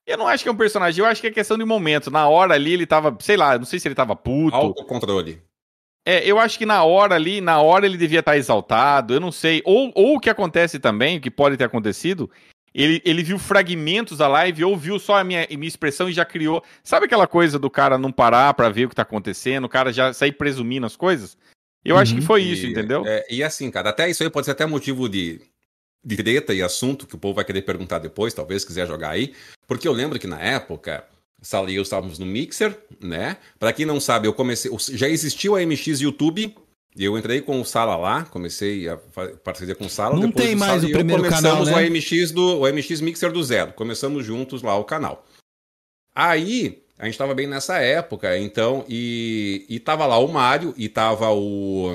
Speaker 2: Eu não acho que é um personagem, eu acho que é questão de momento. Na hora ali ele tava, sei lá, não sei se ele tava puto.
Speaker 3: Autocontrole.
Speaker 2: É, eu acho que na hora ali, na hora ele devia estar exaltado, eu não sei. Ou, ou o que acontece também, o que pode ter acontecido, ele, ele viu fragmentos da live, ou viu só a minha, minha expressão e já criou. Sabe aquela coisa do cara não parar pra ver o que tá acontecendo, o cara já sair presumindo as coisas? Eu acho
Speaker 1: Uhum.
Speaker 2: que foi isso,
Speaker 3: E,
Speaker 2: entendeu?
Speaker 3: é, e assim, cara, até isso aí pode ser até motivo de, de treta e assunto que o povo vai querer perguntar depois, talvez quiser jogar aí. Porque eu lembro que na época, Sala e eu estávamos no Mixer, né? Pra quem não sabe, eu comecei. Já existiu a MX YouTube. e Eu entrei com o Sala lá, comecei a parceria com o Sala.
Speaker 1: Não
Speaker 3: depois
Speaker 1: tem mais
Speaker 3: Sala
Speaker 1: o primeiro
Speaker 3: começamos
Speaker 1: canal, né?
Speaker 3: o MX do o MX Mixer do zero. Começamos juntos lá o canal. Aí, a gente tava bem nessa época, então, e, e tava lá o Mário, e tava o.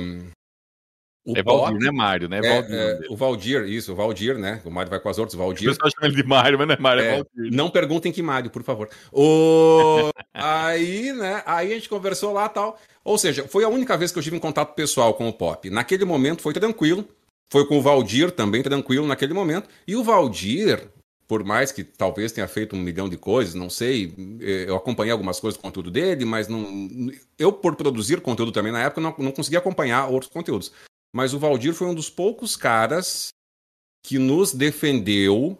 Speaker 3: O
Speaker 2: é Valdir, né, Mário? Né?
Speaker 3: é,
Speaker 2: Valdir,
Speaker 3: é, o Valdir, isso, o Valdir, né? O Mário vai com as outras, o
Speaker 2: O
Speaker 3: Valdir.
Speaker 2: pessoal chama ele de Mário, mas não é Mário, é,
Speaker 3: É,
Speaker 2: Valdir.
Speaker 3: não perguntem que Mário, por favor. O... aí, né? Aí a gente conversou lá tal. Ou seja, foi a única vez que eu tive um contato pessoal com o Pop. Naquele momento foi tranquilo. Foi com o Valdir também tranquilo naquele momento. E o Valdir, por mais que talvez tenha feito um milhão de coisas, não sei, eh, eu acompanhei algumas coisas do conteúdo dele, mas não. Eu, por produzir conteúdo também na época, não, não conseguia acompanhar outros conteúdos. Mas o Valdir foi um dos poucos caras que nos defendeu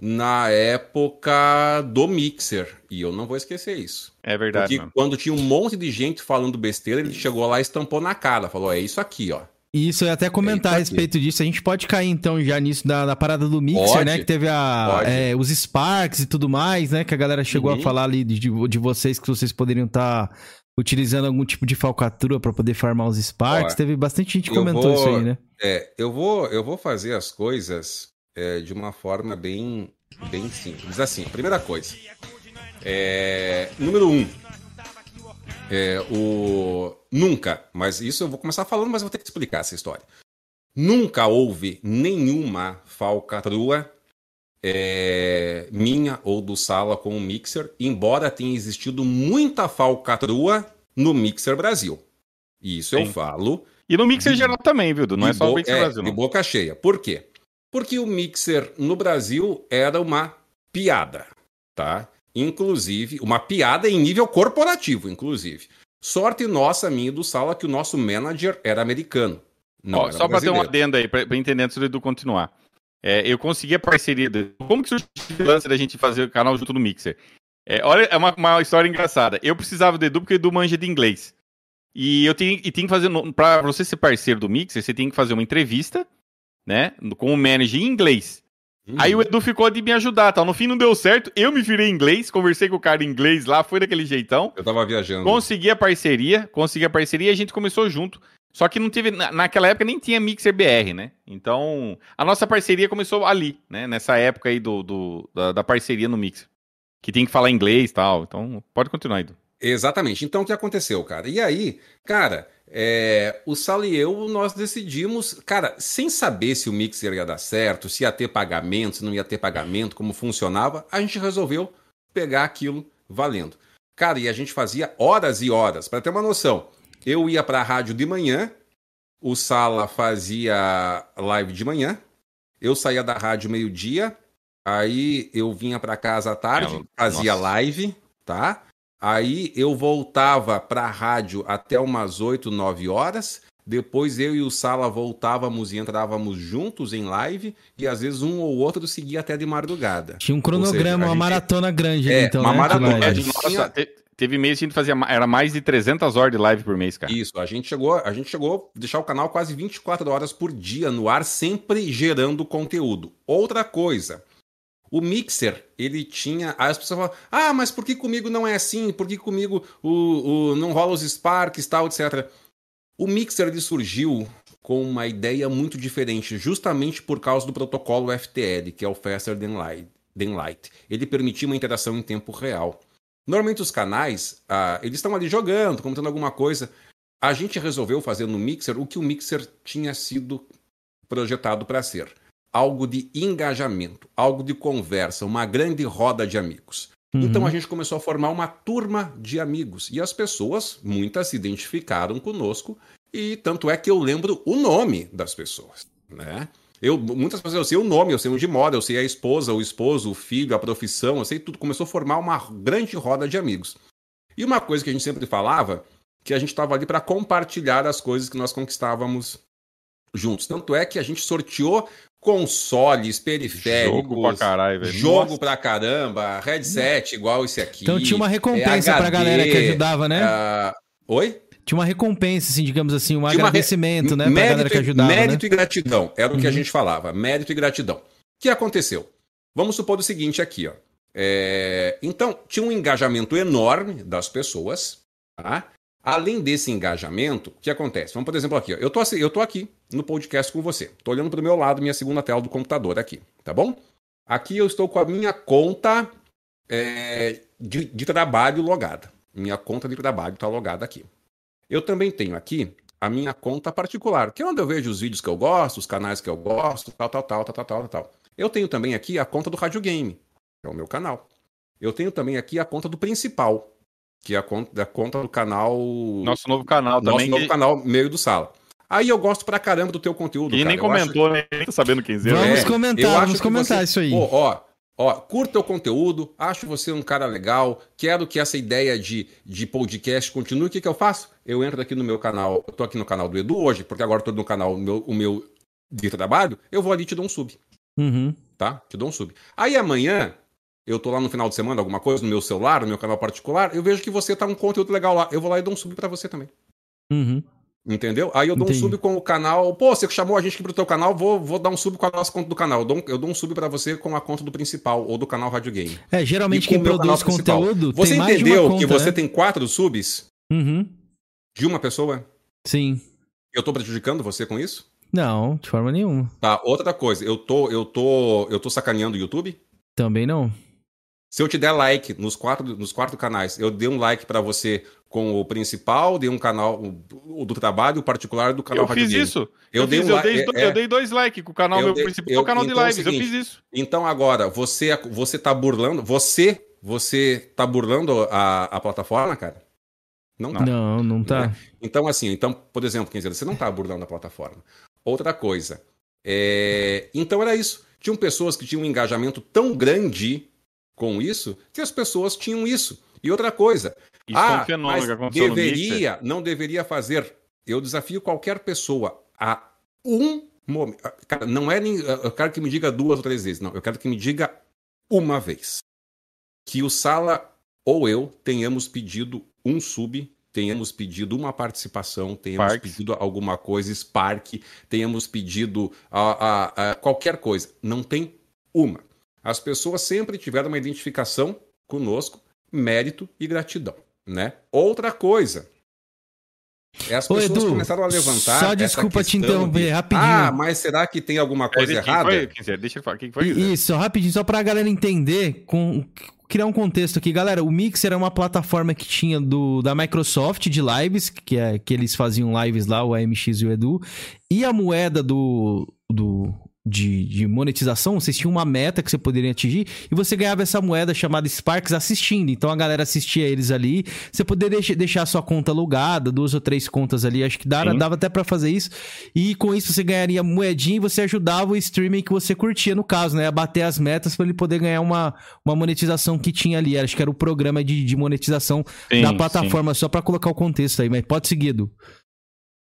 Speaker 3: na época do Mixer. E eu não vou esquecer isso.
Speaker 2: É verdade,
Speaker 3: Porque
Speaker 2: mano.
Speaker 3: quando tinha um monte de gente falando besteira, ele chegou lá e estampou na cara. Falou: é isso aqui, ó.
Speaker 1: Isso, eu ia até comentar a
Speaker 3: É aqui.
Speaker 1: respeito disso. A gente pode cair, então, já nisso da, da parada do Mixer,
Speaker 3: Pode.
Speaker 1: né? Que teve a, é, os Sparks e tudo mais, né? Que a galera chegou
Speaker 3: Uhum.
Speaker 1: a falar ali de, de, de vocês que vocês poderiam estar utilizando algum tipo de falcatrua pra poder farmar os Sparks.
Speaker 3: Ó,
Speaker 1: teve bastante gente que comentou
Speaker 3: vou-
Speaker 1: isso aí, né?
Speaker 3: É, eu vou, eu vou fazer as coisas é, de uma forma bem, bem simples. Assim, primeira coisa. É, número um. É, o nunca, mas isso eu vou começar falando, mas eu vou ter que explicar essa história. Nunca houve nenhuma falcatrua é, minha ou do Sala com o Mixer, embora tenha existido muita falcatrua no Mixer Brasil. E isso eu
Speaker 2: Sim.
Speaker 3: falo
Speaker 2: E no Mixer geral também, viu? Não é
Speaker 3: de
Speaker 2: só o Mixer
Speaker 3: é,
Speaker 2: Brasil,
Speaker 3: de
Speaker 2: não.
Speaker 3: boca cheia. Por quê? Porque o Mixer no Brasil era uma piada, tá? Inclusive, uma piada em nível corporativo, inclusive. Sorte nossa, minha e do Sala, que o nosso manager era americano. Não,
Speaker 2: Ó,
Speaker 3: era
Speaker 2: só pra ter um
Speaker 3: brasileiro.
Speaker 2: adendo aí, pra, pra entender antes do Edu continuar. É, eu consegui a parceria. Do... Como que surgiu o lance da gente fazer o canal junto no Mixer? É, olha, é uma, uma história engraçada. Eu precisava do Edu porque o Edu manja de inglês. E eu tenho, e tenho que fazer. Pra você ser parceiro do Mixer, você tem que fazer uma entrevista, né? Com o manager em inglês.
Speaker 3: Uhum.
Speaker 2: Aí o Edu ficou de me ajudar, tal. No fim não deu certo. Eu me virei em inglês, conversei com o cara em inglês lá, foi daquele jeitão.
Speaker 3: Eu tava viajando.
Speaker 2: Consegui a parceria, consegui a parceria e a gente começou junto. Só que não tive, naquela época nem tinha Mixer BR, né? Então, a nossa parceria começou ali, né? Nessa época aí do, do da, da, parceria no Mixer. Que tem que falar inglês e tal. Então, pode continuar, Edu.
Speaker 3: Exatamente. Então, o que aconteceu, cara? E aí, cara, é, o Sal e eu, nós decidimos, cara, sem saber se o Mixer ia dar certo, se ia ter pagamento, se não ia ter pagamento, como funcionava, a gente resolveu pegar aquilo valendo. Cara, e a gente fazia horas e horas. Para ter uma noção, eu ia para a rádio de manhã, o Sala fazia live de manhã, eu saía da rádio meio-dia, aí eu vinha para casa à tarde, é, fazia nossa. live, tá? Aí eu voltava para a rádio até umas 8, 9 horas. Depois eu e o Sala voltávamos e entrávamos juntos em live e às vezes um ou outro seguia até de madrugada.
Speaker 1: Tinha um cronograma, seja, uma maratona grande.
Speaker 3: É, então, uma né? maratona. A gente
Speaker 2: tinha... Teve mês que a gente fazia era mais de 300 horas de live por mês, cara.
Speaker 3: Isso, a gente chegou, a gente chegou a deixar o canal quase 24 horas por dia no ar, sempre gerando conteúdo. Outra coisa, o Mixer, ele tinha. As pessoas falam: ah, mas por que comigo não é assim? Por que comigo o, o, não rola os Sparks, tal, etc. O Mixer ele surgiu com uma ideia muito diferente, justamente por causa do protocolo FTL, que é o Faster Than Light. Than Light. Ele permitia uma interação em tempo real. Normalmente os canais, ah, eles estão ali jogando, comentando alguma coisa. A gente resolveu fazer no Mixer o que o Mixer tinha sido projetado para ser algo de engajamento, algo de conversa, uma grande roda de amigos. Uhum. Então a gente começou a formar uma turma de amigos e as pessoas, muitas se identificaram conosco e tanto é que eu lembro o nome das pessoas, né? Eu, muitas pessoas eu sei o nome, eu sei onde mora, eu sei a esposa, o esposo, o filho, a profissão, eu sei tudo. Começou a formar uma grande roda de amigos. E uma coisa que a gente sempre falava, que a gente estava ali para compartilhar as coisas que nós conquistávamos juntos. Tanto é que a gente sorteou consoles, periféricos,
Speaker 2: jogo pra caralho,
Speaker 3: velho. Jogo Nossa. pra caramba, headset igual esse aqui.
Speaker 1: Então tinha uma recompensa é HD, pra galera que ajudava, né? Uh...
Speaker 3: Oi?
Speaker 1: Tinha uma recompensa, assim, digamos assim, um tinha agradecimento, re... né? Pra mérito, galera que ajudava.
Speaker 3: Mérito
Speaker 1: né?
Speaker 3: e gratidão. Era o que a uhum. gente falava. Mérito e gratidão. O que aconteceu? Vamos supor o seguinte aqui, ó. É... Então, tinha um engajamento enorme das pessoas, tá? Além desse engajamento, o que acontece? Vamos, por exemplo, aqui. Ó. Eu tô, assim, eu tô aqui no podcast com você. Tô olhando para o meu lado, minha segunda tela do computador aqui, tá bom? Aqui eu estou com a minha conta é, de, de trabalho logada. Minha conta de trabalho está logada aqui. Eu também tenho aqui a minha conta particular, que é onde eu vejo os vídeos que eu gosto, os canais que eu gosto, tal, tal, tal, tal, tal, tal, tal. Eu tenho também aqui a conta do Rádio Game, que é o meu canal. Eu tenho também aqui a conta do principal, que é a conta, da conta do canal.
Speaker 2: Nosso novo canal
Speaker 3: Nosso
Speaker 2: também.
Speaker 3: Nosso novo que... canal, meio do sala. Aí eu gosto pra caramba do teu conteúdo.
Speaker 2: E
Speaker 3: cara.
Speaker 2: nem comentou, nem tá sabendo quem.
Speaker 1: Vamos é, comentar, vamos comentar você... isso aí.
Speaker 3: Pô, ó, ó, curta teu conteúdo, acho você um cara legal, quero que essa ideia de, de podcast continue. O que, que eu faço? Eu entro aqui no meu canal, eu tô aqui no canal do Edu hoje, porque agora eu tô no canal, o meu, o meu de trabalho, eu vou ali e te dou um sub.
Speaker 1: Uhum.
Speaker 3: Tá? Te dou um sub. Aí amanhã, eu tô lá no final de semana, alguma coisa, no meu celular, no meu canal particular, eu vejo que você tá um conteúdo legal lá. Eu vou lá e dou um sub para você também.
Speaker 1: Uhum.
Speaker 3: Entendeu? Aí eu dou Entendi. um sub com o canal. Pô, você chamou a gente aqui pro teu canal, vou, vou dar um sub com a nossa conta do canal. Eu dou, um, eu dou um sub para você com a conta do principal ou do canal Rádio Game.
Speaker 1: É, geralmente quem produz conteúdo.
Speaker 3: Você
Speaker 1: tem
Speaker 3: entendeu
Speaker 1: conta,
Speaker 3: que você
Speaker 1: né?
Speaker 3: tem quatro subs
Speaker 1: uhum.
Speaker 3: de uma pessoa?
Speaker 1: Sim.
Speaker 3: Eu tô prejudicando você com isso?
Speaker 1: Não, de forma nenhuma.
Speaker 3: Tá, outra coisa, eu tô, eu tô, eu tô sacaneando o YouTube?
Speaker 1: Também não.
Speaker 3: Se eu te der like nos quatro, nos quatro canais, eu dei um like para você com o principal, dei um canal o, do trabalho, o particular do canal
Speaker 2: Eu fiz
Speaker 3: Game.
Speaker 2: isso. Eu, eu, fiz, fiz, eu, dei, é, eu, dei, dois likes com o canal meu dei, principal, eu, o canal então de lives. É seguinte, eu fiz isso.
Speaker 3: Então agora, você você tá burlando, você você tá burlando a, a plataforma, cara?
Speaker 1: Não tá. Não, não tá. Né?
Speaker 3: Então assim, então, por exemplo, quem você não tá burlando a plataforma. Outra coisa, é... então era isso. Tinham pessoas que tinham um engajamento tão grande com isso que as pessoas tinham isso. E outra coisa,
Speaker 2: isso ah, é um ah, fenômeno que aconteceu
Speaker 3: deveria, não deveria fazer. Eu desafio qualquer pessoa a um momento. Cara, não é nem. Eu quero que me diga duas ou três vezes. Não, eu quero que me diga uma vez. Que o Sala ou eu tenhamos pedido um sub, tenhamos pedido uma participação, tenhamos Spark. pedido alguma coisa, Spark, tenhamos pedido a, a, a qualquer coisa. Não tem uma. As pessoas sempre tiveram uma identificação conosco, mérito e gratidão né? Outra coisa, as pessoas Ô, Edu, começaram a levantar.
Speaker 1: Só desculpa te interromper, de, rapidinho.
Speaker 3: Ah, mas será que tem alguma coisa é, errada?
Speaker 2: Foi, deixa eu falar. Quem foi?
Speaker 1: Isso, rapidinho, só pra galera entender, com, criar um contexto aqui. Galera, o Mixer é uma plataforma que tinha do, da Microsoft de lives, que, é, que eles faziam lives lá, o AMX e o Edu. E a moeda do, do de, de, monetização, vocês tinham uma meta que você poderia atingir e você ganhava essa moeda chamada Sparks assistindo. Então a galera assistia eles ali. Você poderia deixar a sua conta alugada, duas ou três contas ali. Acho que dava, dava até para fazer isso. E com isso você ganharia moedinha e você ajudava o streaming que você curtia, no caso, né? A bater as metas para ele poder ganhar uma, uma monetização que tinha ali. Acho que era o programa de, de monetização sim, da plataforma, sim. só para colocar o contexto aí. Mas pode seguir, Edu.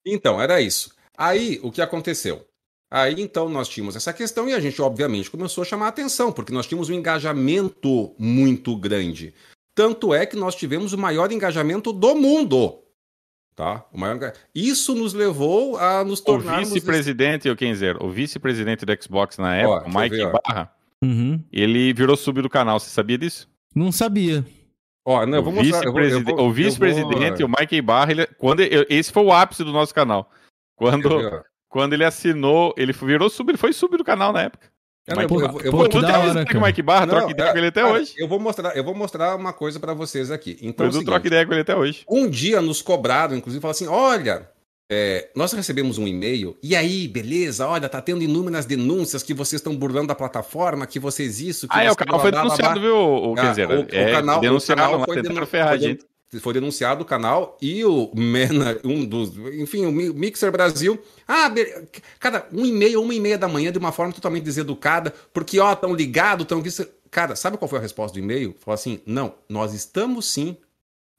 Speaker 3: Então, era isso. Aí, o que aconteceu? Aí então nós tínhamos essa questão e a gente, obviamente, começou a chamar a atenção, porque nós tínhamos um engajamento muito grande. Tanto é que nós tivemos o maior engajamento do mundo. Tá? O maior... Isso nos levou a nos tornar.
Speaker 2: O vice-presidente, o Kenzer, o vice-presidente do Xbox na época, o Mike ver, Barra,
Speaker 1: uhum.
Speaker 2: ele virou sub do canal. Você sabia disso?
Speaker 1: Não sabia.
Speaker 2: Ó, não, eu eu eu vou, o vice-presidente, vou... o Mike Barra, ele... quando esse foi o ápice do nosso canal. Quando quando ele assinou, ele virou sub, ele foi sub do canal na época.
Speaker 3: É, Mike, eu, eu, eu, vou,
Speaker 2: que da hora, o Mike Barra, não, troca ideia é, com ele até cara, hoje.
Speaker 3: Eu vou mostrar, eu vou mostrar uma coisa para vocês aqui. Então,
Speaker 2: o troca ideia com ele até hoje.
Speaker 3: Um dia nos cobraram, inclusive, falaram assim: olha, é, nós recebemos um e-mail, e aí, beleza, olha, tá tendo inúmeras denúncias que vocês estão burlando a plataforma, que vocês isso, que
Speaker 2: Ah, é, o canal foi denunciado, viu, o,
Speaker 3: quer dizer, o, é, o canal, o canal foi, denun... ferrar foi, foi denunciado o canal e o Mena, um dos, enfim, o Mixer Brasil. Ah, cada um e meia, uma e meia da manhã, de uma forma totalmente deseducada, porque, ó, tão ligado, tão. Cara, sabe qual foi a resposta do e-mail? Falou assim: não, nós estamos sim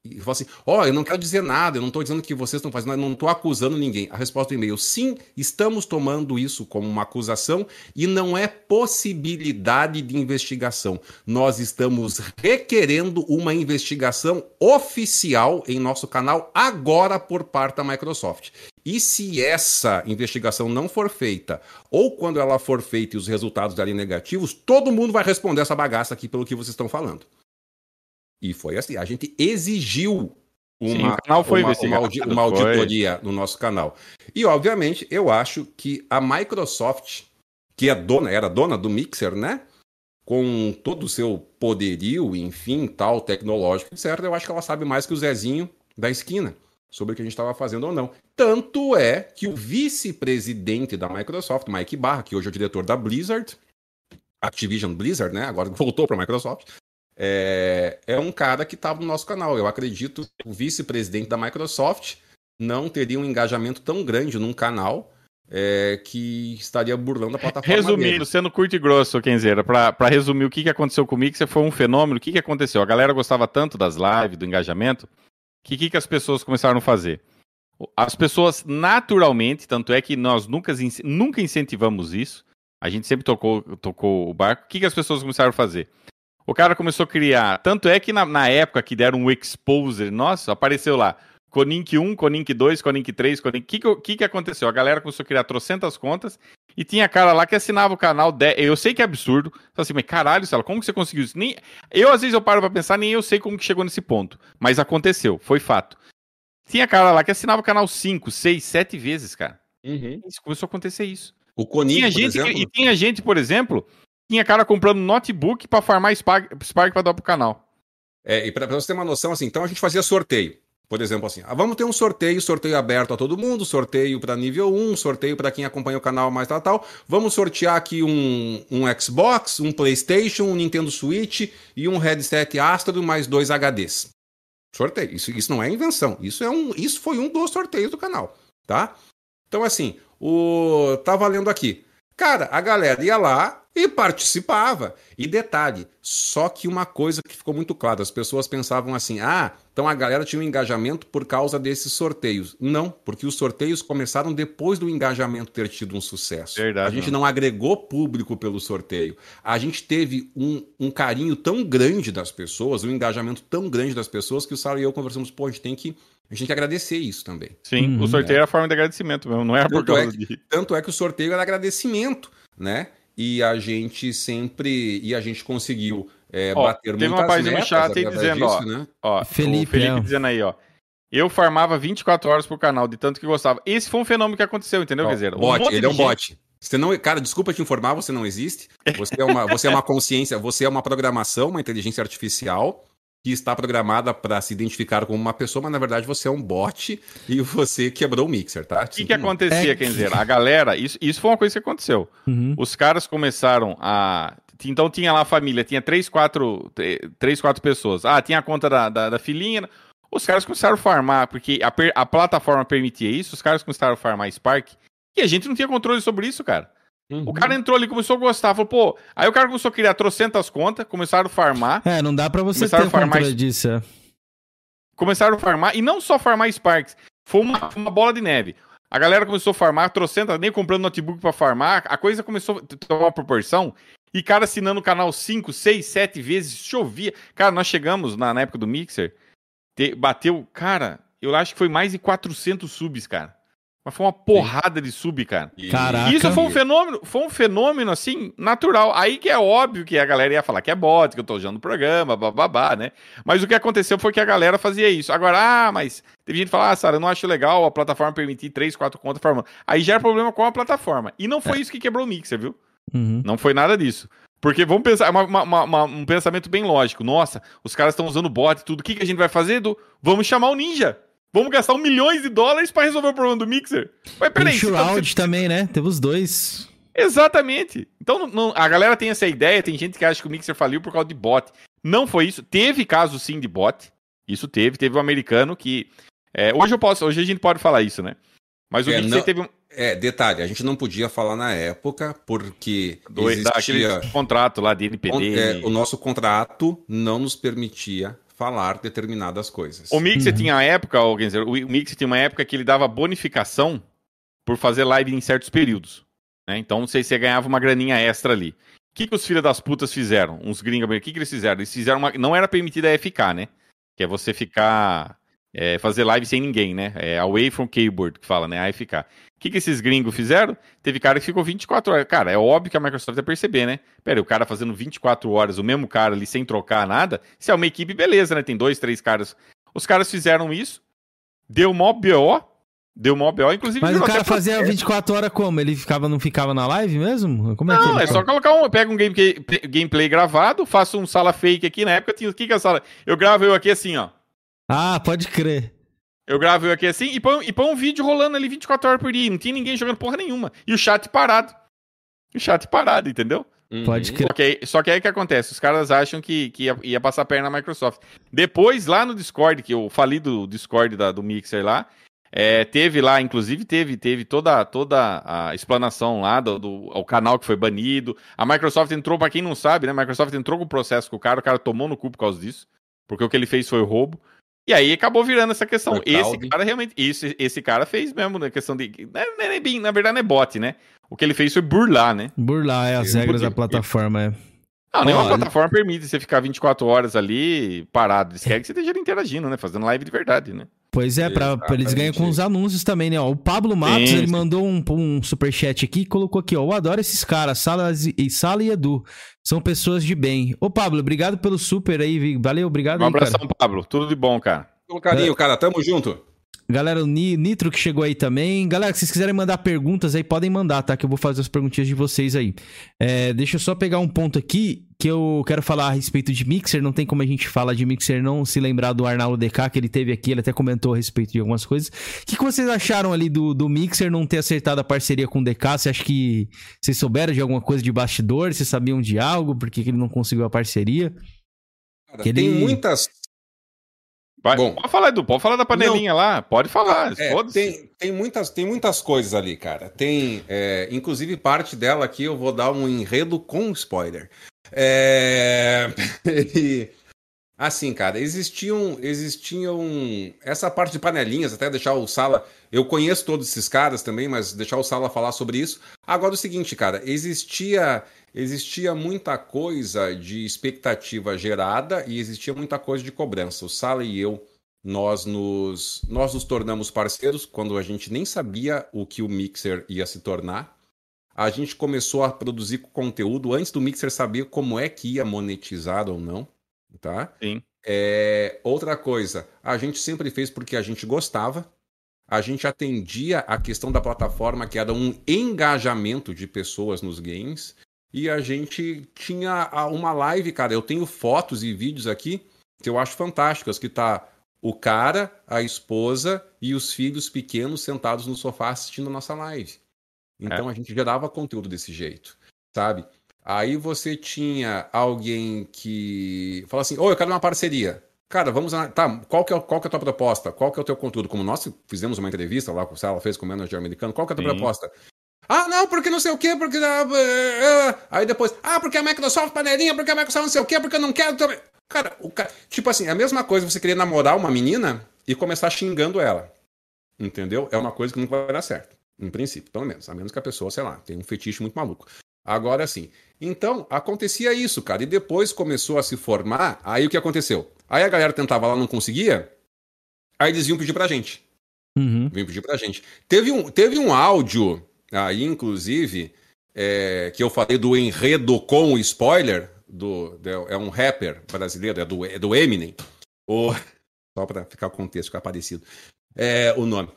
Speaker 3: e fala assim: Ó, oh, eu não quero dizer nada, eu não estou dizendo que vocês estão fazendo, eu não estou acusando ninguém. A resposta do e-mail: sim, estamos tomando isso como uma acusação e não é possibilidade de investigação. Nós estamos requerendo uma investigação oficial em nosso canal agora por parte da Microsoft. E se essa investigação não for feita, ou quando ela for feita e os resultados darem negativos, todo mundo vai responder essa bagaça aqui pelo que vocês estão falando. E foi assim, a gente exigiu uma, Sim, uma, uma, uma, auditoria foi. no nosso canal. E, obviamente, eu acho que a Microsoft, que é dona, era dona do Mixer, né? Com todo o seu poderio, enfim, tal, tecnológico, certo? Eu acho que ela sabe mais que o Zezinho da esquina sobre o que a gente estava fazendo ou não. Tanto é que o vice-presidente da Microsoft, Mike Barra, que hoje é o diretor da Blizzard, Activision Blizzard, né? Agora voltou para a Microsoft é, é um cara que estava no nosso canal. Eu acredito que o vice-presidente da Microsoft não teria um engajamento tão grande num canal é, que estaria burlando a plataforma.
Speaker 2: Resumindo, dele. sendo curto e grosso, Kenzeira, para resumir o que, que aconteceu com o Mixer, foi um fenômeno. O que, que aconteceu? A galera gostava tanto das lives, do engajamento, que que, que as pessoas começaram a fazer? As pessoas naturalmente, tanto é que nós nunca, nunca incentivamos isso, a gente sempre tocou, tocou o barco. O que, que as pessoas começaram a fazer? O cara começou a criar. Tanto é que na, na época que deram um exposer, nossa, apareceu lá. Conink 1, Conink 2, Conink 3, Conink. O que, que, que aconteceu? A galera começou a criar trocentas contas e tinha cara lá que assinava o canal. De... Eu sei que é absurdo. Falei assim, mas caralho, Sala, como que você conseguiu isso? Nem... Eu, às vezes, eu paro pra pensar, nem eu sei como que chegou nesse ponto. Mas aconteceu, foi fato. Tinha cara lá que assinava o canal 5, 6, 7 vezes, cara.
Speaker 3: Uhum.
Speaker 2: Isso, começou a acontecer isso.
Speaker 3: O Conink,
Speaker 2: tinha gente, exemplo? E tinha gente, por exemplo, tinha cara comprando notebook para farmar Spark, Spark para dar pro canal.
Speaker 3: É, e para você ter uma noção, assim, então a gente fazia sorteio. Por exemplo, assim, ah, vamos ter um sorteio, sorteio aberto a todo mundo, sorteio para nível 1, sorteio para quem acompanha o canal mais tal, tal. Vamos sortear aqui um, um Xbox, um PlayStation, um Nintendo Switch e um headset Astro mais dois HDs. Sorteio. Isso, isso não é invenção. Isso, é um, isso foi um dos sorteios do canal, tá? Então, assim, o tá valendo aqui. Cara, a galera ia lá, e participava. E detalhe, só que uma coisa que ficou muito clara, as pessoas pensavam assim: ah, então a galera tinha um engajamento por causa desses sorteios. Não, porque os sorteios começaram depois do engajamento ter tido um sucesso.
Speaker 2: Verdade,
Speaker 3: a gente não agregou público pelo sorteio. A gente teve um, um carinho tão grande das pessoas, um engajamento tão grande das pessoas, que o Sara e eu conversamos, pô, a gente tem que a gente tem que agradecer isso também.
Speaker 2: Sim, uhum, o sorteio é. a forma de agradecimento mesmo, não é por causa
Speaker 3: é que, de... Tanto é que o sorteio era agradecimento, né? E a gente sempre e a gente conseguiu é, ó,
Speaker 2: bater tem uma página no chat aí dizendo, disso, ó, né? ó, Felipe, Felipe é. dizendo aí, ó. Eu farmava 24 horas por canal, de tanto que gostava. Esse foi um fenômeno que aconteceu, entendeu, Quer dizer,
Speaker 3: bot, um ele é um gente... bot. Você não, cara, desculpa te informar, você não existe. Você é uma, você é uma consciência, você é uma programação, uma inteligência artificial que está programada para se identificar como uma pessoa, mas na verdade você é um bot e você quebrou o mixer, tá?
Speaker 2: O que, que acontecia, é... quer dizer, a galera, isso, isso foi uma coisa que aconteceu. Uhum. Os caras começaram a. Então tinha lá a família, tinha três, quatro, três, quatro pessoas. Ah, tinha a conta da, da, da filhinha. Os caras começaram a farmar, porque a, a plataforma permitia isso, os caras começaram a farmar Spark, e a gente não tinha controle sobre isso, cara. Uhum. O cara entrou ali, começou a gostar, falou, pô. Aí o cara começou a criar trocentas contas, começaram a farmar.
Speaker 1: É, não dá pra você ter a farmar controle disso. É.
Speaker 2: Começaram a farmar, e não só farmar Sparks, foi uma, uma bola de neve. A galera começou a farmar, trocentas, nem comprando notebook para farmar, a coisa começou a tomar uma proporção. E cara assinando o canal 5, 6, 7 vezes, chovia. Cara, nós chegamos na, na época do Mixer, te, bateu, cara, eu acho que foi mais de 400 subs, cara. Mas foi uma porrada Sim. de sub, cara.
Speaker 1: Caraca.
Speaker 2: Isso foi um fenômeno, foi um fenômeno assim, natural. Aí que é óbvio que a galera ia falar que é bot, que eu tô usando o programa, bababá, né? Mas o que aconteceu foi que a galera fazia isso. Agora, ah, mas teve gente que fala, ah, Sara, eu não acho legal a plataforma permitir 3, 4 contas formando. Aí já era problema com a plataforma. E não foi é. isso que quebrou o Mixer, viu? Uhum. Não foi nada disso. Porque vamos pensar, uma, uma, uma, um pensamento bem lógico. Nossa, os caras estão usando bot e tudo. O que, que a gente vai fazer, Edu? Vamos chamar o Ninja. Vamos gastar um milhões de dólares para resolver o problema do Mixer.
Speaker 1: Mas peraí. Tem tá... você... também, né? Teve os dois.
Speaker 2: Exatamente. Então não, a galera tem essa ideia, tem gente que acha que o Mixer faliu por causa de bot. Não foi isso. Teve caso sim de bot. Isso teve. Teve um americano que. É, hoje eu posso, hoje a gente pode falar isso, né? Mas o é, Mixer
Speaker 3: não...
Speaker 2: teve um.
Speaker 3: É, detalhe, a gente não podia falar na época porque Do, existia...
Speaker 2: contrato lá de NPD.
Speaker 3: É, o nosso contrato não nos permitia falar determinadas coisas.
Speaker 2: O Mixer uhum. tinha a época, o Mixer tinha uma época que ele dava bonificação por fazer live em certos períodos. Né? Então, não sei se você ganhava uma graninha extra ali. O que, que os filhos das putas fizeram? Uns gringos, o que, que eles fizeram? Eles fizeram uma. Não era permitida a FK, né? Que é você ficar é, fazer live sem ninguém, né? É away from keyboard que fala, né? AFK. O que, que esses gringos fizeram? Teve cara que ficou 24 horas. Cara, é óbvio que a Microsoft vai perceber, né? Pera aí, o cara fazendo 24 horas, o mesmo cara ali sem trocar nada. Se é uma equipe, beleza, né? Tem dois, três caras. Os caras fizeram isso, deu mó BO, Deu mó BO, inclusive.
Speaker 1: Mas o cara fazia 24 horas como? Ele ficava, não ficava na live mesmo? Como
Speaker 2: é não, que é só colocar um. Pega um gameplay, gameplay gravado, faço um sala fake aqui. Na época tinha. O que, que é a sala? Eu gravo eu aqui assim, ó.
Speaker 1: Ah, pode crer.
Speaker 2: Eu gravo eu aqui assim e põe, e põe um vídeo rolando ali 24 horas por dia. Não tinha ninguém jogando porra nenhuma. E o chat parado. O chat parado, entendeu?
Speaker 1: Uhum. Pode crer.
Speaker 2: Só que, aí, só que aí que acontece? Os caras acham que, que ia, ia, passar a perna na Microsoft. Depois, lá no Discord, que eu falei do Discord da, do Mixer lá, é, teve lá, inclusive teve, teve toda, toda a explanação lá do, do o canal que foi banido. A Microsoft entrou, para quem não sabe, né? A Microsoft entrou com o processo com o cara, o cara tomou no cu por causa disso. Porque o que ele fez foi roubo. E aí acabou virando essa questão. esse cara realmente. Isso, esse cara fez mesmo, né? Questão de. Não é, não é bem, na verdade, não é bot, né? O que ele fez foi burlar, né?
Speaker 1: Burlar, é as regras da plataforma, é.
Speaker 2: Não, nenhuma plataforma permite você ficar 24 horas ali parado. Eles querem que você esteja interagindo, né? Fazendo live de verdade, né?
Speaker 1: Pois é, pra, pra eles ganham com os anúncios também, né? Ó, o Pablo Matos, sim, ele sim. mandou um, um superchat aqui e colocou aqui, ó. Eu adoro esses caras, Sala e, Sala e Edu. São pessoas de bem. Ô, Pablo, obrigado pelo super aí. Valeu, obrigado
Speaker 2: Um
Speaker 1: aí,
Speaker 2: abração, cara. Pablo. Tudo de bom, cara.
Speaker 3: Pelo carinho, é. cara. Tamo junto.
Speaker 1: Galera, o Nitro que chegou aí também. Galera, se vocês quiserem mandar perguntas aí, podem mandar, tá? Que eu vou fazer as perguntinhas de vocês aí. É, deixa eu só pegar um ponto aqui que eu quero falar a respeito de Mixer. Não tem como a gente falar de Mixer não se lembrar do Arnaldo DK, que ele teve aqui. Ele até comentou a respeito de algumas coisas. O que, que vocês acharam ali do, do Mixer não ter acertado a parceria com o DK? Você acha que vocês souberam de alguma coisa de bastidor? Vocês sabiam de algo? Por que, que ele não conseguiu a parceria?
Speaker 3: Cara, tem muitas
Speaker 2: Vai, Bom, pode falar, Edu, pode falar da panelinha não, lá, pode falar.
Speaker 3: É, tem, tem, muitas, tem muitas coisas ali, cara. Tem, é, inclusive, parte dela aqui eu vou dar um enredo com spoiler. É... assim, cara, existiam, existiam essa parte de panelinhas, até deixar o Sala. Eu conheço todos esses caras também, mas deixar o Sala falar sobre isso. Agora, o seguinte, cara, existia existia muita coisa de expectativa gerada e existia muita coisa de cobrança. O Sala e eu, nós nos, nós nos tornamos parceiros quando a gente nem sabia o que o Mixer ia se tornar. A gente começou a produzir conteúdo antes do Mixer saber como é que ia monetizar ou não, tá?
Speaker 2: Sim.
Speaker 3: É, outra coisa, a gente sempre fez porque a gente gostava, a gente atendia a questão da plataforma, que era um engajamento de pessoas nos games, e a gente tinha uma live, cara. Eu tenho fotos e vídeos aqui que eu acho fantásticas, que tá o cara, a esposa e os filhos pequenos sentados no sofá assistindo a nossa live. Então é. a gente gerava conteúdo desse jeito, sabe? Aí você tinha alguém que fala assim: Ô, oh, eu quero uma parceria. Cara, vamos. Tá, qual que, é, qual que é a tua proposta? Qual que é o teu conteúdo? Como nós fizemos uma entrevista lá com o Sala, fez com o manager americano, qual que é a tua Sim. proposta? Ah, não, porque não sei o quê, porque. Uh, uh. Aí depois, ah, porque a Microsoft panelinha, porque a Microsoft não sei o quê, porque eu não quero também. Cara, o cara, tipo assim, é a mesma coisa você querer namorar uma menina e começar xingando ela. Entendeu? É uma coisa que nunca vai dar certo. Em princípio, pelo menos. A menos que a pessoa, sei lá, tenha um fetiche muito maluco. Agora sim. Então, acontecia isso, cara. E depois começou a se formar. Aí o que aconteceu? Aí a galera tentava lá, não conseguia. Aí eles iam pedir pra gente. Uhum. Vinham pedir pra gente. Teve um, teve um áudio aí, inclusive, é, que eu falei do enredo com o spoiler do, é um rapper brasileiro, é do, é do Eminem. O, só para ficar o contexto, ficar parecido. É, o nome.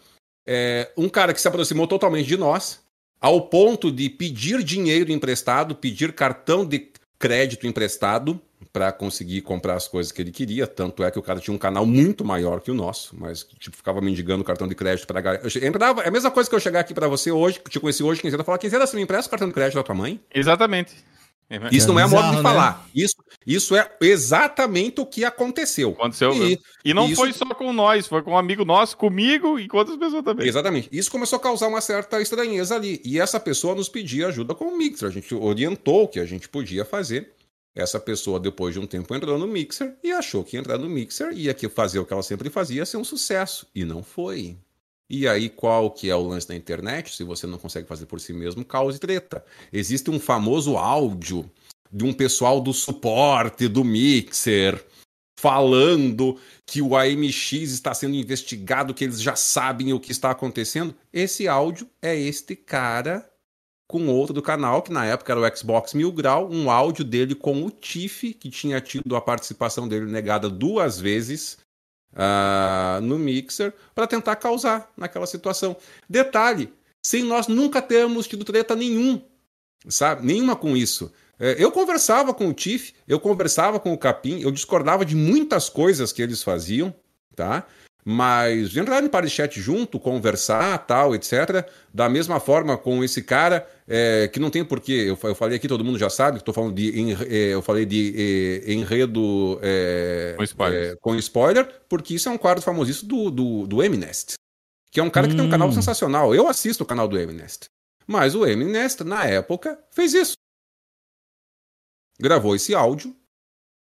Speaker 3: É, um cara que se aproximou totalmente de nós, ao ponto de pedir dinheiro emprestado, pedir cartão de crédito emprestado para conseguir comprar as coisas que ele queria. Tanto é que o cara tinha um canal muito maior que o nosso, mas tipo, ficava mendigando cartão de crédito para galera. É a mesma coisa que eu chegar aqui para você hoje, te conheci hoje, quem falar, quem você me empresta o cartão de crédito da tua mãe?
Speaker 2: Exatamente.
Speaker 3: Isso não é, é modo de né? falar. Isso, isso é exatamente o que aconteceu.
Speaker 2: Aconteceu. E, e não isso... foi só com nós, foi com um amigo nosso, comigo e com outras pessoas também.
Speaker 3: Exatamente. Isso começou a causar uma certa estranheza ali. E essa pessoa nos pedia ajuda com o Mixer. A gente orientou o que a gente podia fazer. Essa pessoa, depois de um tempo, entrou no Mixer e achou que entrar no Mixer ia fazer o que ela sempre fazia, ser um sucesso. E não foi. E aí, qual que é o lance da internet? Se você não consegue fazer por si mesmo, cause treta. Existe um famoso áudio de um pessoal do suporte do Mixer falando que o AMX está sendo investigado, que eles já sabem o que está acontecendo. Esse áudio é este cara com outro do canal, que na época era o Xbox Mil Grau, um áudio dele com o Tiff, que tinha tido a participação dele negada duas vezes uh, no mixer para tentar causar naquela situação. Detalhe, sem nós nunca termos tido treta nenhum, sabe? Nenhuma com isso. É, eu conversava com o Tiff, eu conversava com o Capim, eu discordava de muitas coisas que eles faziam, tá? Mas entrar em party chat junto, conversar, tal, etc. Da mesma forma com esse cara, é, que não tem porquê. Eu, eu falei aqui, todo mundo já sabe, estou falando de. En, é, eu falei de é, enredo é,
Speaker 2: com, spoiler.
Speaker 3: É, com spoiler, porque isso é um quadro famosíssimo do, do, do Eminest. Que é um cara que tem um canal hum. sensacional. Eu assisto o canal do Eminest. Mas o Eminest, na época, fez isso. Gravou esse áudio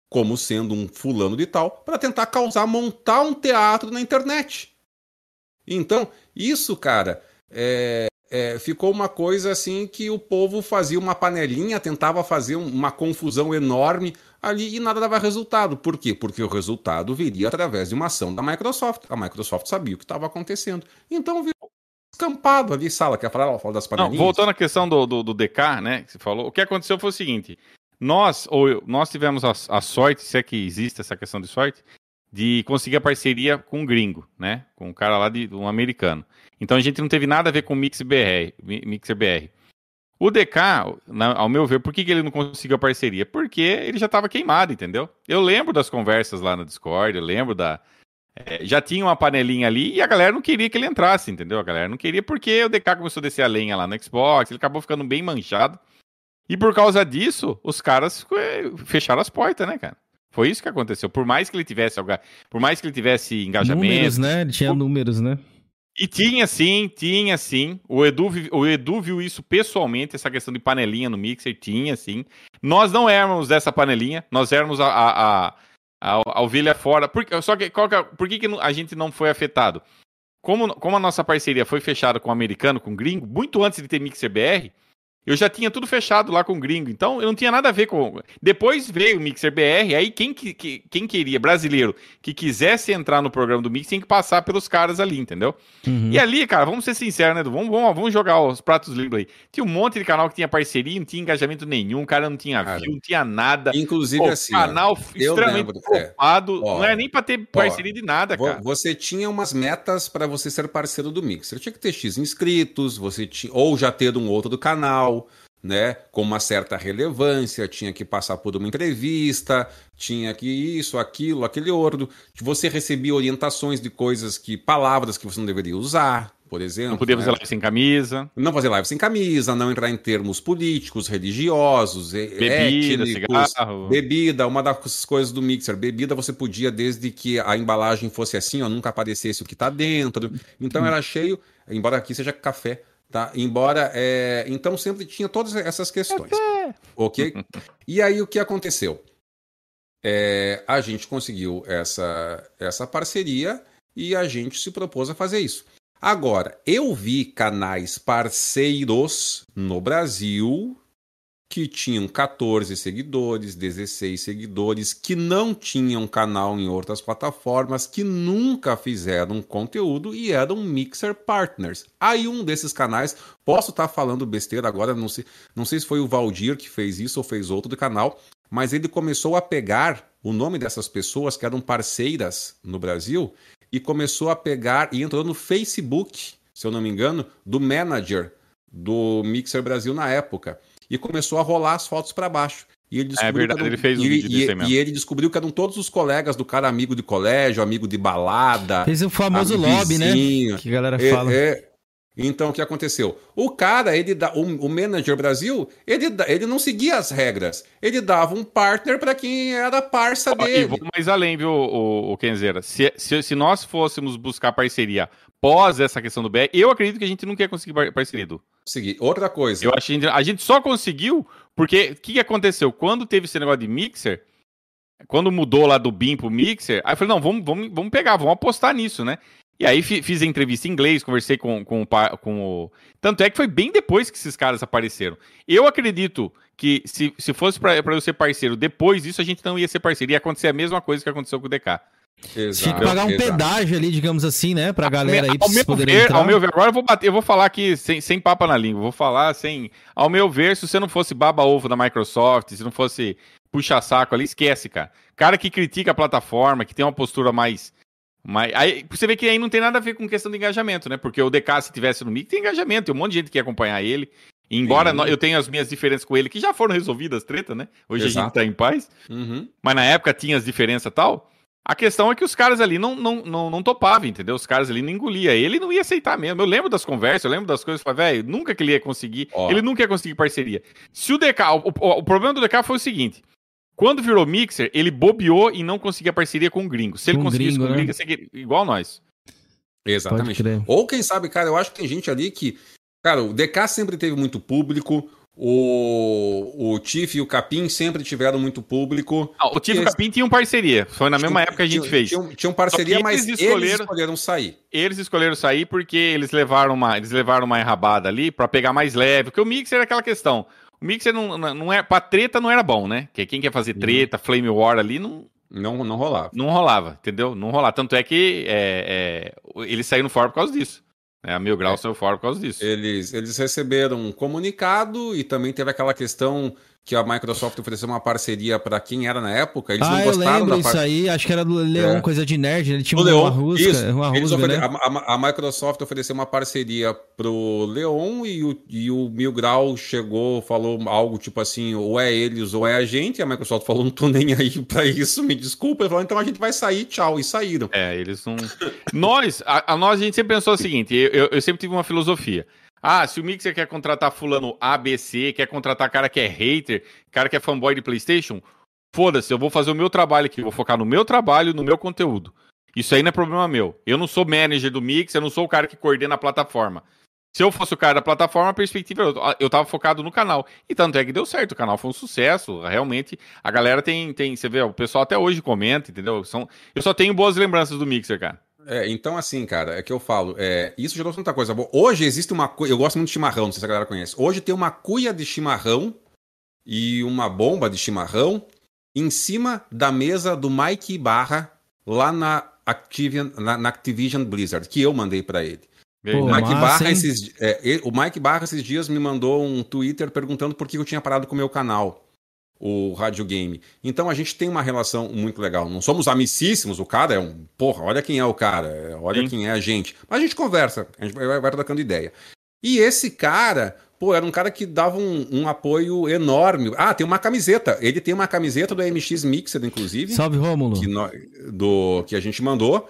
Speaker 3: como sendo um fulano de tal, para tentar causar, montar um teatro na internet. Então, isso, cara, é, é, ficou uma coisa assim que o povo fazia uma panelinha, tentava fazer uma confusão enorme ali e nada dava resultado. Por quê? Porque o resultado viria através de uma ação da Microsoft. A Microsoft sabia o que estava acontecendo. Então virou escampado ali, sala. Quer falar, falar das panelinhas?
Speaker 2: Não, voltando à questão do, do, do DK, né, que você falou, o que aconteceu foi o seguinte: nós, ou eu, nós tivemos a, a, sorte, se é que existe essa questão de sorte, de conseguir a parceria com um gringo, né? Com um cara lá de um americano. Então a gente não teve nada a ver com o Mix BR, Mixer BR. O DK, na, ao meu ver, por que, que ele não conseguiu a parceria? Porque ele já estava queimado, entendeu? Eu lembro das conversas lá no Discord, eu lembro da. É, já tinha uma panelinha ali e a galera não queria que ele entrasse, entendeu? A galera não queria porque o DK começou a descer a lenha lá no Xbox, ele acabou ficando bem manchado. E por causa disso, os caras fecharam as portas, né, cara? Foi isso que aconteceu. Por mais que ele tivesse por mais que ele tivesse engajamento,
Speaker 1: números, né? Ele tinha números, né?
Speaker 2: E tinha sim, tinha sim. O Edu, o Edu viu isso pessoalmente, essa questão de panelinha no mixer, tinha sim. Nós não éramos dessa panelinha, nós éramos a, a, a, a, ovelha fora. Por, só que, qual que é, por que, que a gente não foi afetado? Como, como a nossa parceria foi fechada com o americano, com o gringo, muito antes de ter Mixer BR, eu já tinha tudo fechado lá com o gringo, então eu não tinha nada a ver com. Depois veio o Mixer BR, aí quem, que, quem queria, brasileiro, que quisesse entrar no programa do Mix, tinha que passar pelos caras ali, entendeu? Uhum. E ali, cara, vamos ser sinceros, né? Vamos, vamos, vamos jogar os pratos limpos aí. Tinha um monte de canal que tinha parceria, não tinha engajamento nenhum, o cara não tinha cara, view, não tinha nada.
Speaker 3: Inclusive, Pô, assim.
Speaker 2: Canal extremamente ocupado, é. não era nem pra ter parceria ó, de nada, cara.
Speaker 3: Você tinha umas metas para você ser parceiro do Mixer. Tinha que ter X inscritos, você tinha, ou já ter um outro do canal né, com uma certa relevância, tinha que passar por uma entrevista, tinha que isso, aquilo, aquele outro. Você recebia orientações de coisas que, palavras que você não deveria usar, por exemplo.
Speaker 2: Não podia
Speaker 3: né?
Speaker 2: fazer live sem camisa.
Speaker 3: Não fazer live sem camisa, não entrar em termos políticos, religiosos, bebida, étnicos, cigarro. bebida, uma das coisas do mixer. Bebida você podia, desde que a embalagem fosse assim, ó, nunca aparecesse o que está dentro. Então era cheio, embora aqui seja café, Tá? Embora. É... Então sempre tinha todas essas questões. ok? E aí o que aconteceu? É... A gente conseguiu essa, essa parceria e a gente se propôs a fazer isso. Agora, eu vi canais parceiros no Brasil que tinham 14 seguidores, 16 seguidores, que não tinham canal em outras plataformas, que nunca fizeram conteúdo e eram mixer partners. Aí um desses canais, posso estar tá falando besteira agora, não sei, não sei se foi o Valdir que fez isso ou fez outro do canal, mas ele começou a pegar o nome dessas pessoas que eram parceiras no Brasil e começou a pegar e entrou no Facebook, se eu não me engano, do manager do Mixer Brasil na época e começou a rolar as fotos para baixo. E ele
Speaker 2: é verdade, ele fez um
Speaker 3: e,
Speaker 2: vídeo
Speaker 3: e, e, ele descobriu que eram todos os colegas do cara amigo de colégio, amigo de balada.
Speaker 1: Fez o famoso lobby, né? Que a galera
Speaker 3: é,
Speaker 1: fala.
Speaker 3: É, então, o que aconteceu? O cara, ele dá, o, o manager Brasil, ele, ele não seguia as regras. Ele dava um partner para quem era parça dele. E
Speaker 2: vou mais além, viu, o, o Kenzeira? Se, se, se, nós fôssemos buscar parceria pós essa questão do BR, eu acredito que a gente não quer conseguir parceria,
Speaker 3: seguir. Outra coisa.
Speaker 2: Eu achei a gente só conseguiu porque o que, que, aconteceu? Quando teve esse negócio de mixer, quando mudou lá do BIM pro mixer, aí eu falei, não, vamos, vamos, vamos pegar, vamos apostar nisso, né? E aí fiz a entrevista em inglês, conversei com, com, com o. Tanto é que foi bem depois que esses caras apareceram. Eu acredito que se, se fosse para eu ser parceiro depois disso, a gente não ia ser parceiro. Ia acontecer a mesma coisa que aconteceu com o DK.
Speaker 1: Exato, Tinha que pagar um exato. pedágio ali, digamos assim, né? Pra galera aí
Speaker 2: ao meu ver, entrar. Ao meu ver, agora eu vou bater, eu vou falar aqui sem, sem papa na língua, vou falar sem. Ao meu ver, se você não fosse baba-ovo da Microsoft, se não fosse puxa-saco ali, esquece, cara. Cara que critica a plataforma, que tem uma postura mais. mais aí, você vê que aí não tem nada a ver com questão de engajamento, né? Porque o DK, se tivesse no MIC, tem engajamento, tem um monte de gente que quer acompanhar ele. Embora eu tenha as minhas diferenças com ele, que já foram resolvidas, treta, né? Hoje Exato. a gente tá em paz. Uhum. Mas na época tinha as diferenças e tal. A questão é que os caras ali não, não, não, não topavam, entendeu? Os caras ali não engoliam. Ele não ia aceitar mesmo. Eu lembro das conversas, eu lembro das coisas. Falei, velho, nunca que ele ia conseguir. Ó. Ele nunca ia conseguir parceria. Se o DK. O, o, o, problema do DK foi o seguinte: quando virou Mixer, ele bobeou e não conseguia parceria com o gringo. Se ele conseguisse gringo, com o gringo, né? ia ser igual nós.
Speaker 3: Exatamente. Ou quem sabe, cara, eu acho que tem gente ali que. Cara, o DK sempre teve muito público. O, o Tiff e o Capim sempre tiveram muito público.
Speaker 2: Ah, o Tiff e o Capim tinham parceria. Foi na tinham, mesma época que a gente tinham, fez.
Speaker 3: Tinham, tinham parceria, mas eles escolheram, eles escolheram sair.
Speaker 2: Eles escolheram sair porque eles levaram uma, eles levaram uma enrabada ali para pegar mais leve. Porque o Mixer é aquela questão. O Mixer não, não é. Pra treta não era bom, né? Que quem quer fazer uhum. treta. Flame War ali, não.
Speaker 3: Não, não rolava.
Speaker 2: Não rolava, entendeu? Não rolava. Tanto é que é, é, eles saíram fora por causa disso. É, a Mil Grau é. saiu fora por causa disso.
Speaker 3: Eles, eles receberam um comunicado e também teve aquela questão que a Microsoft ofereceu uma parceria para quem era na época. Eles
Speaker 1: ah, não gostaram eu lembro da isso aí. Acho que era do Leon, é. coisa de nerd. Ele tinha uma, Leon, rusca, isso. uma rusga,
Speaker 3: ofere... né? a, a, Microsoft ofereceu uma parceria pro Leon e o, e o Mil Grau chegou, falou algo tipo assim, ou é eles ou é a gente. E a Microsoft falou, não tô nem aí para isso, me desculpa. Ele falou, então a gente vai sair, tchau. E saíram.
Speaker 2: É, eles não... nós, a, a, nós, a gente sempre pensou o seguinte, eu, eu sempre tive uma filosofia. Ah, se o Mixer quer contratar fulano ABC, quer contratar cara que é hater, cara que é fanboy de PlayStation, foda-se, eu vou fazer o meu trabalho aqui, vou focar no meu trabalho, no meu conteúdo. Isso aí não é problema meu. Eu não sou manager do Mixer, eu não sou o cara que coordena a plataforma. Se eu fosse o cara da plataforma, a perspectiva, eu, eu tava focado no canal. E tanto é que deu certo, o canal foi um sucesso. Realmente, a galera tem, tem você vê, o pessoal até hoje comenta, entendeu? São, eu só tenho boas lembranças do Mixer, cara.
Speaker 3: É, então assim, cara, é que eu falo, é, isso gerou tanta coisa boa. Hoje existe uma eu gosto muito de chimarrão, não sei se a galera conhece. Hoje tem uma cuia de chimarrão e uma bomba de chimarrão em cima da mesa do Mike Barra lá na Activision, na, na Activision Blizzard, que eu mandei para ele. Pô, Mike massa, Barra esses, é, o Mike Barra esses dias me mandou um Twitter perguntando por que eu tinha parado com o meu canal, o Rádio Game. Então a gente tem uma relação muito legal. Não somos amicíssimos, o cara é um. Porra, olha quem é o cara, olha Sim. quem é a gente. Mas a gente conversa, a gente vai, vai trocando ideia. E esse cara, pô, era um cara que dava um, um, apoio enorme. Ah, tem uma camiseta. Ele tem uma camiseta do MX Mixed, inclusive.
Speaker 1: Salve, Rômulo.
Speaker 3: Que, do, que a gente mandou.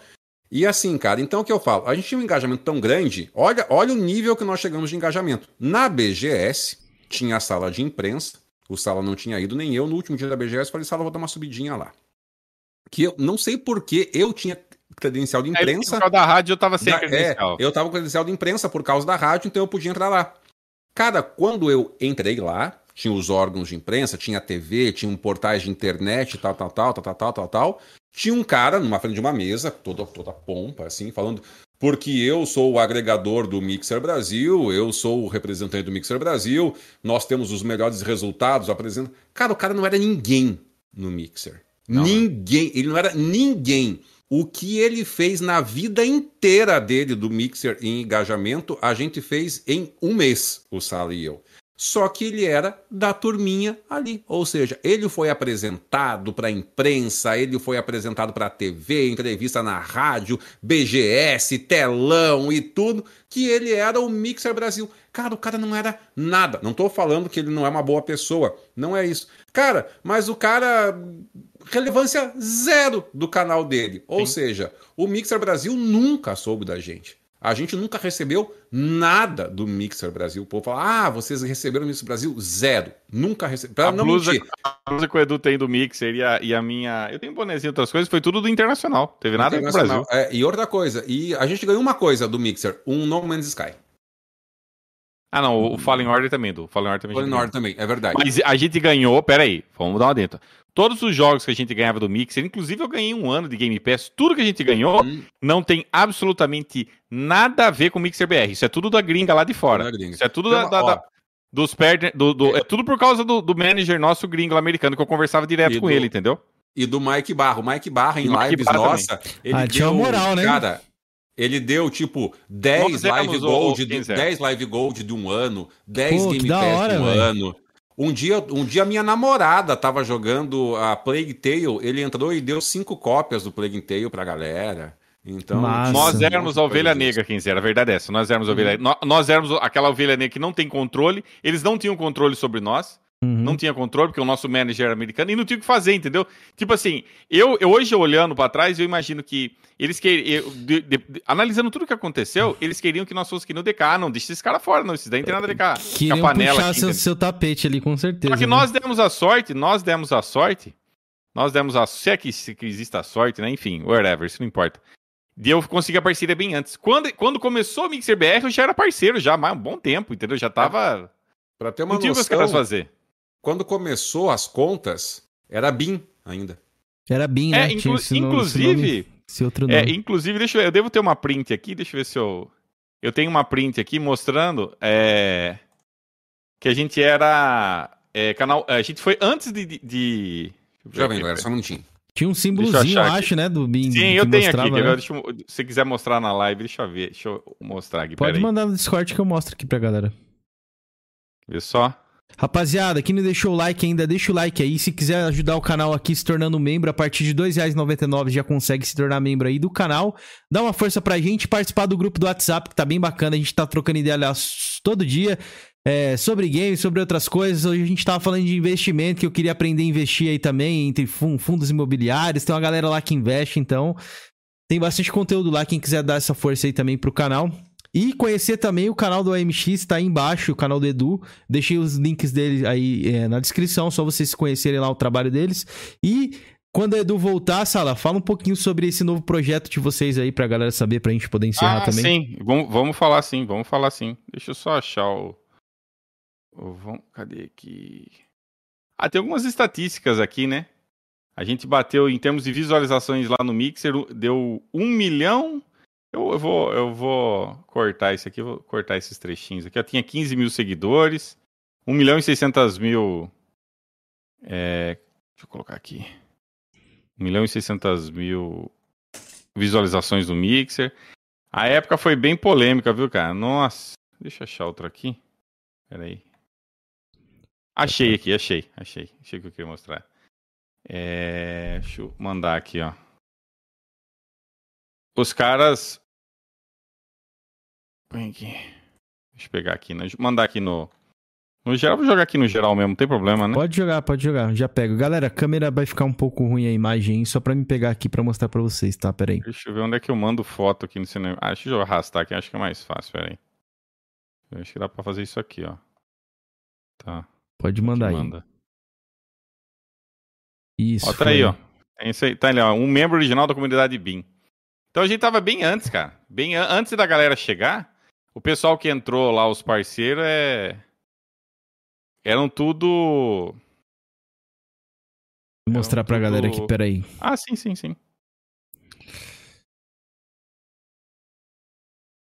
Speaker 3: E assim, cara, então o que eu falo? A gente tinha um engajamento tão grande, olha, olha o nível que nós chegamos de engajamento. Na BGS, tinha a sala de imprensa, o Sala não tinha ido, nem eu. No último dia da BGS, falei, Sala, vou dar uma subidinha lá. Que eu não sei por que eu tinha credencial de imprensa.
Speaker 2: Por causa da rádio eu tava sem
Speaker 3: da, credencial. É, eu tava com credencial de imprensa por causa da rádio, então eu podia entrar lá. Cara, quando eu entrei lá, tinha os órgãos de imprensa, tinha TV, tinha um portais de internet, tal, tal, tal, tal, tal, tal, tal, tal. Tinha um cara numa frente de uma mesa, toda, toda pompa, assim, falando. Porque eu sou o agregador do Mixer Brasil, eu sou o representante do Mixer Brasil, nós temos os melhores resultados, apresenta. Cara, o cara não era ninguém no Mixer. Não. Ninguém. Ele não era ninguém. O que ele fez na vida inteira dele do Mixer em engajamento, a gente fez em um mês, o Sala e eu. Só que ele era da turminha ali. Ou seja, ele foi apresentado para a imprensa, ele foi apresentado para a TV, entrevista na rádio, BGS, telão e tudo, que ele era o Mixer Brasil. Cara, o cara não era nada. Não estou falando que ele não é uma boa pessoa. Não é isso. Cara, mas o cara. Relevância zero do canal dele. Ou Sim. seja, o Mixer Brasil nunca soube da gente. A gente nunca recebeu nada do Mixer Brasil. O povo fala, ah, vocês receberam o Mixer Brasil? Zero. Nunca receberam.
Speaker 2: A, blusa, a blusa que o Edu tem do Mixer e a, e a minha. Eu tenho um bonezinho e outras coisas, foi tudo do Internacional. Teve nada do Brasil.
Speaker 3: É, e outra coisa, e a gente ganhou uma coisa do Mixer: um No Man's Sky.
Speaker 2: Ah, não, o Fallen Order também, do Fallen Order também.
Speaker 3: Fallen Order também, é verdade.
Speaker 2: Mas a gente ganhou, peraí, vamos dar uma dentro. Todos os jogos que a gente ganhava do Mixer, inclusive eu ganhei um ano de Game Pass, tudo que a gente ganhou hum. não tem absolutamente nada a ver com o Mixer BR. Isso é tudo da gringa lá de fora. Isso é tudo da, da, da, dos perde, do, do, é tudo por causa do, do manager nosso gringo americano, que eu conversava direto e com do, ele, entendeu?
Speaker 3: E do Mike Barra. O Mike Barra em lives, Barra nossa, ele
Speaker 1: ah, deu, moral, né?
Speaker 3: Cara, ele deu tipo 10 live gold, de, 10 live gold de um ano, 10 Pô, Game Pass hora, de um véio. ano. Um dia, um dia minha namorada tava jogando a Plague Tale, ele entrou e deu cinco cópias do Plague Tale pra galera. Então,
Speaker 2: Massa. nós éramos a ovelha negra, quem era a verdade é essa. Nós éramos a ovelha, uhum. nós éramos aquela ovelha negra que não tem controle, eles não tinham controle sobre nós. Uhum. Não tinha controle, porque o nosso manager era americano, e não tinha o que fazer, entendeu? Tipo assim, eu, eu hoje olhando para trás, eu imagino que eles queriam. Analisando tudo o que aconteceu, eles queriam que nós fôssemos que no DK. Ah, não, deixa esse cara fora, não. Esses daí não tem nada a DK.
Speaker 1: Queriam panela puxar aqui, seu, seu, tapete ali, com certeza.
Speaker 2: Só que
Speaker 1: né?
Speaker 2: nós demos a sorte, nós demos a sorte. Nós demos a. Se é que, se que existe a sorte, né? Enfim, whatever, isso não importa. De eu conseguir a parceria bem antes. Quando, quando começou o Mixer BR, eu já era parceiro, já há um bom tempo, entendeu? Já tava.
Speaker 3: Pra ter uma não tinha noção, os caras fazer. Quando começou as contas, era BIM ainda.
Speaker 1: Era BIM, né?
Speaker 2: É, inclu esse inclusive. Nome, esse outro é, nome. É, inclusive, deixa eu, eu devo ter uma print aqui, deixa eu ver se eu. Eu tenho uma print aqui mostrando é, que a gente era é, canal. A gente foi antes de. de, de...
Speaker 3: Já vem, galera, só não tinha.
Speaker 1: Tinha um símbolozinho, eu acho, né, do BIM.
Speaker 2: Sim, eu tenho aqui. Né? Deixa eu, se você quiser mostrar na live, deixa eu ver. Deixa eu mostrar aqui.
Speaker 1: Pode mandar no Discord que eu mostro aqui pra galera.
Speaker 2: Vê só.
Speaker 1: Rapaziada, quem não deixou o like ainda, deixa o like aí. Se quiser ajudar o canal aqui se tornando membro, a partir de R$ 2,99 já consegue se tornar membro aí do canal. Dá uma força pra gente, participar do grupo do WhatsApp, que tá bem bacana. A gente tá trocando ideia aliás, todo dia. É, sobre games, sobre outras coisas. Hoje a gente tava falando de investimento, que eu queria aprender a investir aí também, entre fundos imobiliários. Tem uma galera lá que investe, então tem bastante conteúdo lá. Quem quiser dar essa força aí também pro canal. E conhecer também o canal do AMX, está aí embaixo, o canal do Edu. Deixei os links dele aí é, na descrição, só vocês conhecerem lá o trabalho deles. E quando o Edu voltar, Sala, fala um pouquinho sobre esse novo projeto de vocês aí pra galera saber, pra gente poder encerrar ah, também.
Speaker 2: Sim, vamos, vamos falar sim, vamos falar sim. Deixa eu só achar o. o vamos... Cadê aqui? Ah, tem algumas estatísticas aqui, né? A gente bateu, em termos de visualizações lá no Mixer, deu um milhão. Eu, eu, vou, eu vou cortar isso aqui, vou cortar esses trechinhos aqui. Eu tinha 15 mil seguidores, 1 milhão e 600 mil. É, deixa eu colocar aqui. 1 milhão e 600 mil visualizações do Mixer. A época foi bem polêmica, viu, cara? Nossa, deixa eu achar outra aqui. Pera aí. Achei aqui, achei, achei. Achei que eu queria mostrar. É... Deixa eu mandar aqui, ó. Os caras. Põe aqui. Deixa eu pegar aqui, né? Mandar aqui no. No geral, vou jogar aqui no geral mesmo, não tem problema, né?
Speaker 1: Pode jogar, pode jogar. Já pego. Galera, a câmera vai ficar um pouco ruim a imagem, só pra me pegar aqui pra mostrar pra vocês, tá? Pera aí.
Speaker 2: Deixa eu ver onde é que eu mando foto aqui no cinema. Ah, deixa eu arrastar aqui, acho que é mais fácil, pera aí. Eu acho que dá pra fazer isso aqui, ó. Tá.
Speaker 1: Pode mandar aí.
Speaker 2: Manda.
Speaker 1: Isso.
Speaker 2: Ó, tá aí, ó. Tem esse aí, tá ali, ó. Um membro original da comunidade BIM. Então a gente tava bem antes, cara. Bem an- antes da galera chegar. O pessoal que entrou lá, os parceiros, é. Eram tudo.
Speaker 1: Vou mostrar pra
Speaker 2: tudo-
Speaker 1: galera aqui, pera aí.
Speaker 2: Ah, sim, sim, sim.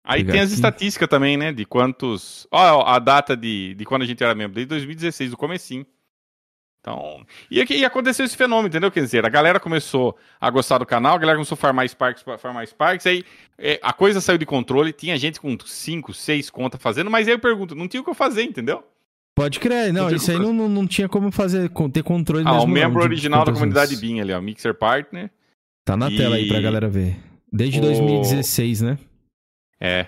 Speaker 2: Aí
Speaker 1: Pegar
Speaker 2: tem as
Speaker 1: aqui.
Speaker 2: estatísticas também, né? De quantos. Ó, a data de, de quando a gente era membro, desde 2016, do comecinho. Então. E, e aconteceu esse fenômeno, entendeu? Quer dizer, a galera começou a gostar do canal, a galera começou a farmar Sparks, farmar Sparks, aí é, a coisa saiu de controle, tinha gente com 5, 6 contas fazendo, mas aí eu pergunto, não tinha o que eu fazer, entendeu?
Speaker 1: Pode crer. Não,
Speaker 2: Não
Speaker 1: isso aí não, não, tinha como fazer, ter controle
Speaker 2: Ah, o
Speaker 1: não,
Speaker 2: membro original da comunidade. BIM ali, ó, Mixer Partner.
Speaker 1: Tá na tela aí pra
Speaker 2: E-
Speaker 1: galera ver. Desde
Speaker 2: O-
Speaker 1: 2016, né?
Speaker 2: É.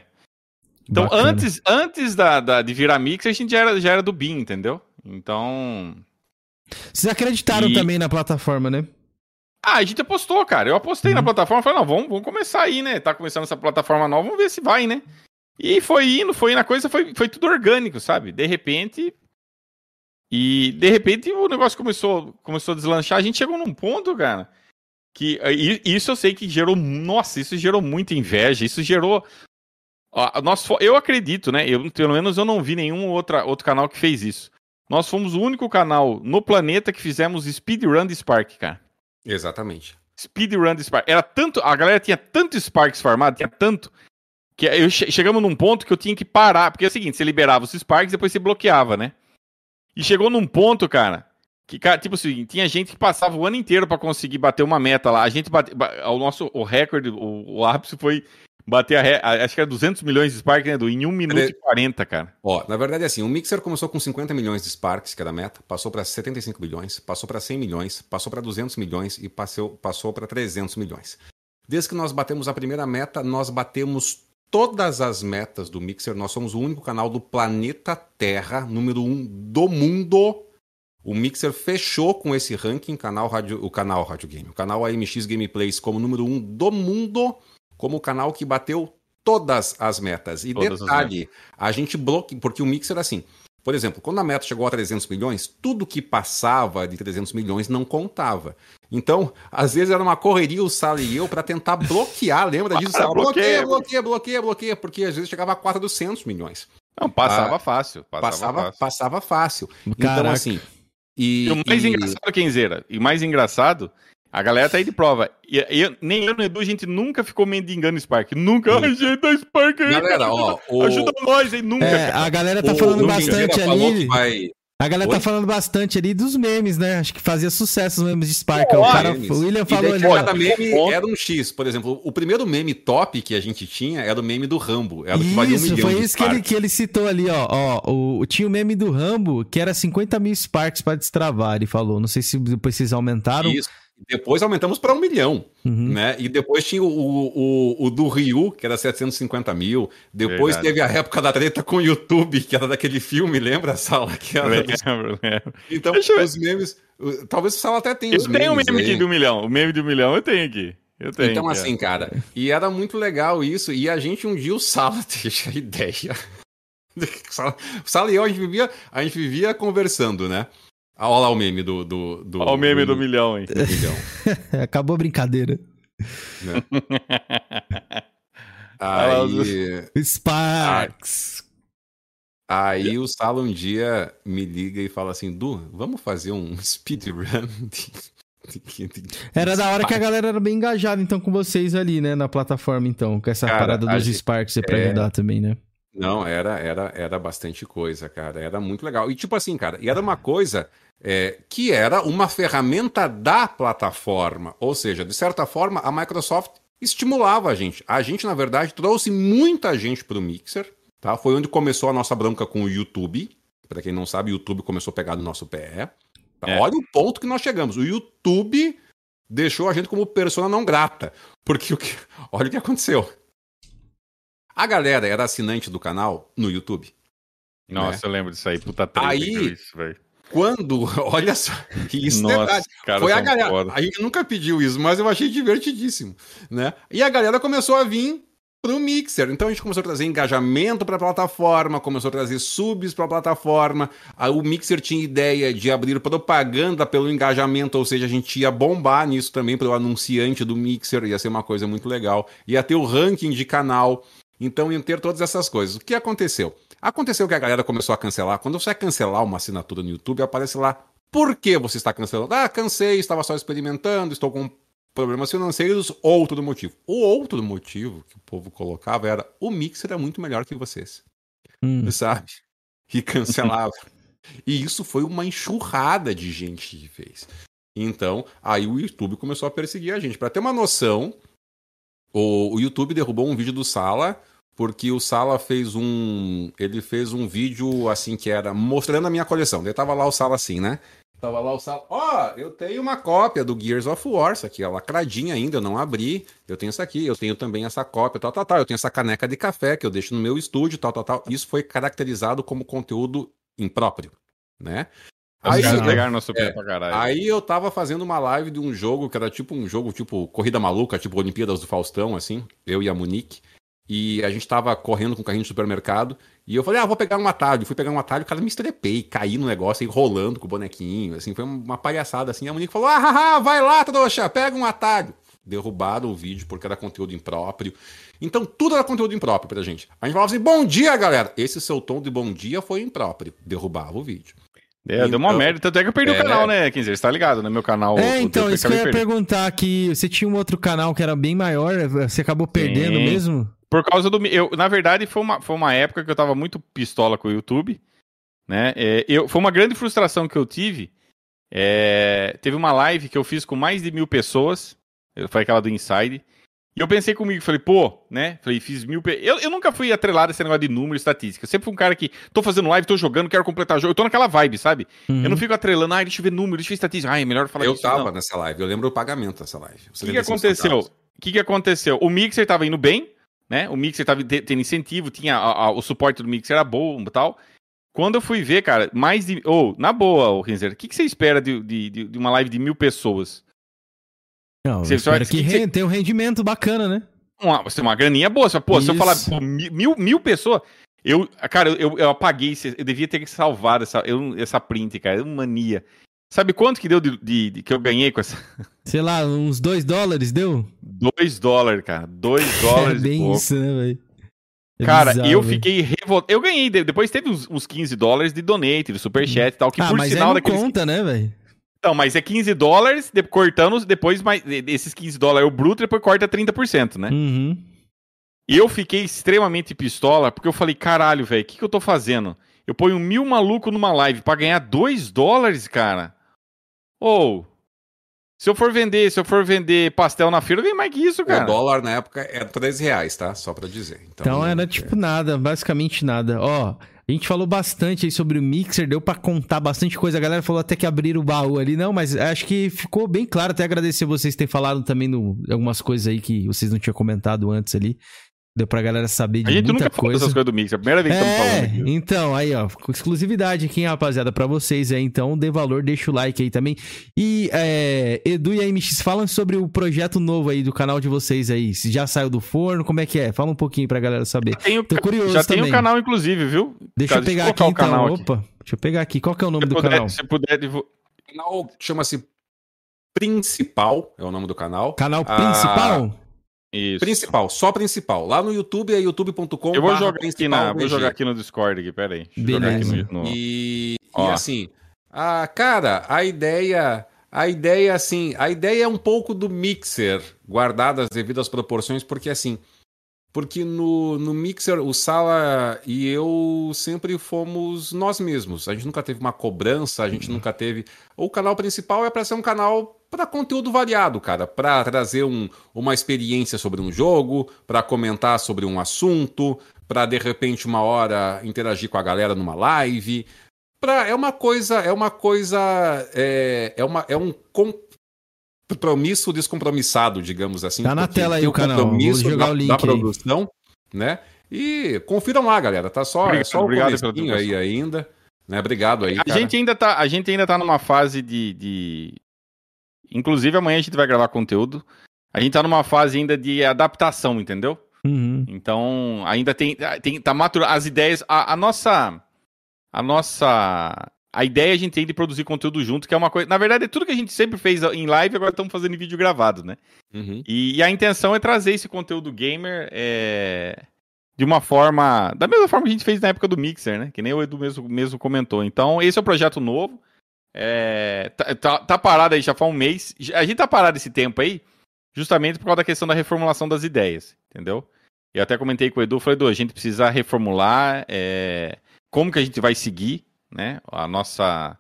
Speaker 2: Então,
Speaker 1: Bacana.
Speaker 2: antes, antes da, da- de virar Mix, a gente já era, já era do BIM, entendeu? Então.
Speaker 1: Vocês acreditaram
Speaker 2: E-
Speaker 1: também na plataforma, né?
Speaker 2: Ah, a gente apostou, cara. Eu apostei na
Speaker 1: Uhum.
Speaker 2: plataforma. Falei, não, vamos, vamos começar aí, né? Tá começando essa plataforma nova, vamos ver se vai, né? E foi indo, foi indo, a coisa foi, foi tudo orgânico, sabe? De repente. E de repente o negócio começou, começou a deslanchar. A gente chegou num ponto, cara, que isso eu sei que gerou. Nossa, isso gerou muita inveja. Isso gerou. ó, Nós, eu acredito, né? Eu, pelo menos eu não vi nenhum outra, outro canal que fez isso. Nós fomos o único canal no planeta que fizemos speedrun de Spark, cara.
Speaker 3: Exatamente.
Speaker 2: Speedrun de Spark. Era tanto. A galera tinha tanto Sparks farmado, tinha tanto. Que eu che- chegamos num ponto que eu tinha que parar. Porque é o seguinte: você liberava os Sparks depois você bloqueava, né? E chegou num ponto, cara. Que, cara, tipo assim, tinha gente que passava o ano inteiro pra conseguir bater uma meta lá. A gente bate, ba- o nosso o recorde, o, o ápice foi bater a, re- acho que era 200 milhões de Spark, né, Edu? Em 1 minuto
Speaker 3: Ele-
Speaker 2: e 40, cara.
Speaker 3: Ó, na verdade é assim, o Mixer começou com 50 milhões de Sparks, que era a meta, passou para 75 milhões, passou para 100 milhões, passou para 200 milhões e passou, passou para 300 milhões. Desde que nós batemos a primeira meta, nós batemos todas as metas do Mixer. Nós somos o único canal do planeta Terra, número um do mundo. O Mixer fechou com esse ranking, canal rádio, o canal Rádio Game, o canal AMX Gameplays como número um do mundo, como o canal que bateu todas as metas. E
Speaker 2: Todas as
Speaker 3: detalhe, a gente bloqueia, porque o Mixer assim, por exemplo, quando a meta chegou a 300 milhões, tudo que passava de 300 milhões não contava. Então, às vezes era uma correria o Sala e eu para tentar bloquear, lembra disso? Sala?
Speaker 2: Bloqueia.
Speaker 3: Bloqueia, bloqueia, bloqueia, porque às vezes chegava a 400 milhões.
Speaker 2: Não, passava
Speaker 3: Ah,
Speaker 2: fácil. Passava,
Speaker 3: Passava,
Speaker 2: fácil.
Speaker 3: passava fácil. Então, assim. E,
Speaker 2: E o mais
Speaker 3: e-
Speaker 2: engraçado, Kenzeira, e o mais engraçado, a galera tá aí de prova. E, e nem eu nem o Edu, a gente nunca ficou mendigando Spark. Nunca. Ai, gente, dá Spark aí.
Speaker 3: Galera,
Speaker 2: cara,
Speaker 3: ó, o-
Speaker 2: Ajuda nós aí, nunca.
Speaker 1: É, a galera tá
Speaker 3: o-
Speaker 1: falando bastante ali.
Speaker 3: vai-
Speaker 1: A galera
Speaker 3: Oi?
Speaker 1: tá falando bastante ali dos memes, né? Acho que fazia sucesso os memes de Spark.
Speaker 2: Pô,
Speaker 1: o, cara,
Speaker 3: memes.
Speaker 1: o William
Speaker 3: E
Speaker 1: falou
Speaker 3: daí
Speaker 1: ali. ó.
Speaker 3: cada meme
Speaker 2: Ponto.
Speaker 3: era um X. Por exemplo, o primeiro meme top que a gente tinha era o meme do Rambo. Era o que valia um
Speaker 1: Isso,
Speaker 3: milhão
Speaker 1: foi
Speaker 3: de
Speaker 1: isso que ele, que ele citou ali, ó. ó o, tinha o meme do Rambo, que era 50 mil Sparks pra destravar, ele falou. Não sei se depois vocês aumentaram.
Speaker 3: Isso. Depois aumentamos para um milhão,
Speaker 1: Uhum.
Speaker 3: né? E depois tinha o, o, o do Ryu, que era 750 mil. Depois
Speaker 2: Verdade.
Speaker 3: teve a época da treta com o YouTube, que era daquele filme, lembra, Sala? Que era dos-
Speaker 2: Lembro, lembro.
Speaker 3: Então,
Speaker 2: Deixa eu ver.
Speaker 3: os memes... Talvez o Sala até tenha os
Speaker 2: Eu tenho o
Speaker 3: memes
Speaker 2: meme
Speaker 3: aí.
Speaker 2: aqui do milhão. O meme do milhão eu tenho aqui. Eu tenho.
Speaker 3: Então, assim, cara, e era muito legal isso. E a gente um dia o Sala teve a ideia. Sala- O Sala e eu, a gente vivia, a gente vivia conversando, né? Ah, Olha lá o meme do. do, do
Speaker 2: Olha o meme do milhão, hein?
Speaker 3: do milhão.
Speaker 1: Acabou a brincadeira.
Speaker 3: né? Aí,
Speaker 1: Sparks.
Speaker 3: aí o Sala um dia me liga e fala assim: Du, vamos fazer um speedrun
Speaker 1: Era da hora que a galera era bem engajada, então, com vocês ali, né, na plataforma, então, com essa cara, parada dos gente, Sparks pra é... ajudar também, né?
Speaker 3: Não, era, era, era bastante coisa, cara. Era muito legal. E tipo assim, cara, e era uma coisa é, que era uma ferramenta da plataforma. Ou seja, de certa forma, a Microsoft estimulava a gente. A gente, na verdade, trouxe muita gente para o Mixer. Tá? Foi onde começou a nossa bronca com o YouTube. Para quem não sabe, o YouTube começou a pegar no nosso pé. Tá? É. Olha o ponto que nós chegamos. O YouTube deixou a gente como persona não grata. Porque o que... olha o que aconteceu. A galera era assinante do canal no YouTube.
Speaker 2: Nossa, né? eu lembro disso aí. Puta
Speaker 3: treta aí, isso, velho. Quando, olha só, isso Nossa, é verdade. Foi a galera. Foda. A gente nunca pediu isso, mas eu achei divertidíssimo, né? E a galera começou a vir pro Mixer. Então a gente começou a trazer engajamento para a plataforma, começou a trazer subs para a plataforma. O Mixer tinha ideia de abrir propaganda pelo engajamento, ou seja, a gente ia bombar nisso também para o anunciante do Mixer, ia ser uma coisa muito legal. Ia ter o ranking de canal. Então iam ter todas essas coisas. O que aconteceu? Aconteceu que a galera começou a cancelar. Quando você cancelar uma assinatura no YouTube, aparece lá por que você está cancelando. Ah, cansei, estava só experimentando, estou com problemas financeiros, outro motivo. O outro motivo que o povo colocava era o Mixer é muito melhor que vocês. Hum. Sabe? E cancelava. e isso foi uma enxurrada de gente que fez. Então, aí o YouTube começou a perseguir a gente. Para ter uma noção, o, o YouTube derrubou um vídeo do Sala porque o Sala fez um. Ele fez um vídeo assim que era mostrando a minha coleção. Ele tava lá o Sala assim, né? Tava lá o Sala. Ó, oh, eu tenho uma cópia do Gears of War, essa aqui, é lacradinha ainda, eu não abri. Eu tenho essa aqui, eu tenho também essa cópia, tal, tal, tal. Eu tenho essa caneca de café que eu deixo no meu estúdio, tal, tal, tal. Isso foi caracterizado como conteúdo impróprio, né?
Speaker 2: Aí, pegaram nosso pé é, pra caralho.
Speaker 3: aí eu tava fazendo uma live de um jogo que era tipo um jogo, tipo Corrida Maluca, tipo Olimpíadas do Faustão, assim, eu e a Monique. E a gente tava correndo com o carrinho de supermercado. E eu falei, ah, vou pegar um atalho. Fui pegar um atalho, o cara me estrepei, caí no negócio, aí rolando com o bonequinho. Assim, foi uma palhaçada assim. A Monique falou, ah, haha, vai lá, trouxa, pega um atalho. Derrubaram o vídeo porque era conteúdo impróprio. Então tudo era conteúdo impróprio pra gente. A gente falava assim, bom dia, galera. Esse seu tom de bom dia foi impróprio. Derrubava o vídeo.
Speaker 2: É, então, deu uma então, merda, tanto é que eu perdi é... o canal, né, Quinzer? Você tá ligado, no né? meu canal.
Speaker 1: É, então, isso que eu ia perguntar aqui. Você tinha um outro canal que era bem maior, você acabou perdendo Sim. mesmo?
Speaker 2: Por causa do. Eu, na verdade, foi uma, foi uma época que eu tava muito pistola com o YouTube. Né? É, eu, foi uma grande frustração que eu tive. É, teve uma live que eu fiz com mais de mil pessoas. Foi aquela do Inside. E eu pensei comigo, falei, pô, né? Falei, fiz mil. Pe... Eu, eu nunca fui atrelado a esse negócio de número e estatística. Eu sempre fui um cara que tô fazendo live, tô jogando, quero completar jogo. Eu tô naquela vibe, sabe? Uhum. Eu não uhum. fico atrelando, ah, deixa eu ver número, deixa eu ver estatística. Ah, é melhor falar
Speaker 3: Eu isso, tava não. nessa live, eu lembro o pagamento dessa live.
Speaker 2: O que, que aconteceu? O que, que aconteceu? O Mixer tava indo bem, né? O Mixer tava tendo incentivo, tinha a, a, o suporte do Mixer era bom e tal. Quando eu fui ver, cara, mais de. Ou, oh, na boa, o Renzer, o que, que você espera de, de, de, uma live de mil pessoas?
Speaker 1: Não, você espero que, que, tem um rendimento bacana, né?
Speaker 2: Uma, você uma graninha boa. Pô, Isso. se eu falar pô, mil, mil pessoas. Eu, cara, eu, eu apaguei, eu devia ter salvado essa, eu, essa print, cara, é uma mania. Sabe quanto que deu de, de, de, que eu ganhei com essa?
Speaker 1: Sei lá, uns 2 dólares deu?
Speaker 2: 2 dólares, cara. 2 dólares.
Speaker 1: é bem isso, né, velho?
Speaker 2: É cara, bizarro, eu fiquei revoltado. Eu ganhei, depois teve uns, uns 15 dólares de donate, de superchat e tal, que
Speaker 1: ah, por mas sinal daqueles... conta, né, velho?
Speaker 2: Não, mas é 15 dólares, de, cortando depois mais, esses 15 dólares é o bruto, depois corta 30%, né?
Speaker 1: Uhum.
Speaker 2: E eu fiquei extremamente pistola, porque eu falei, caralho, velho, o que, que eu tô fazendo? Eu ponho mil maluco numa live para ganhar 2 dólares, cara? Ou, se eu for vender, se eu for vender pastel na feira, vem mais que isso, cara.
Speaker 3: O dólar na época era 13 reais, tá? Só pra dizer.
Speaker 1: Então, então era tipo nada, basicamente nada. Ó, a gente falou bastante aí sobre o Mixer, deu para contar bastante coisa. A galera falou até que abriram o baú ali. Não, mas acho que ficou bem claro. Até agradecer vocês terem falado também no, algumas coisas aí que vocês não tinham comentado antes ali. Deu pra galera saber de muita coisa. A gente nunca falou
Speaker 2: dessas coisas do Mix, é a primeira vez que
Speaker 1: é,
Speaker 2: estamos falando
Speaker 1: aqui. Então, aí, ó, exclusividade aqui, rapaziada, pra vocês aí. Então, dê valor, deixa o like aí também. E é, Edu e a MX, falam sobre o projeto novo aí do canal de vocês aí. Se já saiu do forno, como é que é? Fala um pouquinho pra galera saber.
Speaker 2: Tenho, Tô curioso Já também. tem o canal, inclusive, viu?
Speaker 1: Deixa eu pegar aqui, então. Opa, deixa eu pegar aqui. Qual que é o nome se do
Speaker 2: puder,
Speaker 1: canal?
Speaker 2: Se puder... O
Speaker 3: canal chama-se Principal, é o nome do canal.
Speaker 1: Canal Principal? Ah,
Speaker 3: isso. Principal, só principal. Lá no YouTube é youtube.com.
Speaker 2: Eu vou jogar aqui na, vou jogar aqui no Discord aqui, pera aí.
Speaker 3: Beleza. No, no... E, e assim, a, cara, a ideia A ideia, assim, a ideia é um pouco do mixer, guardadas as devidas proporções, porque assim, porque no, no Mixer, o Sala e eu sempre fomos nós mesmos. A gente nunca teve uma cobrança, a gente uhum. nunca teve. O canal principal é para ser um canal para conteúdo variado, cara. Para trazer um, uma experiência sobre um jogo, para comentar sobre um assunto, para de repente uma hora interagir com a galera numa live. Pra, é uma coisa, é uma coisa, é, é, uma, é um compromisso descompromissado, digamos assim.
Speaker 1: Tá na tela aí o canal. Compromisso
Speaker 3: Vou jogar da, o link da produção, aí. né? E confiram lá, galera. Tá só, obrigado, é só o comecinho aí ainda. Né? Obrigado aí.
Speaker 2: A cara. gente ainda tá, a gente ainda tá numa fase de, de, inclusive amanhã a gente vai gravar conteúdo. A gente tá numa fase ainda de adaptação, entendeu? Uhum. Então, ainda tem, tem tá maturo as ideias, a, a nossa a nossa a ideia a gente tem de produzir conteúdo junto, que é uma coisa. Na verdade, é tudo que a gente sempre fez em live, agora estamos fazendo em vídeo gravado, né? Uhum. E, e, a intenção é trazer esse conteúdo gamer é, de uma forma. Da mesma forma que a gente fez na época do Mixer, né? Que nem o Edu mesmo, mesmo comentou. Então, esse é o um projeto novo. É, tá, tá, tá, parado aí já faz um mês. A gente tá parado esse tempo aí, justamente por causa da questão da reformulação das ideias, entendeu? Eu até comentei com o Edu, falei, Edu, a gente precisa reformular é, como que a gente vai seguir né? A nossa.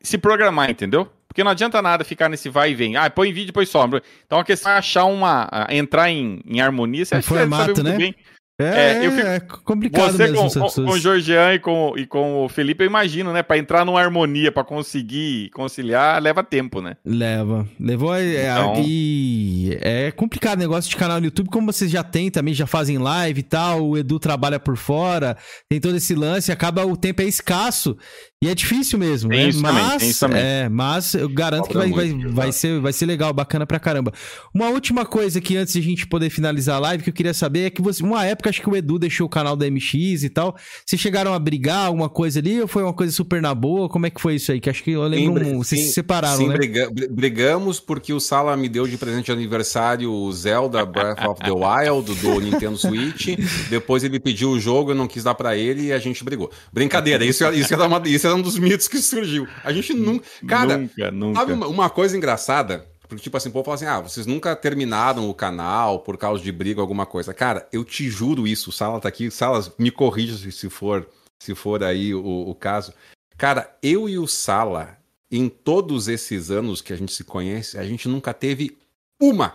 Speaker 2: Se programar, entendeu? Porque não adianta nada ficar nesse vai e vem. Ah, põe vídeo, depois sombra. Então a questão é achar uma. entrar em, em harmonia.
Speaker 1: Você um formato, né? Bem. É, é, eu fico, é complicado
Speaker 2: você mesmo. Com, com, com o Georgian e com, e com o Felipe, eu imagino, né? Para entrar numa harmonia, para conseguir conciliar, leva tempo, né?
Speaker 1: Leva. Levou. É, então... E é complicado o negócio de canal no YouTube, como vocês já têm também, já fazem live e tal. O Edu trabalha por fora, tem todo esse lance, acaba o tempo é escasso. E é difícil mesmo, tem né? Isso mas, também, tem isso também. É, mas eu garanto Cobra que vai, vai, vai, ser, vai ser legal, bacana pra caramba. Uma última coisa que antes de a gente poder finalizar a live, que eu queria saber é que você, uma época acho que o Edu deixou o canal da MX e tal. Vocês chegaram a brigar alguma coisa ali ou foi uma coisa super na boa? Como é que foi isso aí? Que acho que eu lembro, sim, um, vocês sim, se separaram, sim, né?
Speaker 3: Briga, brigamos porque o Sala me deu de presente de aniversário o Zelda Breath of the Wild do Nintendo Switch. Depois ele pediu o jogo, eu não quis dar para ele e a gente brigou. Brincadeira, isso, isso, era uma, isso era um dos mitos que surgiu. A gente nunca. Cara, nunca, nunca. Sabe uma, uma coisa engraçada? Porque, tipo assim, o povo fala assim: ah, vocês nunca terminaram o canal por causa de briga, alguma coisa. Cara, eu te juro isso. O Sala tá aqui. Sala, me corrija se for, se for aí o, o caso. Cara, eu e o Sala, em todos esses anos que a gente se conhece, a gente nunca teve uma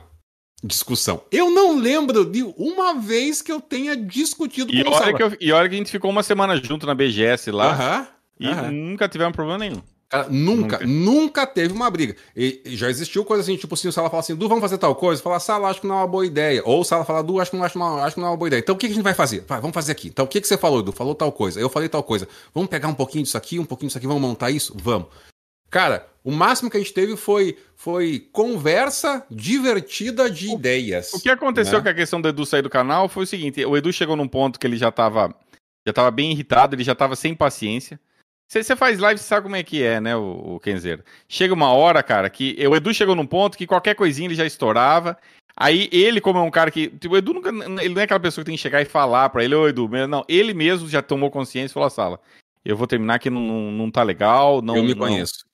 Speaker 3: discussão. Eu não lembro de uma vez que eu tenha discutido
Speaker 2: e com o Sala. Que eu, e olha que a gente ficou uma semana junto na BGS lá. Aham. Uh -huh. E nunca tivemos problema nenhum.
Speaker 3: Cara, nunca, nunca, nunca, teve uma briga. E, e, já existiu coisa assim, tipo assim, o Sala fala assim, Du, vamos fazer tal coisa? Fala, Sala, acho que não é uma boa ideia. Ou o Sala fala, Du, acho que não, acho, não, acho que não é uma boa ideia. Então o que, que a gente vai fazer? Vai, vamos fazer aqui. Então o que, que você falou, Du? Falou tal coisa. Eu falei tal coisa. Vamos pegar um pouquinho disso aqui, um pouquinho disso aqui, vamos montar isso? Vamos. Cara, o máximo que a gente teve foi, foi conversa divertida de o, ideias.
Speaker 2: O que aconteceu né? com a questão do Edu sair do canal foi o seguinte: o Edu chegou num ponto que ele já estava já tava bem irritado, ele já estava sem paciência. Você faz live, você sabe como é que é, né, o, o Kenzeiro? Chega uma hora, cara, que o Edu chegou num ponto que qualquer coisinha ele já estourava. Aí ele, como é um cara que. Tipo, o Edu nunca. Ele não é aquela pessoa que tem que chegar e falar pra ele, ô Edu, não, ele mesmo já tomou consciência e falou: sala, eu vou terminar que não, não, não tá legal. Não,
Speaker 3: eu me
Speaker 2: não.
Speaker 3: conheço.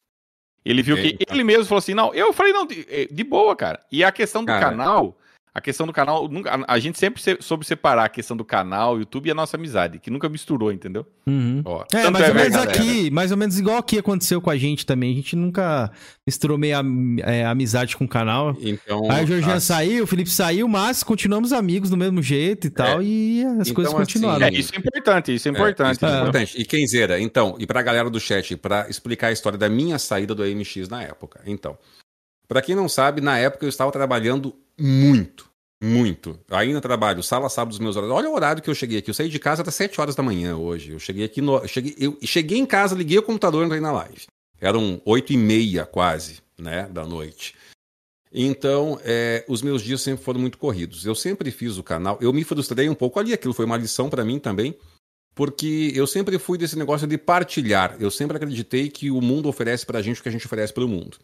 Speaker 2: Ele viu que ele mesmo falou assim: não, eu falei, não, de, de boa, cara. E a questão do cara, canal a questão do canal, nunca, a gente sempre soube separar a questão do canal, YouTube e a nossa amizade, que nunca misturou, entendeu?
Speaker 1: Uhum. Ó, é, mais é ou menos aqui, mais ou menos igual aqui aconteceu com a gente também. A gente nunca misturou meio é, amizade com o canal. Então, Aí o Jorginho a... saiu, o Felipe saiu, mas continuamos amigos do mesmo jeito e tal, é. e as então, coisas continuaram.
Speaker 2: Assim, é, isso é importante, isso é importante. Isso é,
Speaker 3: importante. E Kenzeira, então, e pra galera do chat, para explicar a história da minha saída do AMX na época. Então, para quem não sabe, na época eu estava trabalhando muito. Muito. Ainda trabalho, sala sábado dos meus horários. Olha o horário que eu cheguei aqui. Eu saí de casa até 7 horas da manhã hoje. Eu cheguei aqui no. Cheguei, eu cheguei em casa, liguei o computador e entrei na live. Eram 8 e meia quase, né? Da noite. Então, é, os meus dias sempre foram muito corridos. Eu sempre fiz o canal. Eu me frustrei um pouco ali, aquilo foi uma lição para mim também, porque eu sempre fui desse negócio de partilhar. Eu sempre acreditei que o mundo oferece pra gente o que a gente oferece para o mundo.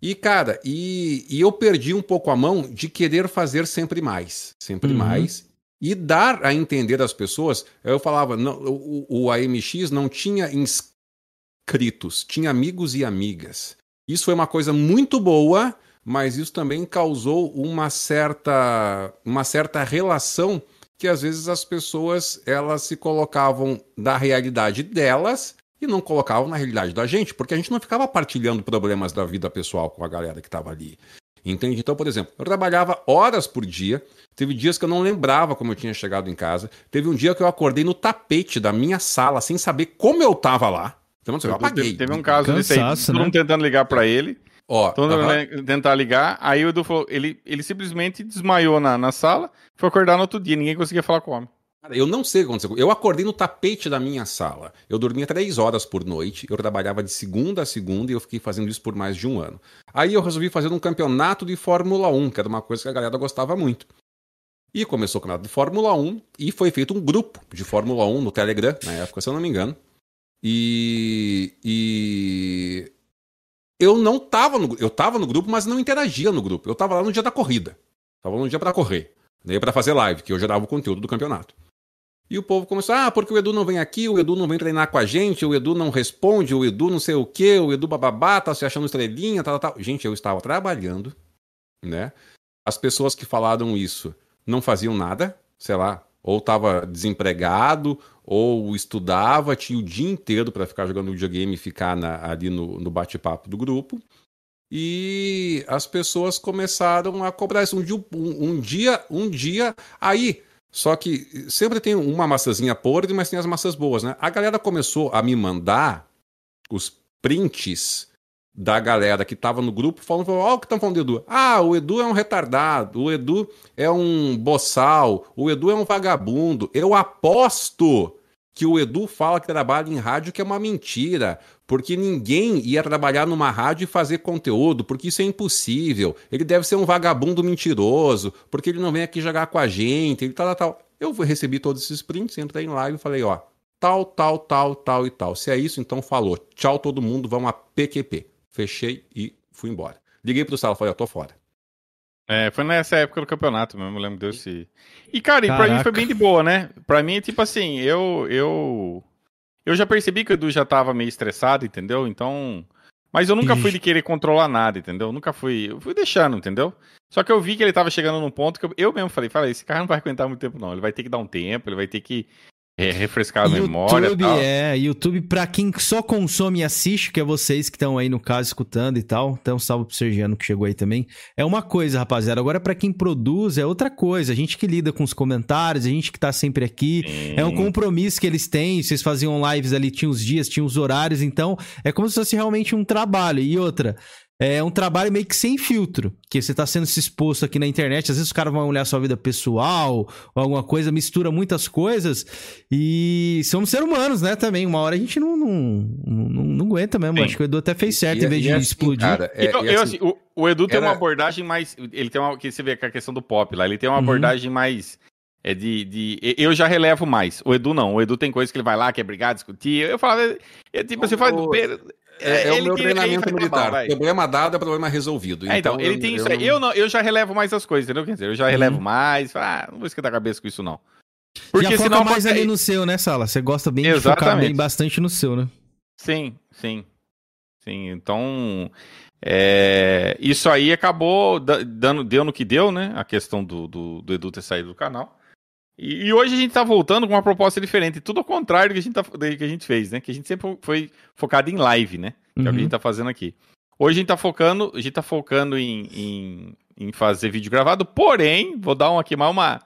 Speaker 3: E, cara, e, e, eu perdi um pouco a mão de querer fazer sempre mais, sempre uhum. mais, e dar a entender às pessoas. Eu falava, não, o, o AMX não tinha inscritos, tinha amigos e amigas. Isso foi uma coisa muito boa, mas isso também causou uma certa, uma certa relação que às vezes as pessoas elas se colocavam da realidade delas e não colocavam na realidade da gente, porque a gente não ficava partilhando problemas da vida pessoal com a galera que estava ali. Entende? Então, por exemplo, eu trabalhava horas por dia, teve dias que eu não lembrava como eu tinha chegado em casa, teve um dia que eu acordei no tapete da minha sala sem saber como eu estava lá.
Speaker 2: Então, eu apaguei. Teve, teve um caso Cansaço, desse aí, todo né? mundo tentando ligar para ele. Ó, todo uh -huh. tentar ligar, aí o Edu falou, ele, ele simplesmente desmaiou na, na sala, foi acordar no outro dia, ninguém conseguia falar com o homem.
Speaker 3: Eu não sei o que aconteceu. Eu acordei no tapete da minha sala. Eu dormia três horas por noite. Eu trabalhava de segunda a segunda e eu fiquei fazendo isso por mais de um ano. Aí eu resolvi fazer um campeonato de Fórmula 1, que era uma coisa que a galera gostava muito. E começou o campeonato de Fórmula 1 e foi feito um grupo de Fórmula 1 no Telegram, na época, se eu não me engano. E, e eu não tava no eu tava no grupo, mas não interagia no grupo. Eu tava lá no dia da corrida. Tava no dia para correr, nem para fazer live, que eu gerava o conteúdo do campeonato. E o povo começou, ah, porque o Edu não vem aqui, o Edu não vem treinar com a gente, o Edu não responde, o Edu não sei o quê, o Edu bababá, tá se achando estrelinha, tal, tal, tal. Gente, eu estava trabalhando, né? As pessoas que falaram isso não faziam nada, sei lá, ou estava desempregado, ou estudava, tinha o dia inteiro para ficar jogando videogame e ficar na, ali no, no bate-papo do grupo. E as pessoas começaram a cobrar isso. Um dia, um, um dia, um dia, aí só que sempre tem uma maçãzinha podre, mas tem as maçãs boas, né? A galera começou a me mandar os prints da galera que tava no grupo falando, oh, o que estão falando do Edu. Ah, o Edu é um retardado, o Edu é um boçal, o Edu é um vagabundo. Eu aposto que o Edu fala que trabalha em rádio que é uma mentira, porque ninguém ia trabalhar numa rádio e fazer conteúdo, porque isso é impossível. Ele deve ser um vagabundo mentiroso, porque ele não vem aqui jogar com a gente, ele tal, tal, tal. Eu recebi todos esses prints, entrei em live e falei, ó, tal, tal, tal, tal e tal. Se é isso, então falou. Tchau todo mundo, vamos a PQP. Fechei e fui embora. Liguei pro Sala falei, ó, tô fora.
Speaker 2: É, foi nessa época do campeonato mesmo, eu lembro desse. E, cara, e pra mim foi bem de boa, né? Pra mim, tipo assim, eu. Eu, eu já percebi que o Edu já tava meio estressado, entendeu? Então. Mas eu nunca fui de querer controlar nada, entendeu? Eu nunca fui. Eu fui deixando, entendeu? Só que eu vi que ele tava chegando num ponto que eu, eu mesmo falei, falei, esse cara não vai aguentar muito tempo, não. Ele vai ter que dar um tempo, ele vai ter que é, refrescar a YouTube, memória.
Speaker 1: YouTube, é. YouTube, pra quem só consome e assiste, que é vocês que estão aí no caso escutando e tal. Então, salve pro Sergiano que chegou aí também. É uma coisa, rapaziada. Agora, para quem produz, é outra coisa. A gente que lida com os comentários, a gente que tá sempre aqui. Sim. É um compromisso que eles têm. Vocês faziam lives ali, tinha os dias, tinha os horários. Então, é como se fosse realmente um trabalho. E outra, é um trabalho meio que sem filtro, que você está sendo se exposto aqui na internet. Às vezes os caras vão olhar sua vida pessoal ou alguma coisa, mistura muitas coisas. E somos seres humanos, né? Também. Uma hora a gente não, não, não, não aguenta mesmo. Sim. Acho que o Edu até fez certo e, em vez de assim, explodir. Cara,
Speaker 2: é, então, eu, assim, o, o, Edu tem uma abordagem mais. Ele tem uma. Que você vê com a questão do pop lá, ele tem uma uhum. abordagem mais. É de, de. Eu já relevo mais. O Edu não. O Edu tem coisas que ele vai lá, quer brigar, discutir. Eu falo. É, tipo, você fala.
Speaker 3: É, é o meu treinamento militar. Mal, problema dado é problema resolvido.
Speaker 2: É, então, então, ele tem eu, isso aí. Eu, não, eu já relevo mais as coisas, entendeu? Quer dizer, eu já relevo uhum. mais. Ah, não vou esquentar a cabeça com isso, não.
Speaker 1: Porque já senão mais ali no seu, né, Sala? Você gosta bem Exatamente. de focar bem bastante no seu, né?
Speaker 2: Sim, sim. Sim, então... É, isso aí acabou dando, deu no que deu, né? A questão do, do, do Edu ter saído do canal. E, e, hoje a gente tá voltando com uma proposta diferente, tudo ao contrário do que a gente, tá, que a gente fez, né? Que a gente sempre foi focado em live, né? Que uhum. é o que a gente uhum. tá fazendo aqui. Hoje a gente tá focando, a gente tá focando em, em, em fazer vídeo gravado, porém, vou dar um, aqui mais uma,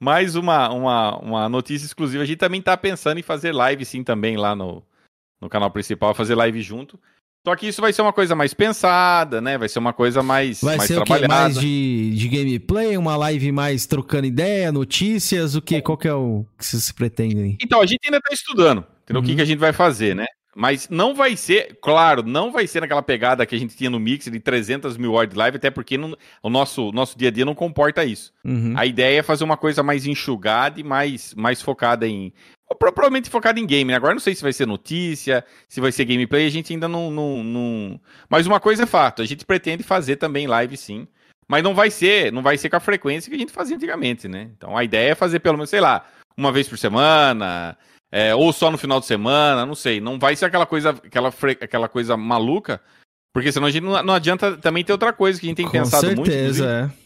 Speaker 2: mais uma, uma, uma notícia exclusiva. A gente também tá pensando em fazer live sim também lá no, no canal principal, fazer live junto. Só que isso vai ser uma coisa mais pensada, né? Vai ser uma coisa mais,
Speaker 1: vai
Speaker 2: mais
Speaker 1: ser trabalhada. O? Mais de, de gameplay, uma live mais trocando ideia, notícias, o que? Qual que é o que vocês pretendem?
Speaker 2: Então, a gente ainda tá estudando uhum. o que, uhum. que a gente vai fazer, né? Mas não vai ser, claro, não vai ser naquela pegada que a gente tinha no Mix de 300 mil horas de live, até porque não, o nosso, nosso dia a dia não comporta isso. Uhum. A ideia é fazer uma coisa mais enxugada e mais, mais focada em provavelmente focado em game. Né? Agora não sei se vai ser notícia, se vai ser gameplay, a gente ainda não, não, não, Mas uma coisa é fato, a gente pretende fazer também live sim. Mas não vai ser, não vai ser com a frequência que a gente fazia antigamente, né? Então a ideia é fazer pelo menos, sei lá, uma vez por semana, é, ou só no final de semana, não sei. Não vai ser aquela coisa, aquela, fre... aquela coisa maluca, Porque senão a gente não, não adianta também ter outra coisa que a gente tem
Speaker 1: Com
Speaker 2: pensado
Speaker 1: certeza,
Speaker 2: muito. É.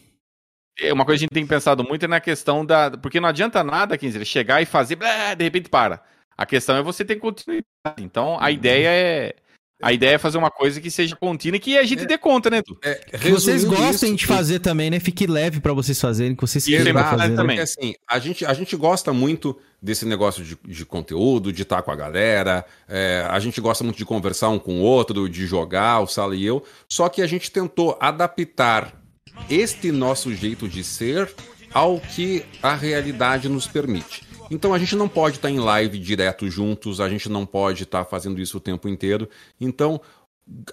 Speaker 2: Uma coisa que a gente tem pensado muito é na questão da. Porque não adianta nada, dizer, chegar e fazer, blá, de repente para. A questão é você ter continuidade. Então a ideia é. A ideia é fazer uma coisa que seja contínua e que a gente dê conta, né, Edu?
Speaker 1: é. Que vocês gostem
Speaker 3: isso,
Speaker 1: de fazer também, né? Fique leve pra vocês fazerem, que vocês
Speaker 2: E
Speaker 1: queiram fazer.
Speaker 2: né,
Speaker 1: né?
Speaker 2: também.
Speaker 3: Porque assim, a gente, a gente gosta muito desse negócio de, de conteúdo, de estar com a galera, é, a gente gosta muito de conversar um com o outro, de jogar, o Sala e eu, só que a gente tentou adaptar este nosso jeito de ser ao que a realidade nos permite. Então a gente não pode estar em live direto juntos, a gente não pode estar fazendo isso o tempo inteiro. Então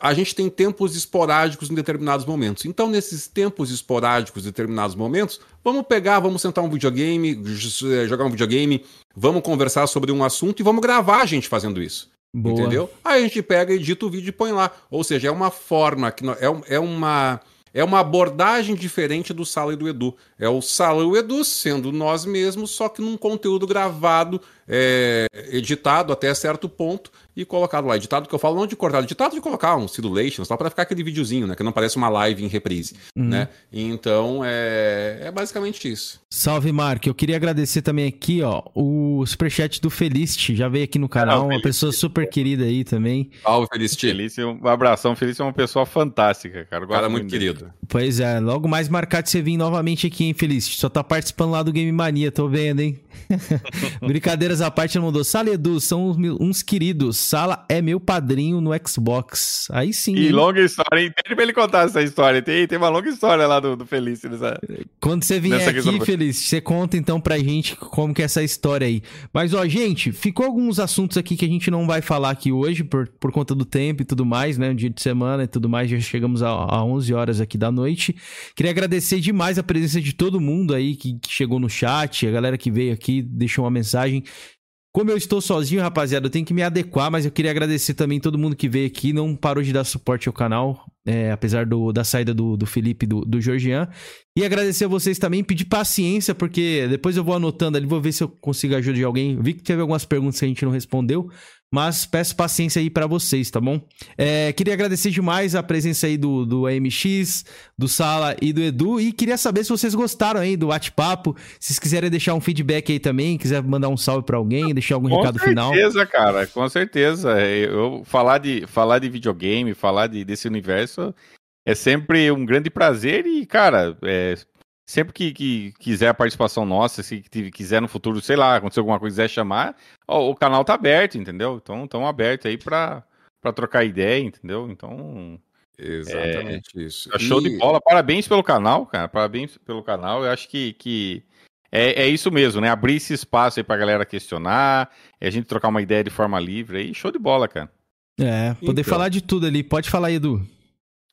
Speaker 3: a gente tem tempos esporádicos em determinados momentos. Então, nesses tempos esporádicos em determinados momentos, vamos pegar, vamos sentar um videogame, j- jogar um videogame, vamos conversar sobre um assunto e vamos gravar a gente fazendo isso.
Speaker 1: Boa.
Speaker 3: Entendeu? Aí a gente pega, edita o vídeo e põe lá. Ou seja, é uma forma, que é, é uma. É uma abordagem diferente do Sala e do Edu. É o Sala e o Edu sendo nós mesmos, só que num conteúdo gravado, é, editado até certo ponto e colocado lá. Editado que eu falo, não de cortado, editado de colocar um simulation, só para ficar aquele videozinho, né? Que não parece uma live em reprise,
Speaker 1: Uhum.
Speaker 3: né? Então, é, é basicamente isso.
Speaker 1: Salve, Mark. Eu queria agradecer também aqui, ó, o superchat do Felicity. Já veio aqui no canal, uma pessoa super querida aí também.
Speaker 3: Salve, Felicity.
Speaker 2: Felício, um abração. Felício é uma pessoa fantástica, cara.
Speaker 3: Cara muito
Speaker 2: dele.
Speaker 3: querido.
Speaker 1: Pois é, logo mais marcado de você vir novamente aqui, hein, Felicity? Só tá participando lá do Game Mania, tô vendo, hein? Brincadeiras à parte, ele mandou. Sala Edu, são uns, queridos. Sala é meu padrinho no Xbox. Aí sim.
Speaker 2: E
Speaker 1: hein?
Speaker 2: longa história, hein? Pede pra ele contar essa história. Tem, tem uma longa história lá do, do Felício. Nessa...
Speaker 1: Quando você vier aqui,
Speaker 2: questão
Speaker 1: Feliz, você conta então pra gente como que é essa história aí. Mas, ó, gente, ficou alguns assuntos aqui que a gente não vai falar aqui hoje por, por conta do tempo e tudo mais, né? Dia de semana e tudo mais, já chegamos a, a 11 horas aqui da noite. Queria agradecer demais a presença de todo mundo aí que, que chegou no chat, a galera que veio aqui, deixou uma mensagem. Como eu estou sozinho, rapaziada, eu tenho que me adequar, mas eu queria agradecer também todo mundo que veio aqui, não parou de dar suporte ao canal, é, apesar do, da saída do, do Felipe do, do Georgian. E agradecer a vocês também, pedir paciência, porque depois eu vou anotando ali, vou ver se eu consigo ajudar alguém. Vi que teve algumas perguntas que a gente não respondeu, mas peço paciência aí pra vocês, tá bom? É, queria agradecer demais a presença aí do, do AMX, do Sala e do Edu, e queria saber se vocês gostaram aí do bate-papo, se vocês quiserem deixar um feedback aí também, quiser mandar um salve pra alguém, deixar algum
Speaker 2: Com
Speaker 1: recado final.
Speaker 2: certeza, cara, com certeza. Eu falar de, falar de videogame, falar de, desse universo é sempre um grande prazer e, cara, é, sempre que, que quiser a participação nossa, se quiser no futuro, sei lá, acontecer alguma coisa, quiser chamar, ó, o canal tá aberto, entendeu? Então, tão aberto aí pra, pra trocar ideia, entendeu? Então,
Speaker 3: Exatamente isso.
Speaker 2: é show
Speaker 3: E-
Speaker 2: de bola. Parabéns pelo canal, cara. Parabéns pelo canal. Eu acho que, que é, é isso mesmo, né? Abrir esse espaço aí pra galera questionar, e a gente trocar uma ideia de forma livre aí. Show de bola, cara.
Speaker 1: É, poder
Speaker 3: Então.
Speaker 1: falar de tudo ali. Pode falar aí, Edu.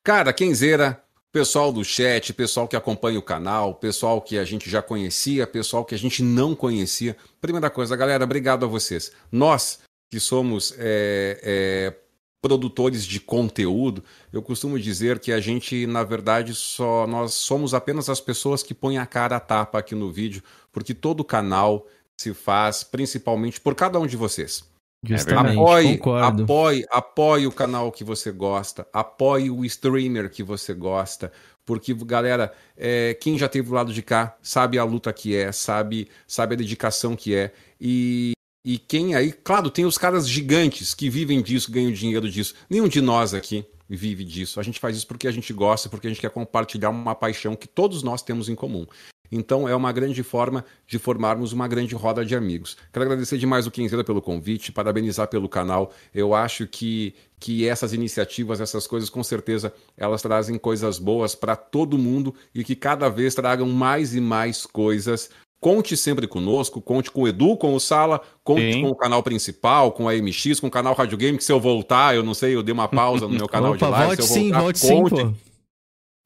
Speaker 3: Cara, Kenzeira, pessoal do chat, pessoal que acompanha o canal, pessoal que a gente já conhecia, pessoal que a gente não conhecia. Primeira coisa, galera, obrigado a vocês. Nós que somos é, é, produtores de conteúdo, eu costumo dizer que a gente, na verdade, só nós somos apenas as pessoas que põem a cara a tapa aqui no vídeo, porque todo canal se faz principalmente por cada um de vocês.
Speaker 1: Justamente,
Speaker 3: Apoie,
Speaker 1: concordo.
Speaker 3: apoie, apoie o canal que você gosta, apoie o streamer que você gosta, porque galera, é, quem já teve do lado de cá sabe a luta que é, sabe, sabe a dedicação que é e e quem aí, claro, tem os caras gigantes que vivem disso, ganham dinheiro disso. Nenhum de nós aqui vive disso. A gente faz isso porque a gente gosta, porque a gente quer compartilhar uma paixão que todos nós temos em comum. Então é uma grande forma de formarmos uma grande roda de amigos. Quero agradecer demais o Quinzeira pelo convite, parabenizar pelo canal. Eu acho que, que essas iniciativas, essas coisas, com certeza, elas trazem coisas boas para todo mundo e que cada vez tragam mais e mais coisas. Conte sempre conosco, conte com o Edu, com o Sala, conte
Speaker 2: Sim.
Speaker 3: com o canal principal, com a MX, com o canal Rádio Game, que se eu voltar, eu não sei, eu dei uma pausa no meu canal
Speaker 1: Opa,
Speaker 3: de live.
Speaker 1: volte
Speaker 3: se eu
Speaker 1: sim,
Speaker 3: voltar,
Speaker 1: volte sim,
Speaker 3: conte,
Speaker 1: pô.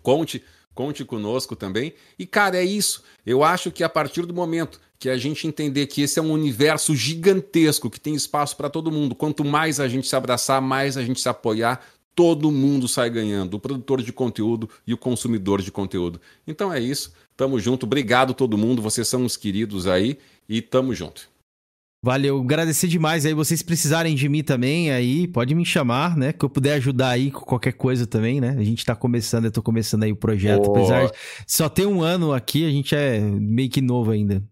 Speaker 3: Conte, conte conosco também. E, cara, é isso. Eu acho que a partir do momento que a gente entender que esse é um universo gigantesco, que tem espaço para todo mundo, quanto mais a gente se abraçar, mais a gente se apoiar, todo mundo sai ganhando, o produtor de conteúdo e o consumidor de conteúdo. Então é isso. Tamo junto. Obrigado todo mundo. Vocês são os queridos aí e tamo junto.
Speaker 1: Valeu, agradecer demais aí. Vocês precisarem de mim também, aí pode me chamar, né? Que eu puder ajudar aí com qualquer coisa também, né? A gente tá começando, eu tô começando aí o projeto.
Speaker 2: Boa.
Speaker 1: Apesar de só ter um ano aqui, a gente é meio que novo ainda.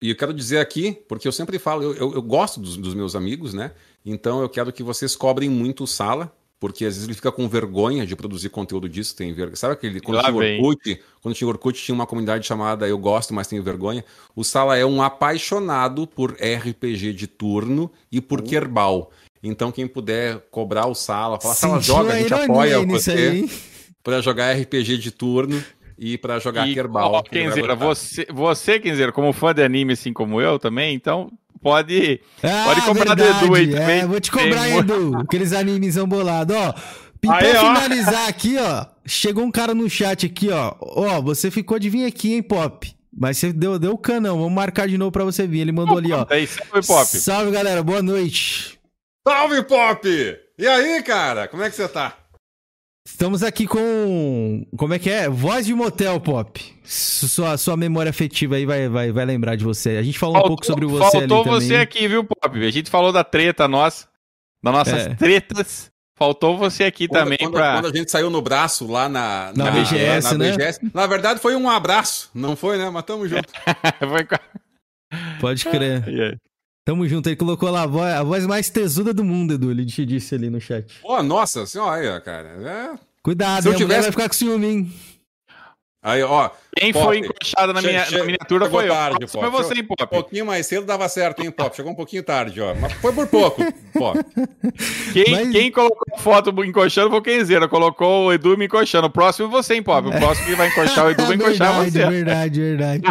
Speaker 3: E eu quero dizer aqui, porque eu sempre falo, eu, eu, eu gosto dos, dos meus amigos, né? Então eu quero que vocês cobrem muito o Sala, porque às vezes ele fica com vergonha de produzir conteúdo disso, tem vergonha. Sabe aquele quando tinha. Orkut, quando tinha Orkut tinha uma comunidade chamada Eu gosto, mas tenho vergonha. O Sala é um apaixonado por RPG de turno e por Kerbal. Então quem puder cobrar o Sala, falar Sala joga, a gente apoia você para jogar RPG de turno e para jogar
Speaker 2: E,
Speaker 3: Kerbal.
Speaker 2: ó, Kenzeira, você, você, Kenzeira, como fã de anime assim como eu também, então pode.
Speaker 1: Ah,
Speaker 2: Pode cobrar do Edu aí
Speaker 1: verdade.
Speaker 2: também.
Speaker 1: É, vou te cobrar,
Speaker 2: Tem
Speaker 1: Edu. Aqueles animezão bolados, ó. E
Speaker 2: Aí,
Speaker 1: pra
Speaker 2: ó.
Speaker 1: finalizar aqui, ó. Chegou um cara no chat aqui, ó. Ó, você ficou de vir aqui, hein, Pop? Mas você deu, deu o canão. Vamos marcar de novo pra você vir. Ele mandou ali, ó.
Speaker 2: Aí, salve, Pop.
Speaker 1: Salve, galera. Boa noite.
Speaker 3: Salve, Pop! E aí, cara? Como é que você tá?
Speaker 1: Estamos aqui com. Como é que é? Voz de motel, Pop. Sua, sua memória afetiva aí vai, vai, vai lembrar de você. A gente falou um pouco sobre você ali
Speaker 2: faltou
Speaker 1: também.
Speaker 2: você aqui, viu, Pop? A gente falou da treta nossa, das nossas
Speaker 1: É.
Speaker 2: tretas. Faltou você aqui
Speaker 3: Quando,
Speaker 2: também
Speaker 3: quando-
Speaker 2: pra.
Speaker 3: quando a gente saiu no braço lá na,
Speaker 1: Na BGS,
Speaker 3: na
Speaker 1: né?
Speaker 3: BGS, na verdade foi um abraço, não foi, né? Mas tamo junto.
Speaker 2: Foi
Speaker 1: Pode crer. Tamo junto. Ele colocou lá a voz, a voz mais tesuda do mundo, Edu. Ele te disse ali no chat.
Speaker 3: Pô, nossa senhora, cara. É...
Speaker 1: Cuidado,
Speaker 3: Se eu tivesse-
Speaker 1: vai ficar com ciúme, hein?
Speaker 3: Aí, ó,
Speaker 2: Quem
Speaker 3: Pop,
Speaker 2: foi encoxado na, minha, na miniatura foi eu.
Speaker 3: tarde, Pop.
Speaker 2: é você, hein,
Speaker 3: um
Speaker 2: Pop.
Speaker 3: pouquinho mais cedo dava certo, hein, Pop? Chegou um pouquinho tarde, ó. Mas foi por pouco, Pop.
Speaker 2: Quem,
Speaker 1: Mas-
Speaker 2: quem colocou a foto encoxando foi o Kenzeira. Colocou o Edu me encoxando. O próximo é você, hein, Pop. O próximo que vai encoxar o Edu vai encoxar
Speaker 1: verdade,
Speaker 2: você.
Speaker 1: verdade, verdade.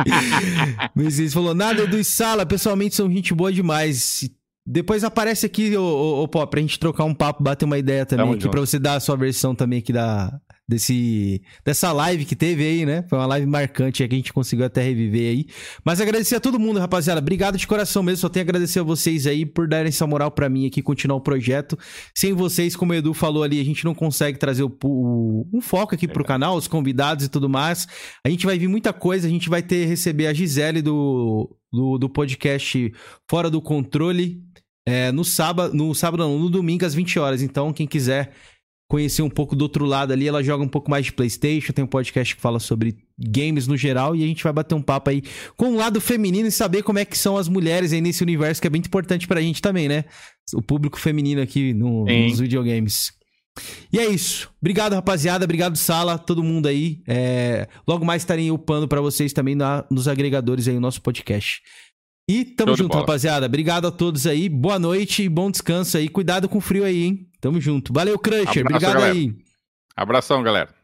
Speaker 1: Messias falou, nada, Edu e Sala, pessoalmente são gente boa demais. Depois aparece aqui, ô, ô, ô Pop, pra gente trocar um papo, bater uma ideia também
Speaker 2: Tamo
Speaker 1: aqui,
Speaker 2: junto.
Speaker 1: pra você dar a sua versão também aqui da, desse, dessa live que teve aí, né? Foi uma live marcante aí que a gente conseguiu até reviver aí. Mas agradecer a todo mundo, rapaziada. Obrigado de coração mesmo. Só tenho a agradecer a vocês aí por darem essa moral pra mim aqui, continuar o projeto. Sem vocês, como o Edu falou ali, a gente não consegue trazer o, o- um foco aqui pro canal, os convidados e tudo mais. A gente vai vir muita coisa, a gente vai ter receber a Gisele do, do, do podcast Fora do Controle é, no sábado, no sábado não, no domingo às 20 horas. Então, quem quiser conhecer um pouco do outro lado ali, ela joga um pouco mais de PlayStation, tem um podcast que fala sobre games no geral e a gente vai bater um papo aí com o lado feminino e saber como é que são as mulheres aí nesse universo que é bem importante pra gente também, né? O público feminino aqui no- nos videogames. E é isso. Obrigado, rapaziada. Obrigado, Sala, todo mundo aí. É, Logo mais estarei upando pra vocês também na- nos agregadores aí o nosso podcast. E tamo
Speaker 2: Show
Speaker 1: junto, rapaziada. Obrigado a todos aí. Boa noite e bom descanso aí. Cuidado com o frio aí, hein? Tamo junto. Valeu, Crusher.
Speaker 2: Abraço,
Speaker 1: Obrigado
Speaker 2: galera.
Speaker 1: aí.
Speaker 2: Abração, galera.